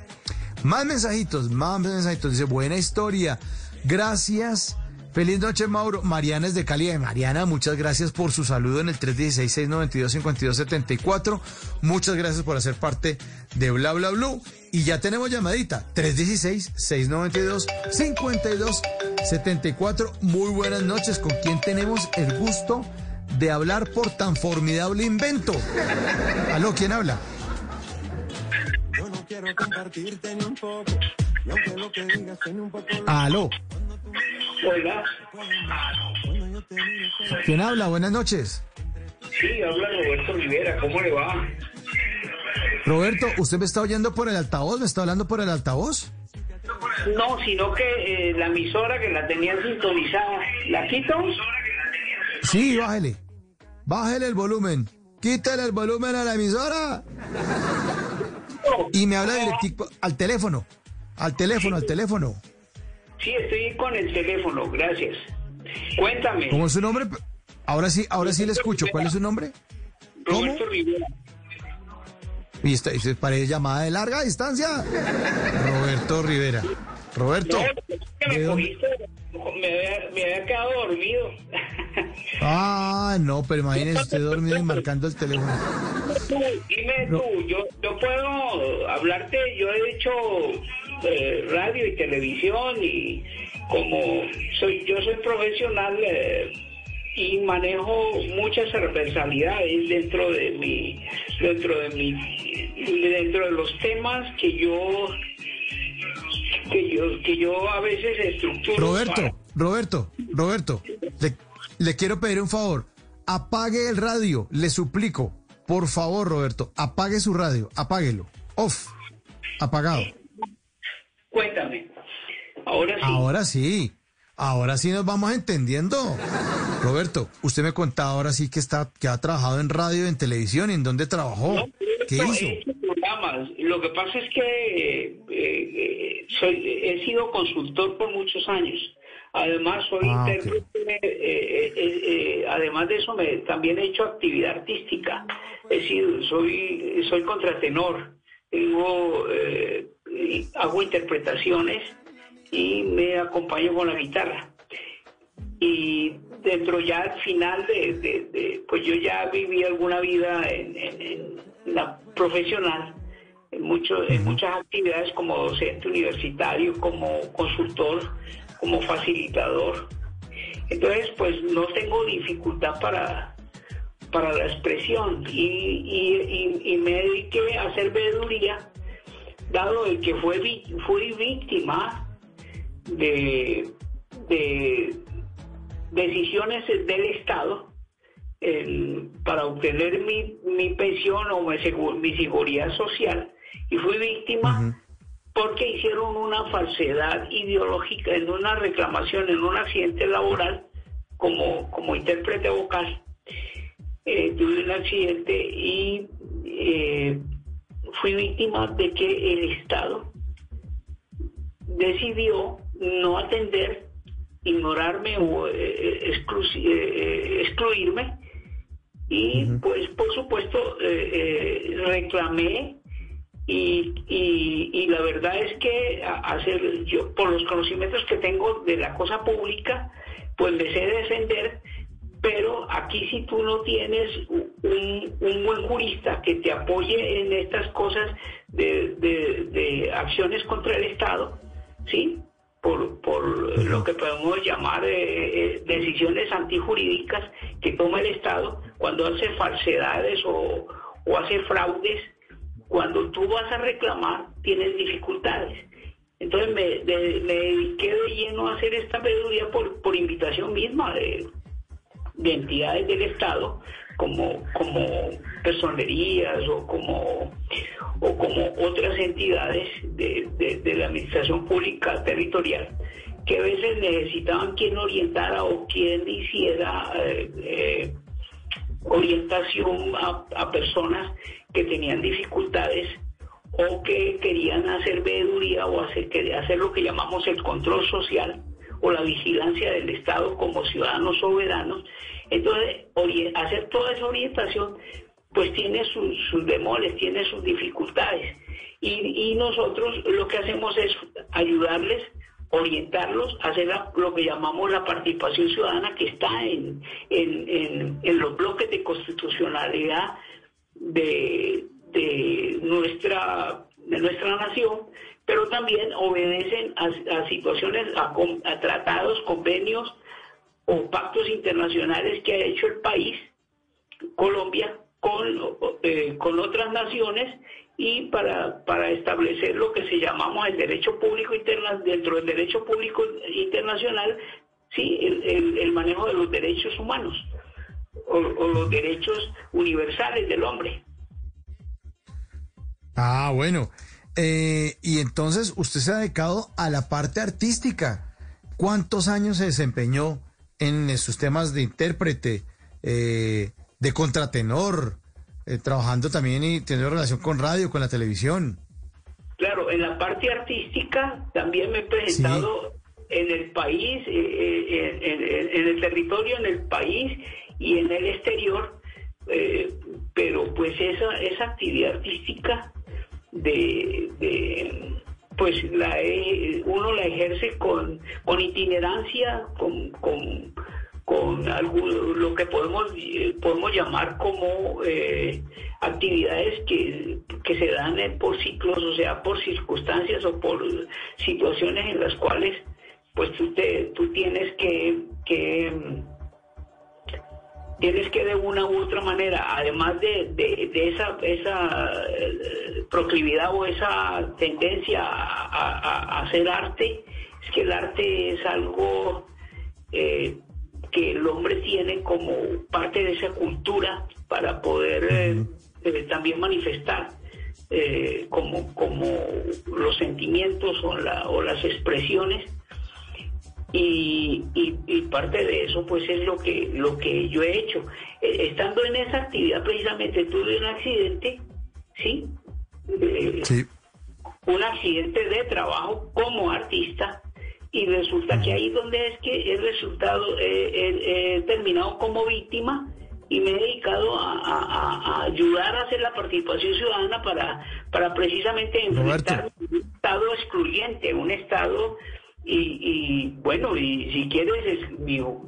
Más mensajitos, más mensajitos. Dice, buena historia. Gracias. Feliz noche, Mauro. Mariana es de Cali. Mariana, muchas gracias por su saludo en el 316-692-5274. Muchas gracias por hacer parte de Bla Bla Blue. Y ya tenemos llamadita. 316-692-5274. Muy buenas noches. ¿Con quién tenemos el gusto de hablar por tan formidable invento? Aló, ¿quién habla? quiero compartirte ni un poco. Y aunque lo que digas tiene un poco. Aló. Hola. ¿Quién habla? Buenas noches. Sí, habla Roberto Rivera. ¿Cómo le va? Roberto, ¿usted me está oyendo por el altavoz? ¿Me está hablando por el altavoz? No, sino que eh, la emisora que la tenían sintonizada, ¿la quito? Sí, bájele. Bájele el volumen. Quítale el volumen a la emisora. Y me habla directo al teléfono. Al teléfono, al teléfono. Sí, estoy con el teléfono, gracias. Cuéntame. ¿Cómo es su nombre? Ahora sí, ahora sí le escucho. ¿Cuál es su nombre? Roberto Rivera. Y parece llamada de larga distancia. Roberto Rivera. Roberto. Me, había, me había quedado dormido. Ah, no, pero imagínese usted dormido y marcando el teléfono. Dime tú, yo, yo puedo hablarte, yo he hecho eh, radio y televisión y como soy yo soy profesional eh, y manejo muchas transversalidades dentro de mi dentro de mi dentro de los temas que yo que yo que yo a veces estructuro Roberto, Roberto, Roberto, le, le quiero pedir un favor. Apague el radio, le suplico. Por favor, Roberto, apague su radio, apáguelo. Off, apagado. Cuéntame. Ahora sí. Ahora sí. Ahora sí nos vamos entendiendo. Roberto, usted me contaba ahora sí que está que ha trabajado en radio, en televisión, ¿en dónde trabajó? No, ¿Qué hizo? programas. Lo que pasa es que eh, eh, soy, he sido consultor por muchos años. Además, soy Ah, intérprete, eh, eh, además de eso, me, también he hecho actividad artística. He sido, soy, soy contratenor, tengo, eh, hago interpretaciones y me acompaño con la guitarra. Y dentro ya al final de, de- de- pues yo ya viví alguna vida en, en- en la profesional, en, mucho, en muchas actividades como docente universitario, como consultor, como facilitador. Entonces, pues no tengo dificultad para, para la expresión y, y- y- y me dediqué a hacer veeduría, dado el que fue, fui víctima de, de decisiones del Estado el- para obtener mi, mi pensión o mi, mi seguridad social y fui víctima porque hicieron una falsedad ideológica en una reclamación, en un accidente laboral como, como intérprete vocal. Eh, tuve un accidente y eh, fui víctima de que el Estado decidió no atender, ignorarme o eh, exclu- eh, excluirme y pues por supuesto eh, eh, reclamé y, y, y la verdad es que hacer yo por los conocimientos que tengo de la cosa pública pues me sé defender pero aquí si tú no tienes un, un buen jurista que te apoye en estas cosas de, de- de acciones contra el Estado, ¿sí? Por, por lo que podemos llamar eh, eh, decisiones antijurídicas que toma el Estado cuando hace falsedades o, o hace fraudes, cuando tú vas a reclamar tienes dificultades. Entonces me, de- me dediqué de lleno a hacer esta veeduría por, por invitación misma de, de entidades del Estado como, como personerías o como, o como otras entidades de, de- la Administración Pública Territorial que a veces necesitaban quien orientara o quien hiciera eh, eh, orientación a, personas que tenían dificultades o que querían hacer veeduría o hacer, hacer lo que llamamos el control social o la vigilancia del Estado como ciudadanos soberanos Entonces, hacer toda esa orientación, pues tiene sus, sus tiene sus dificultades. Y, nosotros lo que hacemos es ayudarles orientarlos hacer lo que llamamos la participación ciudadana que está en, en, en, los bloques de constitucionalidad de, de, nuestra, de nuestra nación, pero también obedecen a, situaciones, a, tratados, convenios o pactos internacionales que ha hecho el país, Colombia, con, eh, con otras naciones y para, para establecer lo que se llamamos el derecho público interna, dentro del derecho público internacional, sí, el, el, manejo de los derechos humanos o, los derechos universales del hombre. Ah, bueno. Eh, y entonces usted se ha dedicado a la parte artística. ¿Cuántos años se desempeñó en sus temas de intérprete, eh, de contratenor, eh, trabajando también y teniendo relación con radio, con la televisión. Claro, en la parte artística también me he presentado en el país, eh, en, el territorio, en el país y en el exterior, pero pues esa, esa actividad artística de, pues la uno la ejerce con, con itinerancia, con, con con algo, lo que podemos, eh, podemos llamar como eh, actividades que, se dan por ciclos, o sea, por circunstancias o por situaciones en las cuales pues tú, te, tú tienes que, tienes que de una u otra manera, además de, de, esa, esa eh, proclividad o esa tendencia a, hacer arte, es que el arte es algo que el hombre tiene como parte de esa cultura para poder eh, eh, también manifestar eh, como, como los sentimientos o, la, o las expresiones y, y, parte de eso pues es lo que lo que yo he hecho. Estando en esa actividad precisamente tuve un accidente sí, sí. un accidente de trabajo como artista y resulta que ahí donde es que he resultado, he terminado como víctima y me he dedicado a, ayudar a hacer la participación ciudadana para, para precisamente enfrentar un estado excluyente, un estado y, bueno, y si quieres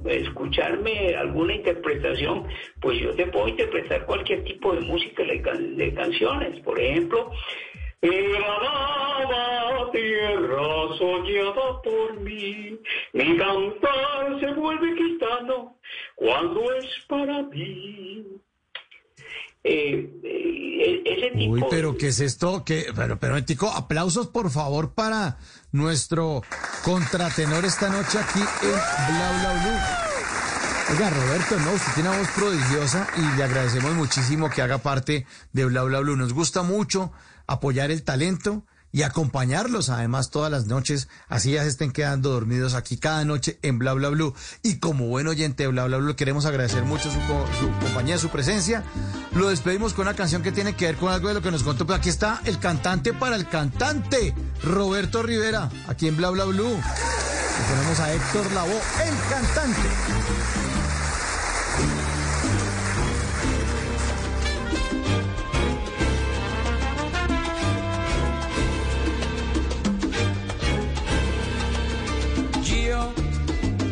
escucharme alguna interpretación, pues yo te puedo interpretar cualquier tipo de música de, de canciones. Por ejemplo, la tierra soñada por mí, mi cantar se vuelve gitano cuando es para mí. Eh, eh, ese tipo... Uy, pero ¿qué es esto? ¿Qué? Pero, pero, Tico, aplausos por favor para nuestro contratenor esta noche aquí en Bla Bla Blue. Oiga, Roberto, no, usted tiene una voz prodigiosa y le agradecemos muchísimo que haga parte de Bla Bla Blue. Nos gusta mucho apoyar el talento y acompañarlos además todas las noches, así ya se estén quedando dormidos aquí cada noche en Bla Bla Blue. Y como buen oyente de Bla Bla Blue, queremos agradecer mucho su, compañía, su presencia. Lo despedimos con una canción que tiene que ver con algo de lo que nos contó. Pero aquí está el cantante para el cantante, Roberto Rivera, aquí en Bla Bla Blue. Y tenemos a Héctor Lavoe, el cantante.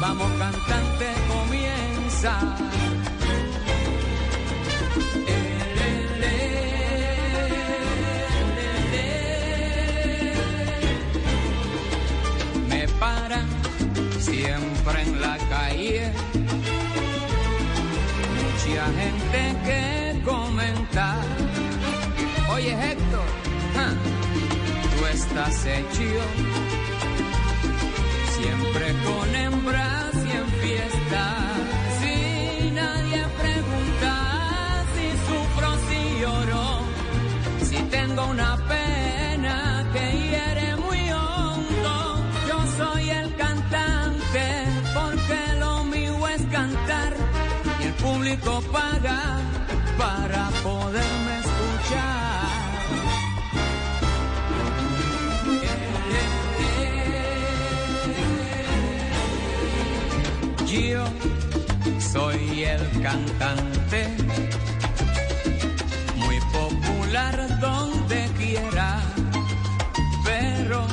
vamos cantante, comienza. Me para siempre en la calle, mucha gente que comentar. Oye Héctor, tú estás hecho. Paga para poderme escuchar. Yo soy el cantante, muy popular donde quiera, pero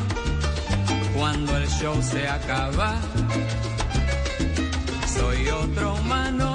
cuando el show se acaba, soy otro humano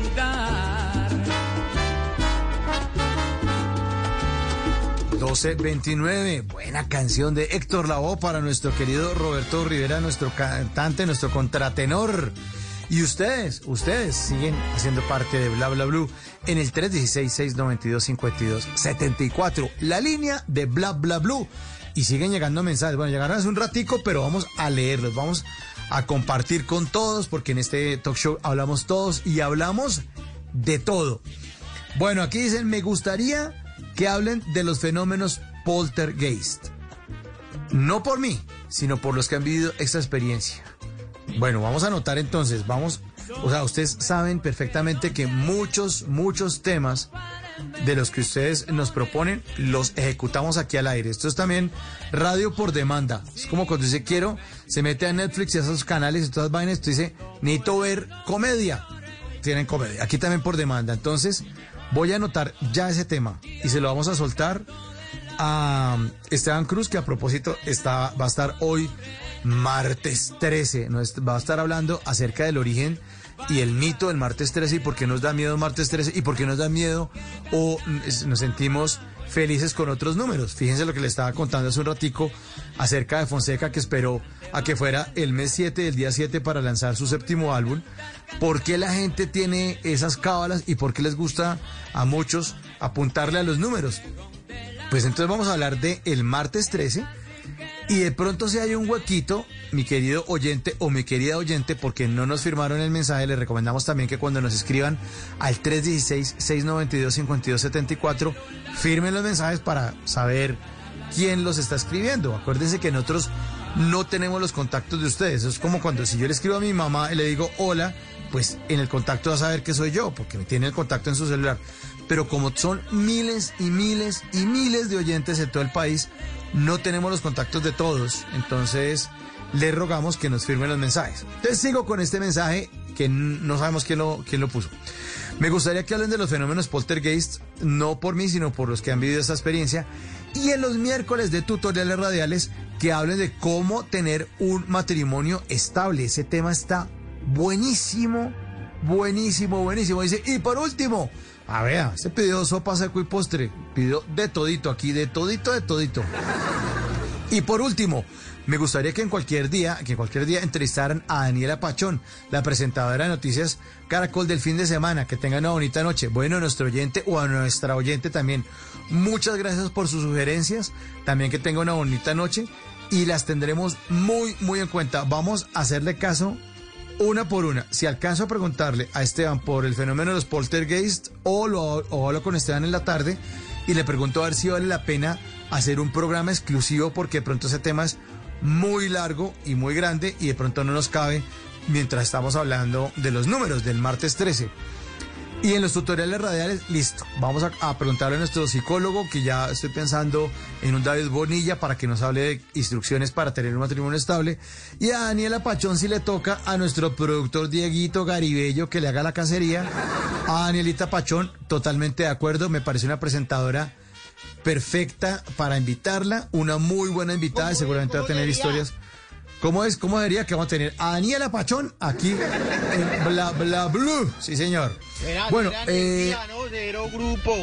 1229, buena canción de Héctor Lavoe para nuestro querido Roberto Rivera, nuestro cantante, nuestro contratenor. Y ustedes, ustedes siguen haciendo parte de Bla Bla Blue en el 316-692-5274, la línea de Bla Bla Blue. Y siguen llegando mensajes. Bueno, llegaron hace un ratico, pero vamos a leerlos, vamos a compartir con todos, porque en este talk show hablamos todos y hablamos de todo. Bueno, aquí dicen, me gustaría que hablen de los fenómenos poltergeist. No por mí, sino por los que han vivido esta experiencia. Bueno, vamos a anotar entonces, vamos, o sea, ustedes saben perfectamente que muchos, muchos temas de los que ustedes nos proponen los ejecutamos aquí al aire. Esto es también radio por demanda. Es como cuando dice quiero, se mete a Netflix y a esos canales y todas vainas, esto dice, necesito ver comedia. Tienen comedia. Aquí también por demanda. Entonces, voy a anotar ya ese tema y se lo vamos a soltar a Esteban Cruz, que a propósito está, va a estar hoy martes 13. Nos va a estar hablando acerca del origen y el mito del martes 13 y por qué nos da miedo martes 13 y por qué nos da miedo o nos sentimos felices con otros números. Fíjense lo que le estaba contando hace un ratico acerca de Fonseca que esperó a que fuera el mes 7 del día 7 para lanzar su séptimo álbum. ¿Por qué la gente tiene esas cábalas y por qué les gusta a muchos apuntarle a los números? Pues entonces vamos a hablar de el martes 13 y de pronto si hay un huequito, mi querido oyente o mi querida oyente, porque no nos firmaron el mensaje, les recomendamos también que cuando nos escriban al 316-692-5274, firmen los mensajes para saber quién los está escribiendo. Acuérdense que nosotros no tenemos los contactos de ustedes. Es como cuando si yo le escribo a mi mamá y le digo hola, pues en el contacto va a saber que soy yo, porque me tiene el contacto en su celular. Pero como son miles y miles y miles de oyentes en todo el país, no tenemos los contactos de todos, entonces les rogamos que nos firmen los mensajes. Entonces sigo con este mensaje que no sabemos quién lo, quién lo puso. Me gustaría que hablen de los fenómenos poltergeist, no por mí, sino por los que han vivido esta experiencia. Y en los miércoles de tutoriales radiales, que hablen de cómo tener un matrimonio estable. Ese tema está buenísimo, buenísimo, buenísimo. Y por último, a ver, se pidió sopa, seco y postre. Pidió de todito aquí, de todito, de todito. Y por último, me gustaría que en cualquier día, que en cualquier día entrevistaran a Daniela Pachón, la presentadora de noticias Caracol del fin de semana. Que tengan una bonita noche. Bueno, a nuestro oyente o a nuestra oyente también. Muchas gracias por sus sugerencias. También que tenga una bonita noche. Y las tendremos muy, muy en cuenta. Vamos a hacerle caso una por una. Si alcanzo a preguntarle a Esteban por el fenómeno de los poltergeist o lo o hablo con Esteban en la tarde y le pregunto a ver si vale la pena hacer un programa exclusivo porque de pronto ese tema es muy largo y muy grande y de pronto no nos cabe mientras estamos hablando de los números del martes 13. Y en los tutoriales radiales, listo. Vamos a, preguntarle a nuestro psicólogo, que ya estoy pensando en un David Bonilla para que nos hable de instrucciones para tener un matrimonio estable. Y a Daniela Pachón si le toca a nuestro productor Dieguito Garibello que le haga la cacería. A Danielita Pachón, totalmente de acuerdo. Me parece una presentadora perfecta para invitarla. Una muy buena invitada y seguramente va a tener historias ¿Cómo es? ¿Cómo sería que vamos a tener a Daniela Pachón aquí en Bla Bla Blue? Sí, señor. Bueno, eh, Severo Grupo.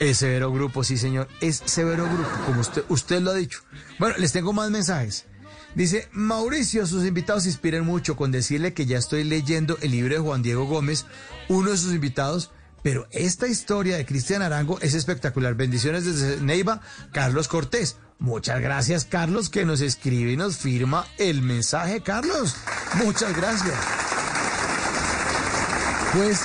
es Severo Grupo, sí, señor. Es Severo Grupo, como usted, usted lo ha dicho. Bueno, les tengo más mensajes. Dice, Mauricio, sus invitados inspiran mucho con decirle que ya estoy leyendo el libro de Juan Diego Gómez, uno de sus invitados, pero esta historia de Cristian Arango es espectacular. Bendiciones desde Neiva, Carlos Cortés. Muchas gracias, Carlos, que nos escribe y nos firma el mensaje, Carlos. Muchas gracias. Pues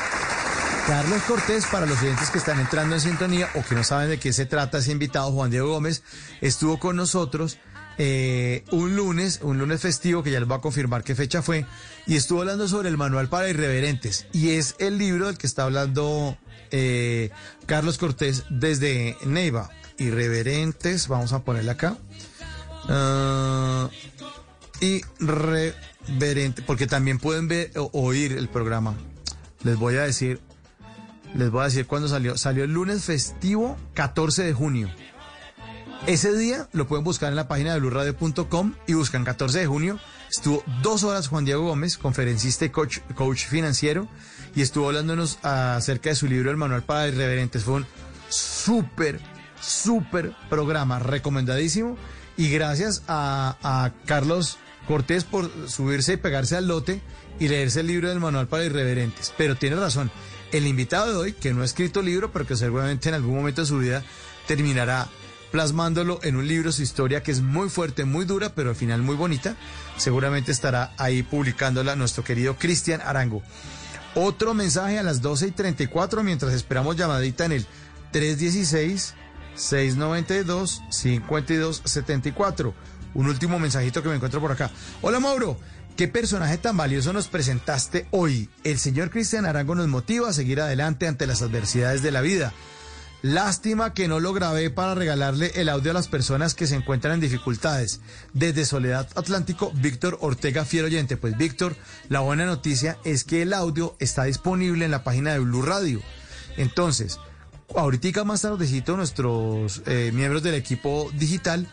Carlos Cortés, para los oyentes que están entrando en sintonía o que no saben de qué se trata ese invitado, Juan Diego Gómez, estuvo con nosotros eh, un lunes, un lunes festivo, que ya les voy a confirmar qué fecha fue, y estuvo hablando sobre el manual para irreverentes. Y es el libro del que está hablando eh, Carlos Cortés desde Neiva. Irreverentes, vamos a ponerle acá. Ah, irreverente, porque también pueden ver oír el programa. Les voy a decir, les voy a decir cuándo salió. Salió el lunes festivo 14 de junio. Ese día lo pueden buscar en la página de blurradio.com y buscan 14 de junio. Estuvo dos horas Juan Diego Gómez, conferencista y coach, coach financiero, y estuvo hablándonos acerca de su libro El Manual para Irreverentes. Fue un súper, súper programa, recomendadísimo. Y gracias a, a Carlos Cortés por subirse y pegarse al lote y leerse el libro del Manual para Irreverentes. Pero tiene razón, el invitado de hoy, que no ha escrito libro, pero que seguramente en algún momento de su vida terminará plasmándolo en un libro, su historia que es muy fuerte, muy dura, pero al final muy bonita. Seguramente estará ahí publicándola nuestro querido Cristian Arango. Otro mensaje a las 12 y 34 mientras esperamos llamadita en el 316-692-5274. Un último mensajito que me encuentro por acá. Hola Mauro, ¿qué personaje tan valioso nos presentaste hoy? El señor Cristian Arango nos motiva a seguir adelante ante las adversidades de la vida. Lástima que no lo grabé para regalarle el audio a las personas que se encuentran en dificultades. Desde Soledad Atlántico, Víctor Ortega Fiero Oyente. Pues Víctor, la buena noticia es que el audio está disponible en la página de Blue Radio. Entonces, ahorita más tardecito nuestros eh, miembros del equipo digital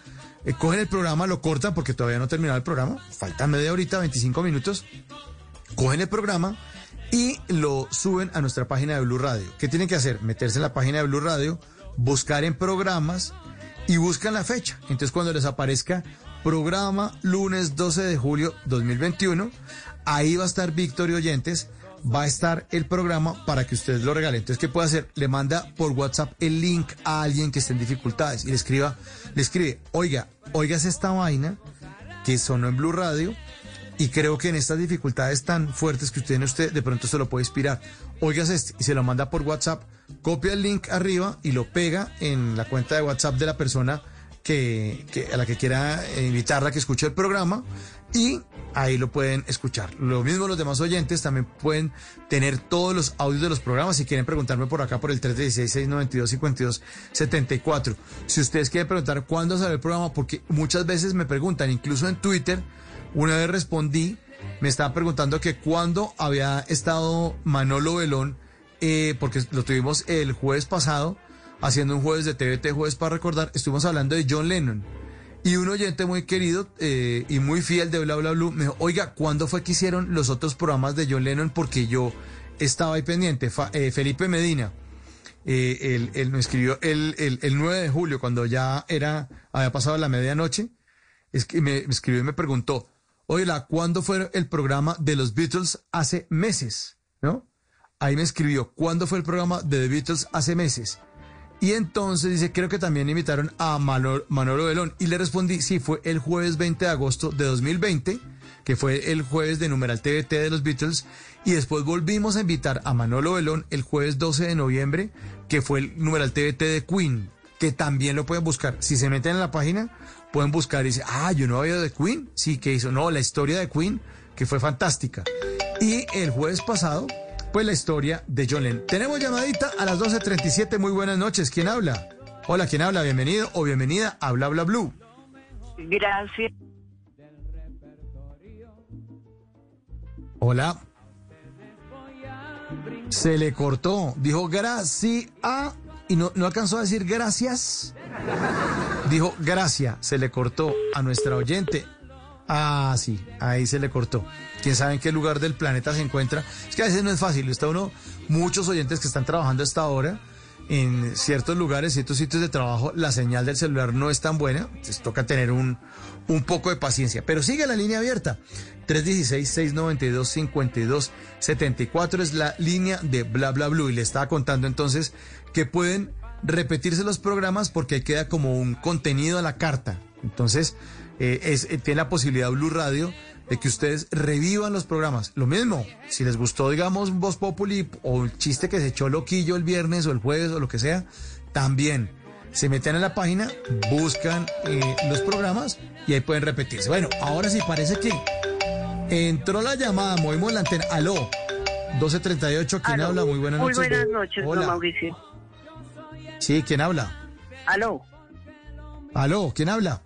eh, cogen el programa, lo cortan porque todavía no terminado el programa. Falta media horita, 25 minutos. Cogen el programa y lo suben a nuestra página de Blue Radio. ¿Qué tienen que hacer? Meterse en la página de Blue Radio, buscar en programas y buscan la fecha. Entonces cuando les aparezca programa lunes 12 de julio 2021, ahí va a estar Víctor y Oyentes, va a estar el programa para que ustedes lo regalen. Entonces, ¿qué puede hacer? Le manda por WhatsApp el link a alguien que esté en dificultades y le escriba, le escribe, oiga, oigas esta vaina que sonó en Blue Radio y creo que en estas dificultades tan fuertes que usted tiene usted, de pronto se lo puede inspirar. Oigas este y se lo manda por WhatsApp, copia el link arriba y lo pega en la cuenta de WhatsApp de la persona que, a la que quiera invitarla a que escuche el programa y ahí lo pueden escuchar. Lo mismo los demás oyentes también pueden tener todos los audios de los programas. Si quieren preguntarme por acá por el 316-692-5274. Si ustedes quieren preguntar cuándo sale el programa, porque muchas veces me preguntan, incluso en Twitter, una vez respondí, me estaban preguntando que cuándo había estado Manolo Belón, eh, porque lo tuvimos el jueves pasado, haciendo un jueves de TVT, jueves para recordar, estuvimos hablando de John Lennon. Y un oyente muy querido eh, y muy fiel de Bla Bla Blue me dijo, oiga, ¿cuándo fue que hicieron los otros programas de John Lennon? Porque yo estaba ahí pendiente. Eh, Felipe Medina, eh, él, me escribió el, el, el 9 de julio, cuando ya era, había pasado la medianoche, es que me, me escribió y me preguntó, oiga, ¿cuándo fue el programa de los Beatles hace meses? ¿No? Ahí me escribió, ¿cuándo fue el programa de The Beatles hace meses? Y entonces dice, creo que también invitaron a Manolo, Belón. Y le respondí, sí, fue el jueves 20 de agosto de 2020, que fue el jueves de numeral TVT de los Beatles. Y después volvimos a invitar a Manolo Belón el jueves 12 de noviembre, que fue el numeral TVT de Queen, que también lo pueden buscar. Si se meten en la página, pueden buscar y dicen, ah, yo no había de Queen. Sí, que hizo, no, la historia de Queen, que fue fantástica. Y el jueves pasado, pues la historia de John Lennon. Tenemos llamadita a las 12.37. Muy buenas noches. ¿Quién habla? Hola, ¿quién habla? Bienvenido o bienvenida a Bla Bla Blue. Gracias. Hola. Se le cortó. Dijo gracias y no, no alcanzó a decir gracias. Dijo gracias. Se le cortó a nuestra oyente. Ah, sí, ahí se le cortó. ¿Quién sabe en qué lugar del planeta se encuentra? Es que a veces no es fácil. Está uno, muchos oyentes que están trabajando a esta hora en ciertos lugares, ciertos sitios de trabajo, la señal del celular no es tan buena. Entonces toca tener un, un poco de paciencia. Pero sigue la línea abierta. 316-692-5274 es la línea de bla bla blue. Y le estaba contando entonces que pueden repetirse los programas porque queda como un contenido a la carta. Entonces, eh, es, eh, tiene la posibilidad Blue Radio de que ustedes revivan los programas. Lo mismo, si les gustó, digamos, Voz Populi o el chiste que se echó loquillo el viernes o el jueves o lo que sea, también se meten en la página, buscan eh, los programas y ahí pueden repetirse. Bueno, ahora sí parece que entró la llamada, movimos la antena. Aló, 1238, ¿quién Aló. habla? Muy buenas noches. Muy buenas noches, don Hola. Mauricio. Sí, ¿quién habla? Aló, Aló, ¿quién habla?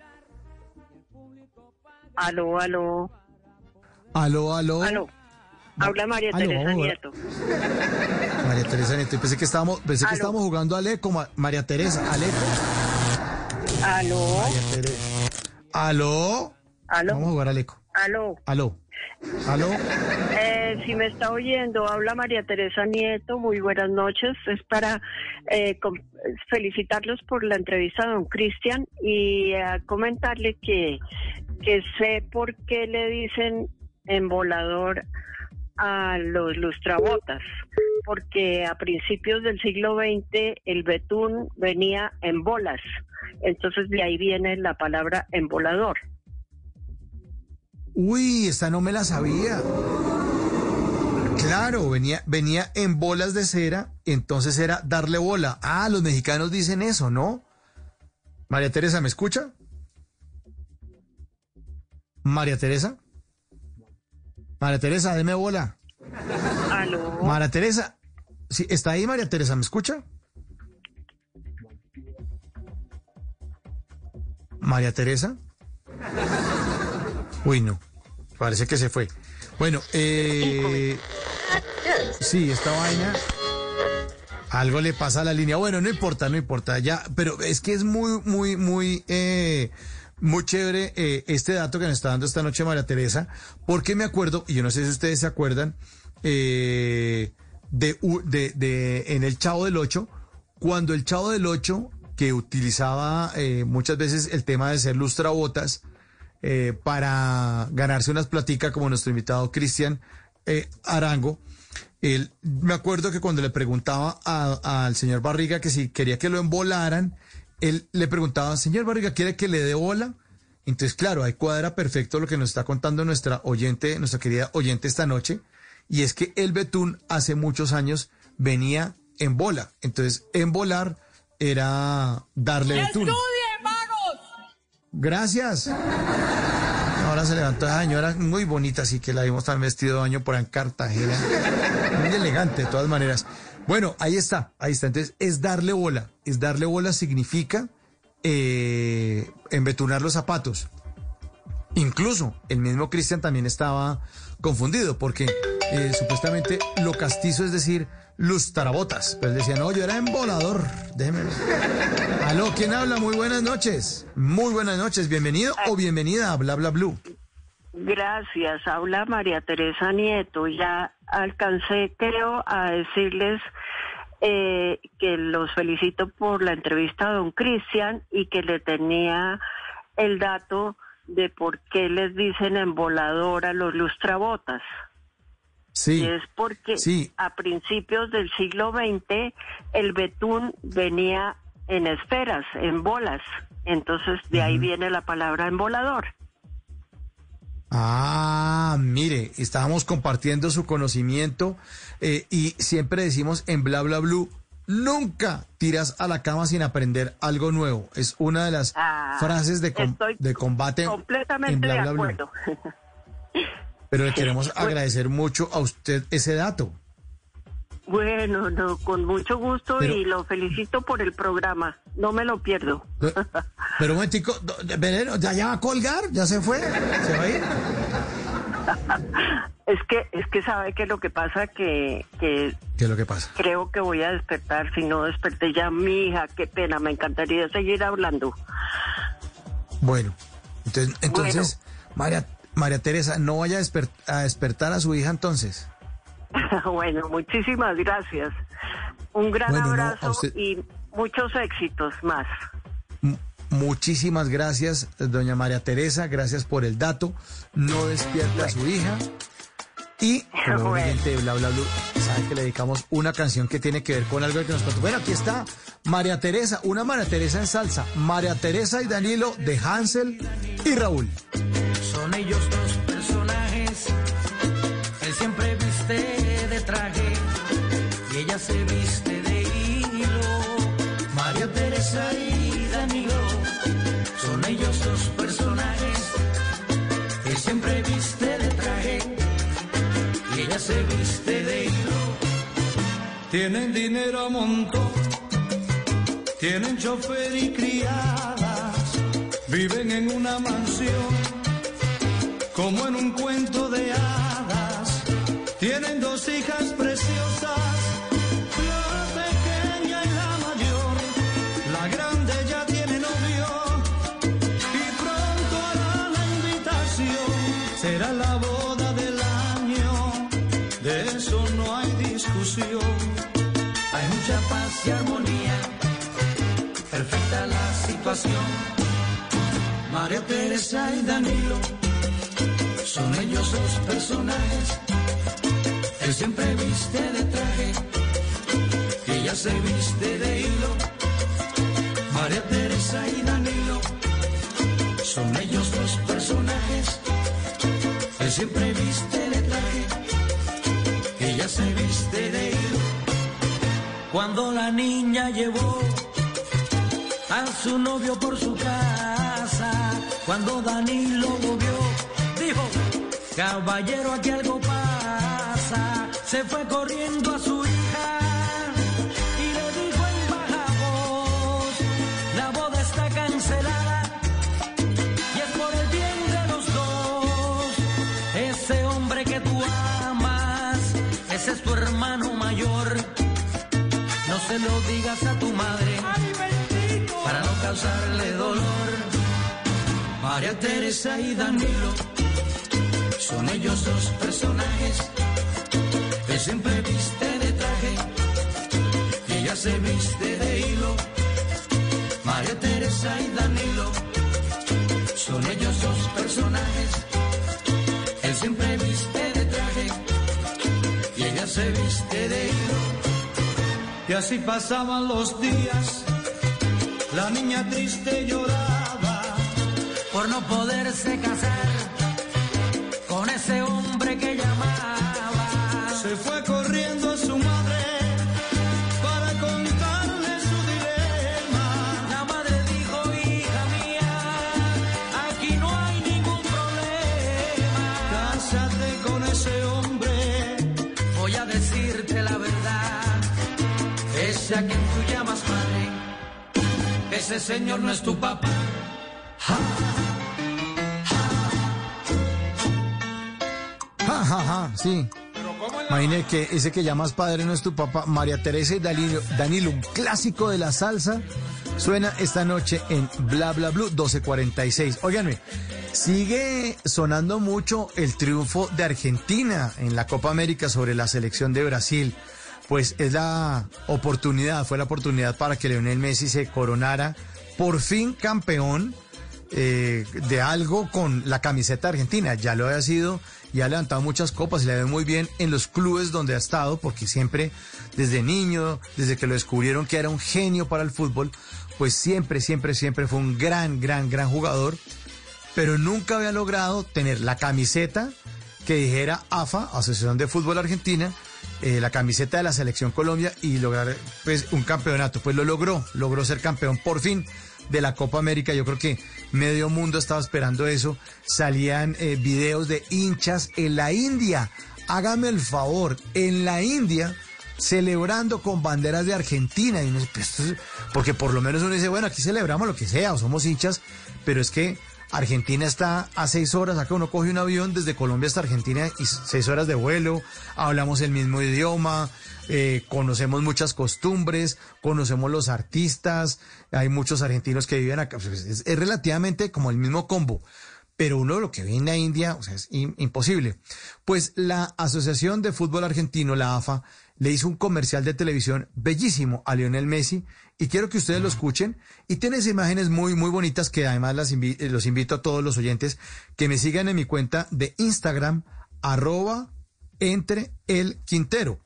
Aló, aló, Aló, aló. aló. Habla María Aló, Teresa. Nieto. María Teresa Nieto. Y pensé que estábamos, pensé que estábamos jugando a Aleco, Ma- María Teresa, Aleco. Aló, María Teresa. ¿Aló? aló, Vamos a jugar a Aleco. aló. ¿Aló? ¿Aló? Eh, si me está oyendo, habla María Teresa Nieto. Muy buenas noches. Es para eh, felicitarlos por la entrevista a don Cristian y eh, comentarle que, que sé por qué le dicen embolador a los lustrabotas. Porque a principios del siglo XX el betún venía en bolas. Entonces de ahí viene la palabra embolador. Uy, esta no me la sabía. Claro, venía, venía en bolas de cera, entonces era darle bola. Ah, los mexicanos dicen eso, ¿no? María Teresa, ¿me escucha? María Teresa. María Teresa, deme bola. Aló. María Teresa. Sí, ¿Está ahí María Teresa? ¿Me escucha? María Teresa. Uy, no. Parece que se fue. Bueno, eh, sí, esta vaina. Algo le pasa a la línea. Bueno, no importa, no importa. Ya, pero es que es muy, muy, muy, eh, muy chévere eh, este dato que nos está dando esta noche María Teresa, porque me acuerdo, y yo no sé si ustedes se acuerdan, eh, de, en el Chavo del Ocho, cuando el Chavo del Ocho, que utilizaba eh, muchas veces el tema de ser lustrabotas, eh, para ganarse unas platicas como nuestro invitado Cristian eh, Arango. Él, me acuerdo que cuando le preguntaba al señor Barriga que si quería que lo embolaran, él le preguntaba, señor Barriga, ¿quiere que le dé bola? Entonces, claro, ahí cuadra perfecto lo que nos está contando nuestra oyente, nuestra querida oyente esta noche, y es que el betún hace muchos años venía en bola. Entonces, embolar era darle betún. Gracias. Ahora se levantó esa señora muy bonita, así que la vimos también vestido de baño por en Cartagena. Muy elegante, de todas maneras. Bueno, ahí está, ahí está. Entonces, es darle bola. Es darle bola significa eh, embetunar los zapatos. Incluso el mismo Cristian también estaba confundido porque eh, supuestamente lo castizo es decir lustrabotas. Pero él decía, no, yo era embolador. Déjeme. Aló, ¿quién habla? Muy buenas noches. Muy buenas noches. Bienvenido o bienvenida a Bla Bla Blue. Gracias, habla María Teresa Nieto. Ya alcancé, creo, a decirles eh, que los felicito por la entrevista a don Cristian y que le tenía el dato de por qué les dicen embolador a los lustrabotas. Sí. Y es porque Sí. a principios del siglo XX el betún venía en esferas, en bolas. Entonces de ahí viene la palabra embolador. Ah, mire, estábamos compartiendo su conocimiento eh, y siempre decimos en Bla Bla Blue, nunca tiras a la cama sin aprender algo nuevo. Es una de las Ah, frases de, com- de combate en Bla Bla Blue. Pero le queremos agradecer mucho a usted ese dato. Bueno, no, con mucho gusto Pero- y lo felicito por el programa. No me lo pierdo. Pero un momentico, do- Veneno, ¿ya, ya va a colgar? ¿Ya se fue? ¿Se va a ir? Es que es que sabe que lo que pasa que que ¿Qué es lo que pasa? creo que voy a despertar. Si no desperté ya mi hija, qué pena. Me encantaría seguir hablando. Bueno, entonces, entonces María, María Teresa, no vaya a, desper- a despertar a su hija entonces. bueno, muchísimas gracias. Un gran Bueno, no, a abrazo usted- y muchos éxitos más. Muchísimas gracias, doña María Teresa, gracias por el dato. No despierte a su hija. Y como Bueno. oyente de Bla Bla Blue, sabe que le dedicamos una canción que tiene que ver con algo que nos contó. Bueno, aquí está María Teresa, una María Teresa en salsa. María Teresa y Danilo de Hansel y Raúl. Son ellos dos se viste de hilo. María Teresa y Danilo son ellos dos personajes. Él siempre viste de traje y ella se viste de hilo. Tienen dinero a montón, tienen chofer y criadas, viven en una mansión como en un cuento de hadas. Tienen dos hijas preciosas, situación. María Teresa y Danilo son ellos dos personajes. Él siempre viste de traje, ella se viste de hilo. María Teresa y Danilo son ellos dos personajes. Él siempre viste de traje, ella se viste de hilo. Cuando la niña llevó a su novio por su casa, cuando Danilo lo vio, dijo, caballero, aquí algo pasa. Se fue corriendo a su hija y le dijo en baja voz, la boda está cancelada y es por el bien de los dos. Ese hombre que tú amas, ese es tu hermano mayor. No se lo digas a tu madre causarle dolor. María Teresa y Danilo son ellos dos personajes que siempre viste de traje y ella se viste de hilo. María Teresa y Danilo son ellos dos personajes. Él siempre viste de traje y ella se viste de hilo. Y así pasaban los días, la niña triste lloraba por no poderse casar con ese hombre que llamaba. Se fue corriendo a su madre para contarle su dilema. La madre dijo, hija mía, aquí no hay ningún problema. Cásate con ese hombre, voy a decirte la verdad. Ese a ese señor no es tu papá. Ja, ja, ja, sí. Imagine que ese que llamas padre no es tu papá. María Teresa y Danilo, Danilo, un clásico de la salsa, suena esta noche en Bla Bla Blue 1246. Óiganme, sigue sonando mucho el triunfo de Argentina en la Copa América sobre la selección de Brasil. Pues es la oportunidad, fue la oportunidad para que Leonel Messi se coronara por fin campeón eh, de algo con la camiseta argentina. Ya lo había sido y ha levantado muchas copas y le ve muy bien en los clubes donde ha estado, porque siempre, desde niño, desde que lo descubrieron que era un genio para el fútbol, pues siempre, siempre, siempre fue un gran, gran, gran jugador, pero nunca había logrado tener la camiseta que dijera AFA, Asociación de Fútbol Argentina, eh, la camiseta de la Selección Colombia y lograr pues, un campeonato. Pues lo logró, logró ser campeón por fin de la Copa América. Yo creo que medio mundo estaba esperando eso. Salían eh, videos de hinchas en la India. Hágame el favor, en la India celebrando con banderas de Argentina. Y uno "Pues, esto es-", porque por lo menos uno dice, bueno, aquí celebramos lo que sea o somos hinchas, pero es que Argentina está a seis horas, acá uno coge un avión desde Colombia hasta Argentina y seis horas de vuelo, hablamos el mismo idioma, eh, conocemos muchas costumbres, conocemos los artistas, hay muchos argentinos que viven acá, pues, es, relativamente como el mismo combo. pero uno lo que ve en la India, o sea, es im- imposible. Pues la Asociación de Fútbol Argentino, la AFA, le hizo un comercial de televisión bellísimo a Lionel Messi y quiero que ustedes lo escuchen y tienes imágenes muy muy bonitas que además las invi- eh, los invito a todos los oyentes que me sigan en mi cuenta de Instagram arroba entre el Quintero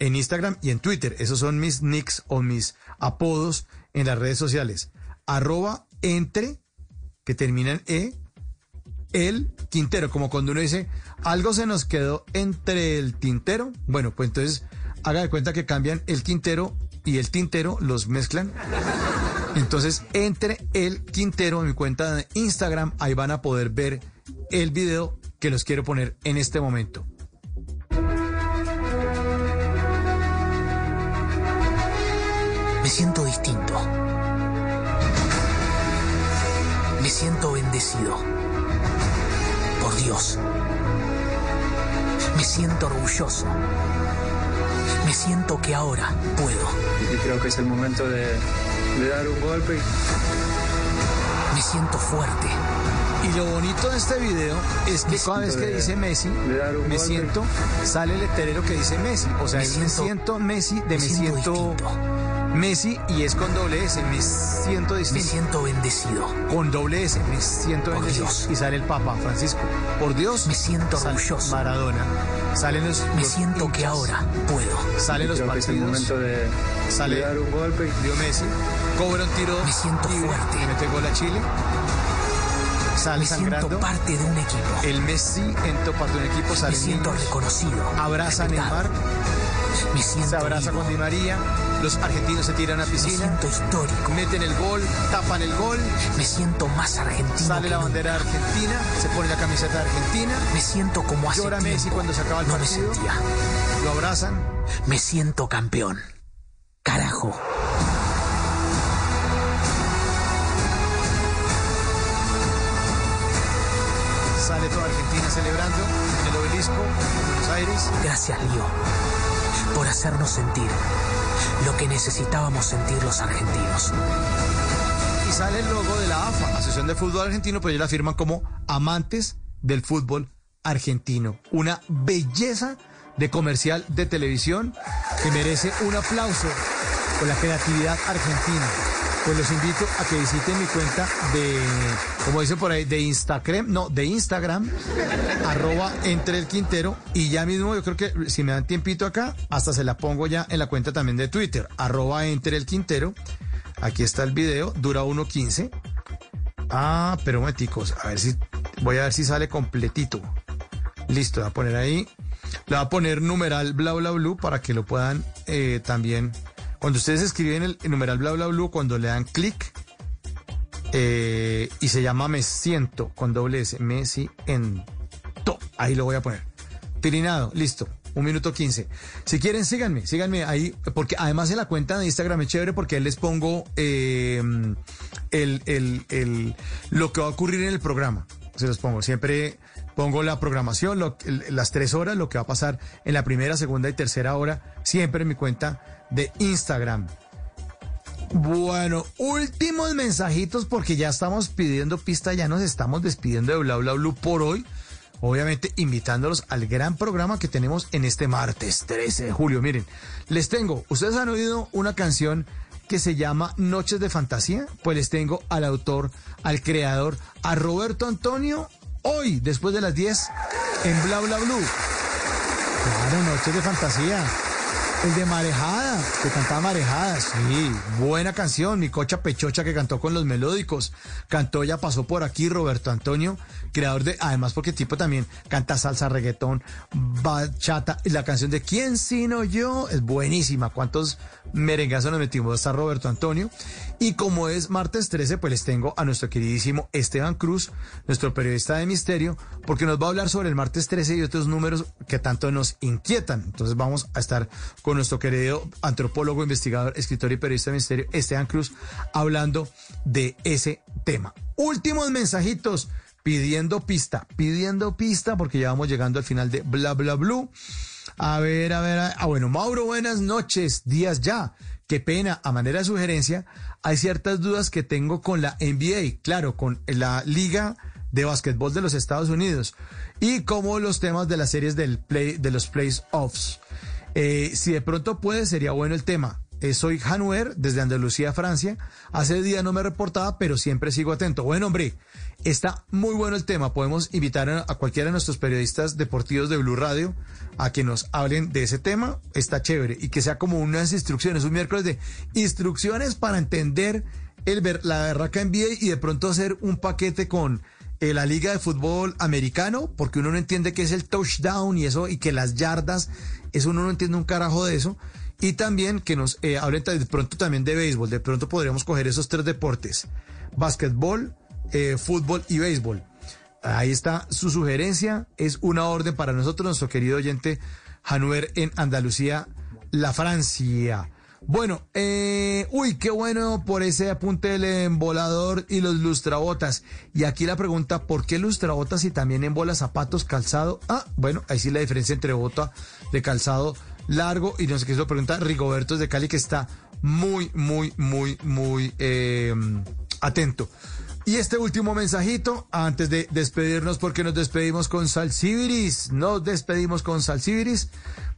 en Instagram y en Twitter. Esos son mis nicks o mis apodos en las redes sociales. Arroba entre, que termina en E, el Quintero. Como cuando uno dice, algo se nos quedó entre el tintero. Bueno, pues entonces haga de cuenta que cambian el Quintero y el tintero, los mezclan. Entonces, entre el Quintero en mi cuenta de Instagram, ahí van a poder ver el video que los quiero poner en este momento. Me siento distinto. Me siento bendecido. Por Dios. Me siento orgulloso. Me siento que ahora puedo. Y creo que es el momento de, de dar un golpe. Me siento fuerte. Y lo bonito de este video es que cada vez que de- dice Messi, me golpe. siento, sale el letrero que dice Messi. O sea, Me siento- siento Messi de me, me siento siento, Messi y es con doble S, me siento Me distinto. siento bendecido. Con doble S, me siento Por bendecido. Dios. Y sale el Papa Francisco. Por Dios. Me siento orgulloso. Maradona. Salen los. Me los siento que ahora puedo. Salen los el partidos. momento de, sale de dar un golpe. Dio Messi. Cobra un tiro. Me siento libre fuerte. Y mete gol a Chile. Sale Me sangrando. siento parte de un equipo. El Messi en parte de un equipo Me sale siento niños, reconocido. abraza a respetado. Neymar, Me siento se abraza vivo. con Di María, los argentinos se tiran a Me piscina, siento histórico. meten el gol, tapan el gol, Me siento más argentino. sale la bandera argentina, se pone la camiseta Argentina, Me siento como hace llora tiempo. Messi cuando se acaba el no me partido, sentía. lo abrazan, Me siento campeón. Carajo. sale toda Argentina celebrando en el obelisco en Buenos Aires. Gracias, Lío, por hacernos sentir lo que necesitábamos sentir los argentinos. Y sale el logo de la AFA, Asociación de Fútbol Argentino, pero ellos la firman como amantes del fútbol argentino. Una belleza de comercial de televisión que merece un aplauso por la creatividad argentina. Pues los invito a que visiten mi cuenta de, como dice por ahí, de Instagram, no, de Instagram, arroba entre el Quintero. Y ya mismo yo creo que si me dan tiempito acá, hasta se la pongo ya en la cuenta también de Twitter, arroba entre el Quintero. Aquí está el video, dura 1.15. Ah, pero momenticos, a ver si, voy a ver si sale completito. Listo, voy a poner ahí. Le voy a poner numeral bla bla blue para que lo puedan eh, también. Cuando ustedes escriben el, numeral bla bla blue, cuando le dan clic eh, y se llama me siento con doble S, me siento. Ahí lo voy a poner. Tirinado, listo. Un minuto quince. Si quieren, síganme, síganme ahí, porque además en la cuenta de Instagram es chévere porque ahí les pongo eh, el, el, el, lo que va a ocurrir en el programa. Se los pongo. Siempre pongo la programación, las tres horas, lo que va a pasar en la primera, segunda y tercera hora, siempre en mi cuenta de Instagram. Bueno, últimos mensajitos porque ya estamos pidiendo pista, ya nos estamos despidiendo de Bla Bla Blue por hoy. Obviamente invitándolos al gran programa que tenemos en este martes 13 de julio. Miren, les tengo, ustedes han oído una canción que se llama Noches de Fantasía, pues les tengo al autor, al creador, a Roberto Antonio, hoy, después de las 10, en Bla Bla Blue. Noches de Fantasía. El de Marejada, que cantaba Marejada, sí, buena canción, mi cocha pechocha que cantó con los melódicos, cantó ya pasó por aquí Roberto Antonio, creador de, además porque tipo también canta salsa, reggaetón, bachata, y la canción de ¿Quién sino yo? es buenísima, cuántos merengazos nos metimos, está Roberto Antonio, y como es martes 13, pues les tengo a nuestro queridísimo Esteban Cruz, nuestro periodista de misterio, porque nos va a hablar sobre el martes 13 y otros números que tanto nos inquietan. Entonces vamos a estar con nuestro querido antropólogo, investigador, escritor y periodista de misterio, Esteban Cruz, hablando de ese tema. Últimos mensajitos pidiendo pista, pidiendo pista, porque ya vamos llegando al final de Bla Bla Blue. A ver, a ver, a- ah, bueno, Mauro, buenas noches, días ya. Qué pena, a manera de sugerencia, hay ciertas dudas que tengo con la NBA, claro, con la liga de básquetbol de los Estados Unidos y como los temas de las series del play, de los playoffs. Eh, si de pronto puede, sería bueno el tema. Eh, soy Januer, desde Andalucía, Francia. Hace día no me reportaba, pero siempre sigo atento. Bueno, hombre, está muy bueno el tema. Podemos invitar a, cualquiera de nuestros periodistas deportivos de Blue Radio a que nos hablen de ese tema. Está chévere. Y que sea como unas instrucciones, un miércoles de instrucciones para entender el, la berraca NBA y de pronto hacer un paquete con eh, la liga de fútbol americano, porque uno no entiende qué es el touchdown y eso, y que las yardas, eso uno no entiende un carajo de eso. Y también que nos eh, hablen de pronto también de béisbol. De pronto podríamos coger esos tres deportes. Básquetbol, eh, fútbol y béisbol. Ahí está su sugerencia. Es una orden para nosotros, nuestro querido oyente Januer en Andalucía, la Francia. Bueno, eh, uy, qué bueno por ese apunte del embolador y los lustrabotas. Y aquí la pregunta, ¿por qué lustrabotas y también embola zapatos, calzado? Ah, bueno, ahí sí la diferencia entre bota de calzado largo y no sé qué es lo pregunta Rigoberto de Cali que está muy, muy, muy, muy eh, atento. Y este último mensajito, antes de despedirnos, porque nos despedimos con Salsibiris, nos despedimos con Salsibiris.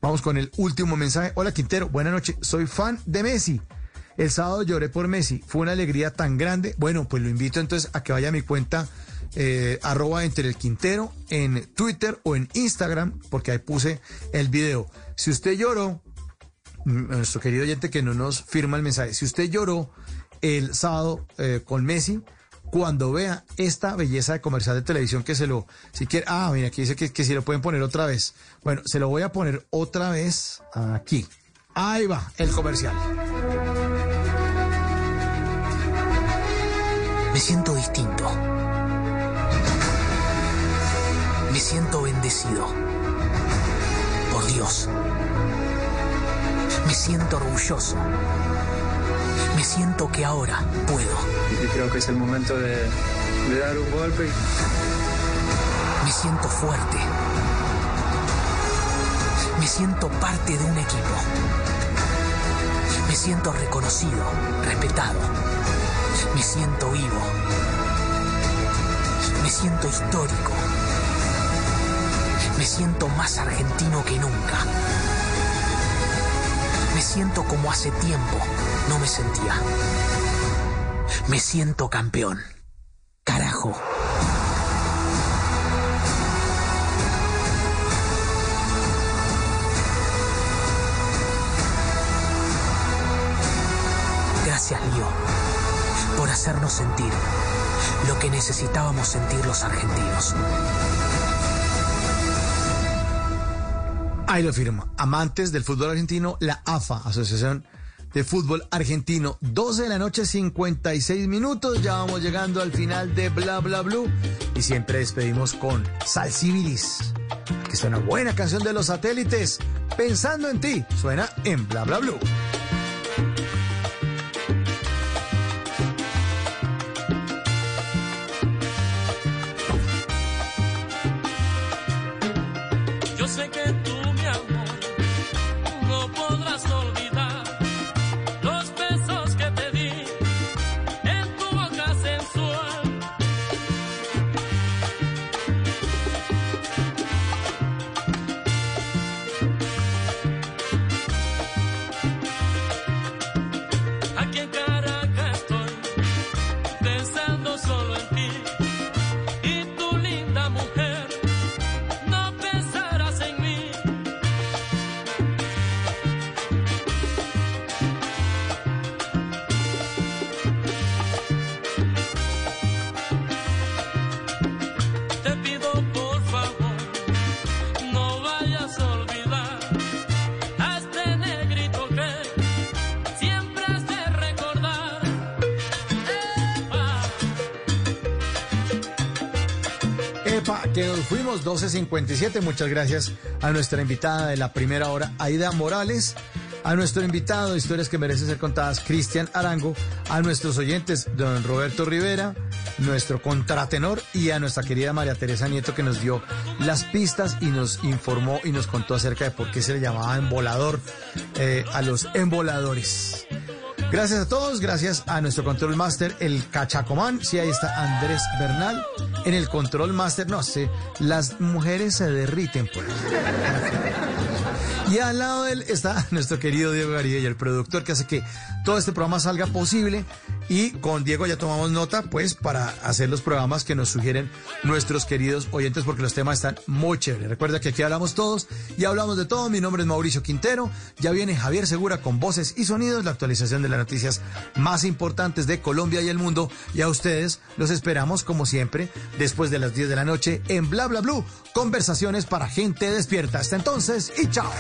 Vamos con el último mensaje. Hola Quintero, buenas noches, soy fan de Messi. El sábado lloré por Messi, fue una alegría tan grande. Bueno, pues lo invito entonces a que vaya a mi cuenta eh, arroba entre el Quintero en Twitter o en Instagram, porque ahí puse el video. Si usted lloró, mm, nuestro querido oyente que no nos firma el mensaje, si usted lloró el sábado eh, con Messi, cuando vea esta belleza de comercial de televisión que se lo, si quiere, ah, mira, aquí dice que, que si lo pueden poner otra vez. Bueno, se lo voy a poner otra vez aquí. Ahí va, el comercial. Me siento distinto. Me siento bendecido. Por Dios. Me siento orgulloso. Me siento que ahora puedo. Y creo que es el momento de, de dar un golpe. Me siento fuerte. Me siento parte de un equipo. Me siento reconocido, respetado. Me siento vivo. Me siento histórico. Me siento más argentino que nunca. Siento como hace tiempo no me sentía. Me siento campeón. Carajo. Gracias, Lío, por hacernos sentir lo que necesitábamos sentir los argentinos. Ahí lo firma. Amantes del fútbol argentino, la AFA, Asociación de Fútbol Argentino. 12 de la noche, 56 minutos. Ya vamos llegando al final de Bla Bla Blue. Y siempre despedimos con Salsibilis, que es una buena canción de los satélites. Pensando en ti, suena en Bla Bla Blue. 12.57. Muchas gracias a nuestra invitada de la primera hora, Aida Morales. A nuestro invitado Historias que Merecen Ser Contadas, Cristian Arango. A nuestros oyentes, don Roberto Rivera, nuestro contratenor. Y a nuestra querida María Teresa Nieto, que nos dio las pistas y nos informó y nos contó acerca de por qué se le llamaba embolador eh, a los emboladores. Gracias a todos, gracias a nuestro control master, el Cachacomán. Sí, ahí está Andrés Bernal. En el control master, no sé, las mujeres se derriten por ahí. Y al lado de él está nuestro querido Diego Garibay, el productor que hace que todo este programa salga posible. Y con Diego ya tomamos nota, pues, para hacer los programas que nos sugieren nuestros queridos oyentes, porque los temas están muy chéveres. Recuerda que aquí hablamos todos y hablamos de todo. Mi nombre es Mauricio Quintero. Ya viene Javier Segura con voces y sonidos, la actualización de las noticias más importantes de Colombia y el mundo. Y a ustedes los esperamos, como siempre, después de las 10 de la noche en Bla Bla Blue. Conversaciones para gente despierta. Hasta entonces y chao.